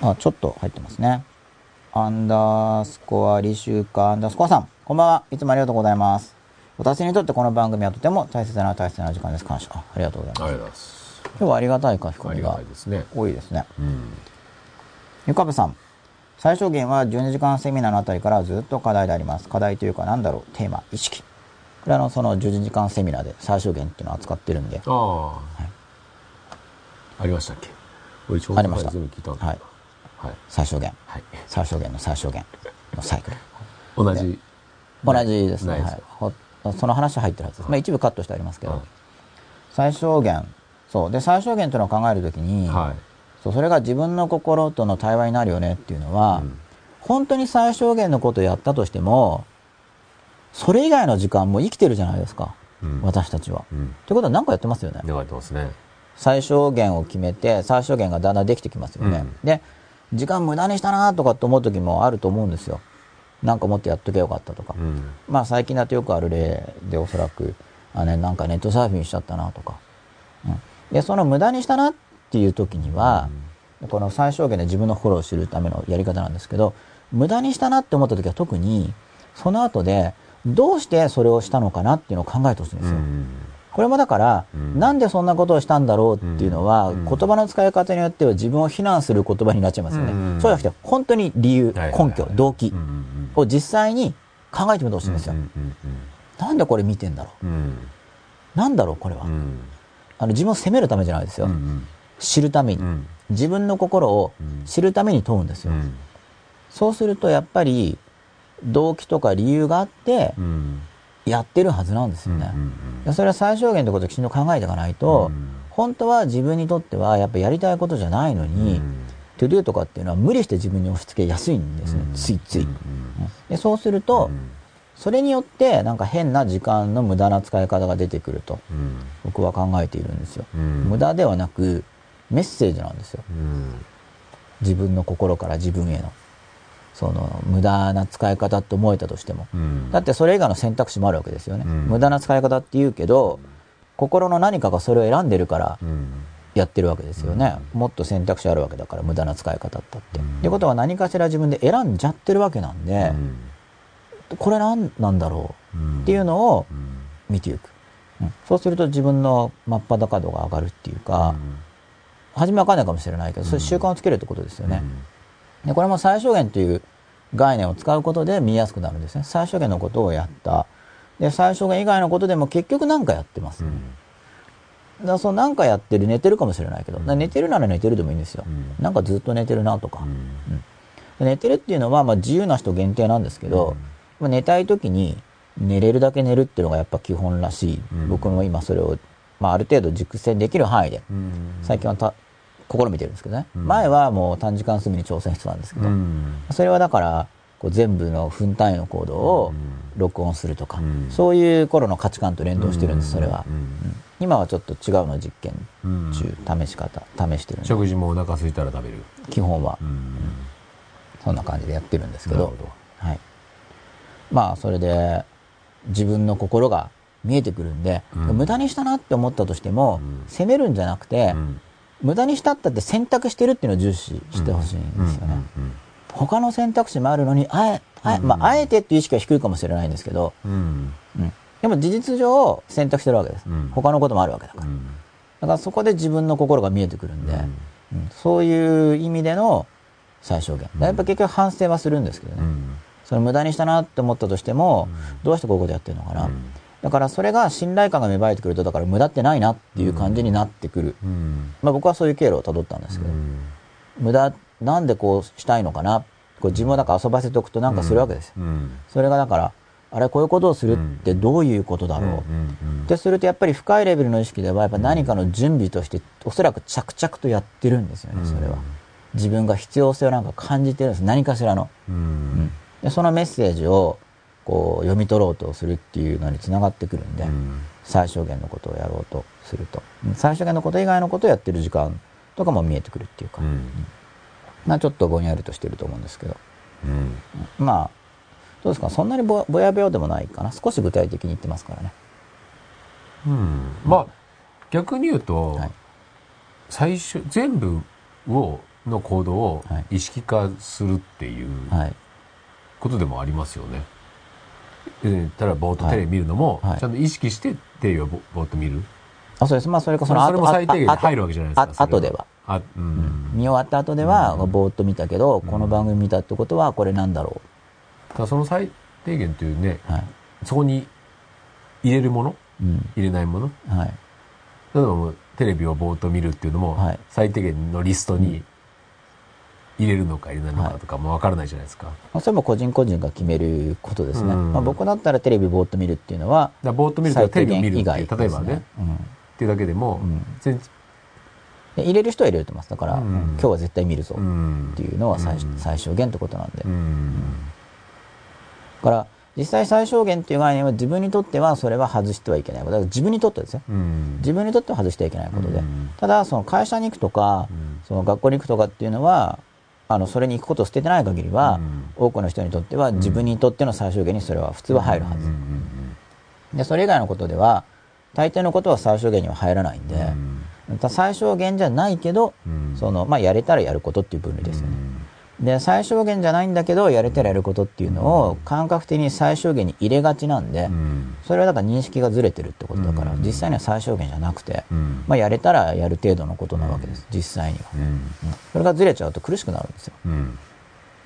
あ、ちょっと入ってますね。アンダースコア、リシューカー、アンダースコアさん、こんばんは。いつもありがとうございます。私にとってこの番組はとても大切な大切な時間です。感謝。あありがとうございます。今日はありがたい書き込みがありがたいですね多いですね。うんゆかぶさん、最小限は12時間セミナーのあたりからずっと課題であります。課題というか、なんだろう、テーマ、意識。これはあの、その12時間セミナーで最小限っていうのを扱ってるんで、ああ。ありましたっけ？ありました。はい。はい。最小限。はい。最小限の最小限のサイクル。同じ。同じですね。はい。ほその話入ってるはずです。まあ一部カットしてありますけど、うん最小限。そう。で、最小限というのを考えるときに、はい。そうそれが自分の心との対話になるよねっていうのは、うん。本当に最小限のことをやったとしても、それ以外の時間も生きてるじゃないですか。うん私たちは。うんってことは何かやってますよね。流れてますね最小限を決めて、最小限がだんだんできてきますよね。うんで、時間無駄にしたなとかって思う時もあると思うんですよ。なんかもっとやっとけばよかったとか。うんまあ最近だとよくある例でおそらく、あね、なんかネットサーフィンしちゃったなとか。うん、で、その無駄にしたなっていう時には、この最小限で自分のフォローをするためのやり方なんですけど、無駄にしたなって思った時は特に、その後で、どうしてそれをしたのかなっていうのを考えてほしいんですよ。うん。これもだから、うん。なんでそんなことをしたんだろうっていうのは、うん。言葉の使い方によっては自分を非難する言葉になっちゃいますよね。うん。そうじゃなくて、本当に理由、根拠、動機を実際に考えてみてほしいんですよ。なんでこれ見てんだろう。なんだろうこれは、うん。あの自分を責めるためじゃないですよ。うん。知るために、うん。自分の心をうん。知るために問うんですよ。うん。そうするとやっぱり動機とか理由があってうん。やってるはずなんですよね。でそれは最小限のことをきちんと考えていかないと、うん。本当は自分にとってはやっぱやりたいことじゃないのに、トゥドゥとかっていうのは無理して自分に押し付けやすいんですね、ついつい、でそうすると、それによってなんか変な時間の無駄な使い方が出てくると僕は考えているんですよ、無駄ではなくメッセージなんですよ、自分の心から自分へのその無駄な使い方って思えたとしても、だってそれ以外の選択肢もあるわけですよね、無駄な使い方って言うけど心の何かがそれを選んでるからやってるわけですよね、もっと選択肢あるわけだから無駄な使い方だって、ってことは何かしら自分で選んじゃってるわけなんで、これ何なんだろう？っていうのを見ていく、うん、そうすると自分の真っ裸度が上がるっていうか、初めわかんないかもしれないけどそういう習慣をつけるってことですよね、でこれも最小限という概念を使うことで見やすくなるんですね。最小限のことをやった。で最小限以外のことでも結局何かやってます、だからその何かやってる寝てるかもしれないけど、寝てるなら寝てるでもいいんですよ、なんかずっと寝てるなとか、うん、寝てるっていうのはまあ自由な人限定なんですけど、寝たい時に寝れるだけ寝るっていうのがやっぱ基本らしい、僕も今それを、まあ、ある程度実践できる範囲で、最近はた試みてるんですけどね、前はもう短時間睡眠に挑戦してたんですけど、それはだからこう全部の分単位の行動を録音するとか、そういう頃の価値観と連動してるんですそれは、今はちょっと違うの実験中、試し方試してる食事もお腹空いたら食べる。基本は、そんな感じでやってるんですけど。はい。まあそれで自分の心が見えてくるんで、無駄にしたなって思ったとしても、責めるんじゃなくて、無駄にしたったって選択してるっていうのを重視してほしいんですよね。他の選択肢もあるのに、あえ、あえ、まあ、あえてっていう意識は低いかもしれないんですけど、うん。でも事実上選択してるわけです。他のこともあるわけだから。だからそこで自分の心が見えてくるんで、うん。そういう意味での最小限。やっぱ結局反省はするんですけどね。それ無駄にしたなって思ったとしても、どうしてこういうことやってるのかな。だからそれが信頼感が芽生えてくると、だから無駄ってないなっていう感じになってくる。まあ僕はそういう経路を辿ったんですけど、無駄、なんでこうしたいのかな？こう自分をなんか遊ばせておくとなんかするわけですよ。それがだから、あれこういうことをするってどういうことだろう？ってするとやっぱり深いレベルの意識ではやっぱ何かの準備としておそらく着々とやってるんですよねそれは。自分が必要性をなんか感じてるんです。何かしらの、うん。でそのメッセージをこう読み取ろうとするっていうのにつながってくるんで、最小限のことをやろうとすると。最小限のこと以外のことをやってる時間とかも見えてくるっていうか、まあちょっとぼんやりとしてると思うんですけど、まあどうですか？そんなにぼぼやぼやでもないかな？少し具体的に言ってますからね。うん。まあ逆に言うと、はい、最初全部をの行動を意識化するっていうことでもありますよね。えただぼーっとテレビ見るのも、ちゃんと意識してテレビをぼぼーっと見る？あそうです。まあそれこそそれも最低限入るわけじゃないですか。後では。あうん、見終わった後ではぼーっと見たけど、この番組見たってことはこれなんだろう。だその最低限というね、はい、そこに入れるもの、うん、入れないもの、はい、例えばテレビをぼーっと見るっていうのも、はい、最低限のリストに入れるのか入れないのかとかも分からないじゃないですか、まあ、それも個人個人が決めることですね、うん、まあ、僕だったらテレビぼーっと見るっていうのはぼーっと見るとテレビを見るっていう例えばね、うん、っていうだけでも、全入れる人は入れてます。だから、今日は絶対見るぞ。っていうのは最,、最小限ってことなんで、から実際最小限っていう概念は自分にとってはそれは外してはいけないこと。だから自分にとってですよ、うん、自分にとっては外してはいけないことで、うん、ただその会社に行くとか、うん、その学校に行くとかっていうのはあのそれに行くことを捨ててない限りは、多くの人にとっては自分にとっての最小限にそれは普通は入るはず、でそれ以外のことでは大抵のことは最小限には入らないんで、最小限じゃないけど、そのまあ、やれたらやることっていう分類ですよね、で最小限じゃないんだけどやれたらやることっていうのを感覚的に最小限に入れがちなんで、それはだから認識がずれてるってことだから、実際には最小限じゃなくて、まあ、やれたらやる程度のことなわけです実際には、それがずれちゃうと苦しくなるんですよ、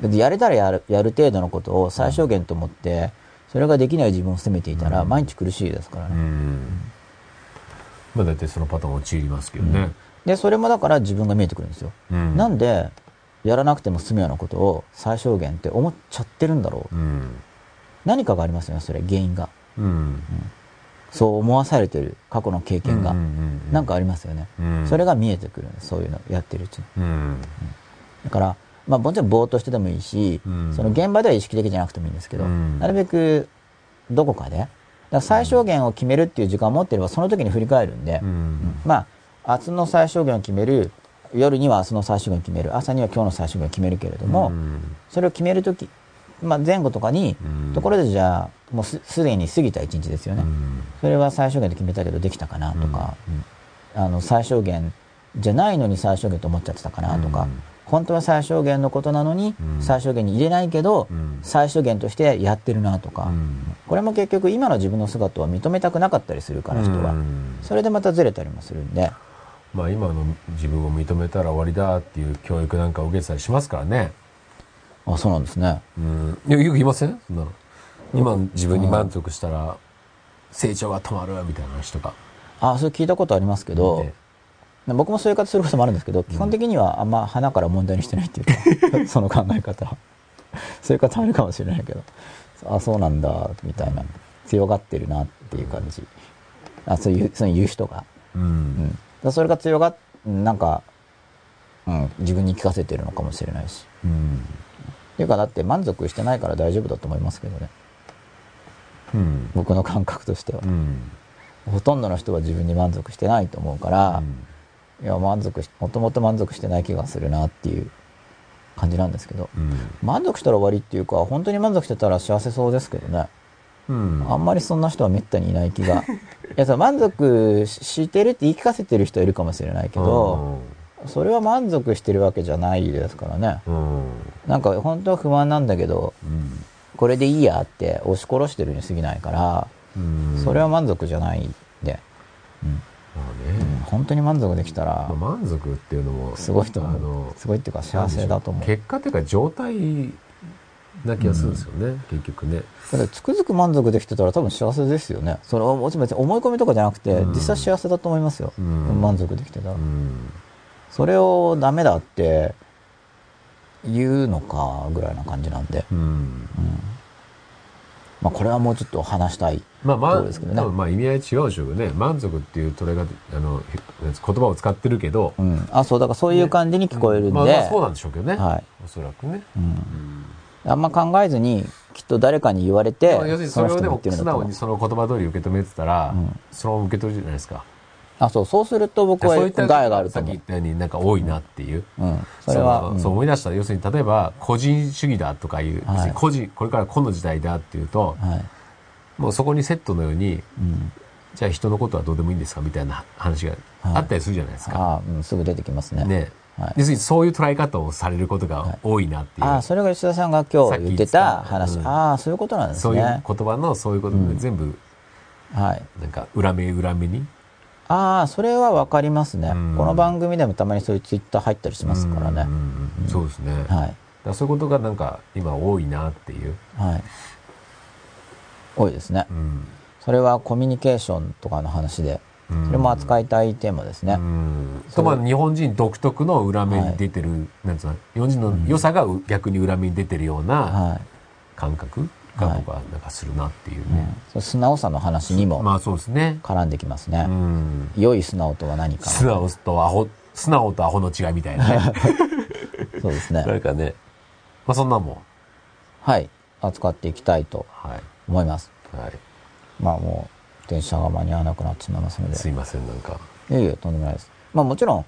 でやれたらやるやる程度のことを最小限と思ってそれができない自分を責めていたら毎日苦しいですからね、まあ大体そのパターン陥りますけどね、でそれもだから自分が見えてくるんですよ、なんでやらなくても済むようなことを最小限って思っちゃってるんだろう、うん、何かがありますよねそれ原因が、うん、うん、そう思わされてる過去の経験が。何かありますよね、うん、それが見えてくるそういうのやってるうちに、だから、まあもちろんぼーっとしてでもいいし、うん。その現場では意識的じゃなくてもいいんですけど、うん。なるべくどこかで、だ最小限を決めるっていう時間を持ってればその時に振り返るんで、うん。まあ、明日の最小限を決める、夜には明日の最小限を決める、朝には今日の最小限を決めるけれども、うん。それを決めるとき、まあ、前後とかに、うん。ところでじゃあ、もうすすでに過ぎた一日ですよね。うん。それは最小限と決めたけどできたかなとか、うん。あの最小限じゃないのに最小限と思っちゃってたかなとか、うん。本当は最小限のことなのに、うん。最小限に入れないけど、うん。最小限としてやってるなとか、うん。これも結局今の自分の姿を認めたくなかったりするから人は、うん。それでまたずれたりもするんで、まあ今の自分を認めたら終わりだっていう教育なんかを受けてたりしますからね。あそうなんですね。うん。よく言いません？そんなの。今の自分に満足したら成長が止まるみたいな話とか。あそれ聞いたことありますけど、ね僕もそういう言い方することもあるんですけど、基本的にはあんま花から問題にしてないっていうか、その考え方は。そういう方あるかもしれないけど、あ、そうなんだ、みたいな。強がってるなっていう感じ。あそういう、そういう人が。う。うんん。だそれが強がっ、なんか、うん、自分に聞かせてるのかもしれないし。うん。っていうか、だって満足してないから大丈夫だと思いますけどね。うん。僕の感覚としてはう。ん。ほとんどの人は自分に満足してないと思うから、いや、満足し、もともと満足してない気がするなっていう感じなんですけど、うん。満足したら終わりっていうか、本当に満足してたら幸せそうですけどね。うん。あんまりそんな人はめったにいない気が。いや、満足してるって言い聞かせてる人はいるかもしれないけど、それは満足してるわけじゃないですからね。うん。なんか本当は不満なんだけど、うん。これでいいやって押し殺してるに過ぎないから、うん。それは満足じゃないんで、まあうんね。本当に満足できたらまあ、満足っていうのも、すごいとあ思うの。すごいっていうか幸せだと思う。結果っていうか状態な気がするんですよね、結局ね。だってつくづく満足できてたら多分幸せですよね。それはもちろん思い込みとかじゃなくて、うん実際幸せだと思いますよ。うん満足できてたら。うん。それをダメだって言うのかぐらいな感じなんで。うん。まあこれはもうちょっと話したい。まあまあ、そうですけどね多分まあ意味合い違うでしょうね。満足っていう捉え方、あの、言葉を使ってるけど、うん。あ、そう、だからそういう感じに聞こえるんで。まあまあそうなんでしょうけどね。はい。おそらくね。うん。あんま考えずに、きっと誰かに言われてまあ、要するにそれをでも素直にその言葉通り受け止めてたら、うんそのまま受け取るじゃないですか。あ、そう、そうすると僕はそういった害があると思うさっき言っ。たようになんか多いなっていう。うん。それは、そう思い出した。要するに例えば個人主義だとかいう、はい個人、これから個の時代だっていうと、はい。もうそこにセットのように、うん。じゃあ人のことはどうでもいいんですかみたいな話があったりするじゃないですか。ああ、うん、すぐ出てきますね。ね。はい要するにそういう捉え方をされることが多いなっていう。ああ、それが吉田さんが今日言ってた話。うんああ、そういうことなんですそういうね。言葉のそういうことで全部、はい。なんか裏目裏目に？ああ、それはわかりますねうん。この番組でもたまにそういうツイッター入ったりしますからねうん。うんうんそうですね。はい。らそういうことがなんか今多いなっていう。はい。多いですねう。ん。それはコミュニケーションとかの話で、うんそれも扱いたいテーマですね。とまあ日本人独特の裏目に出てる、なんつうの、日本人の良さが逆に裏目に出てるようなはい。感覚が僕はなんかするなっていううんね。その素直さの話にもまあそうですね。絡んできますうね。ん。良い素直とは何か。素直とアホ、素直とアホの違いみたいなね。そうですなね。んかね。まあそんなもん。はい。扱っていきたいとはい。思います。はい。まあもう、電車が間に合わなくなってしまいますので。すいません、なんか。いやいや、とんでもないです。まあもちろん、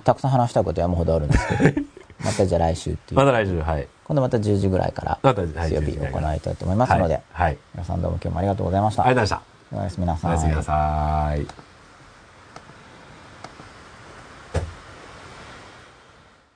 たくさん話したいこと山ほどあるんですけど、またじゃあ来週っていう。また来週、はい。今度また10時ぐらいから、曜日10時ぐらいから行いたいと思いますので、はい。はい。皆さんどうも今日もありがとうございました。ありがとうございました。おやすみなさおやすみなさい。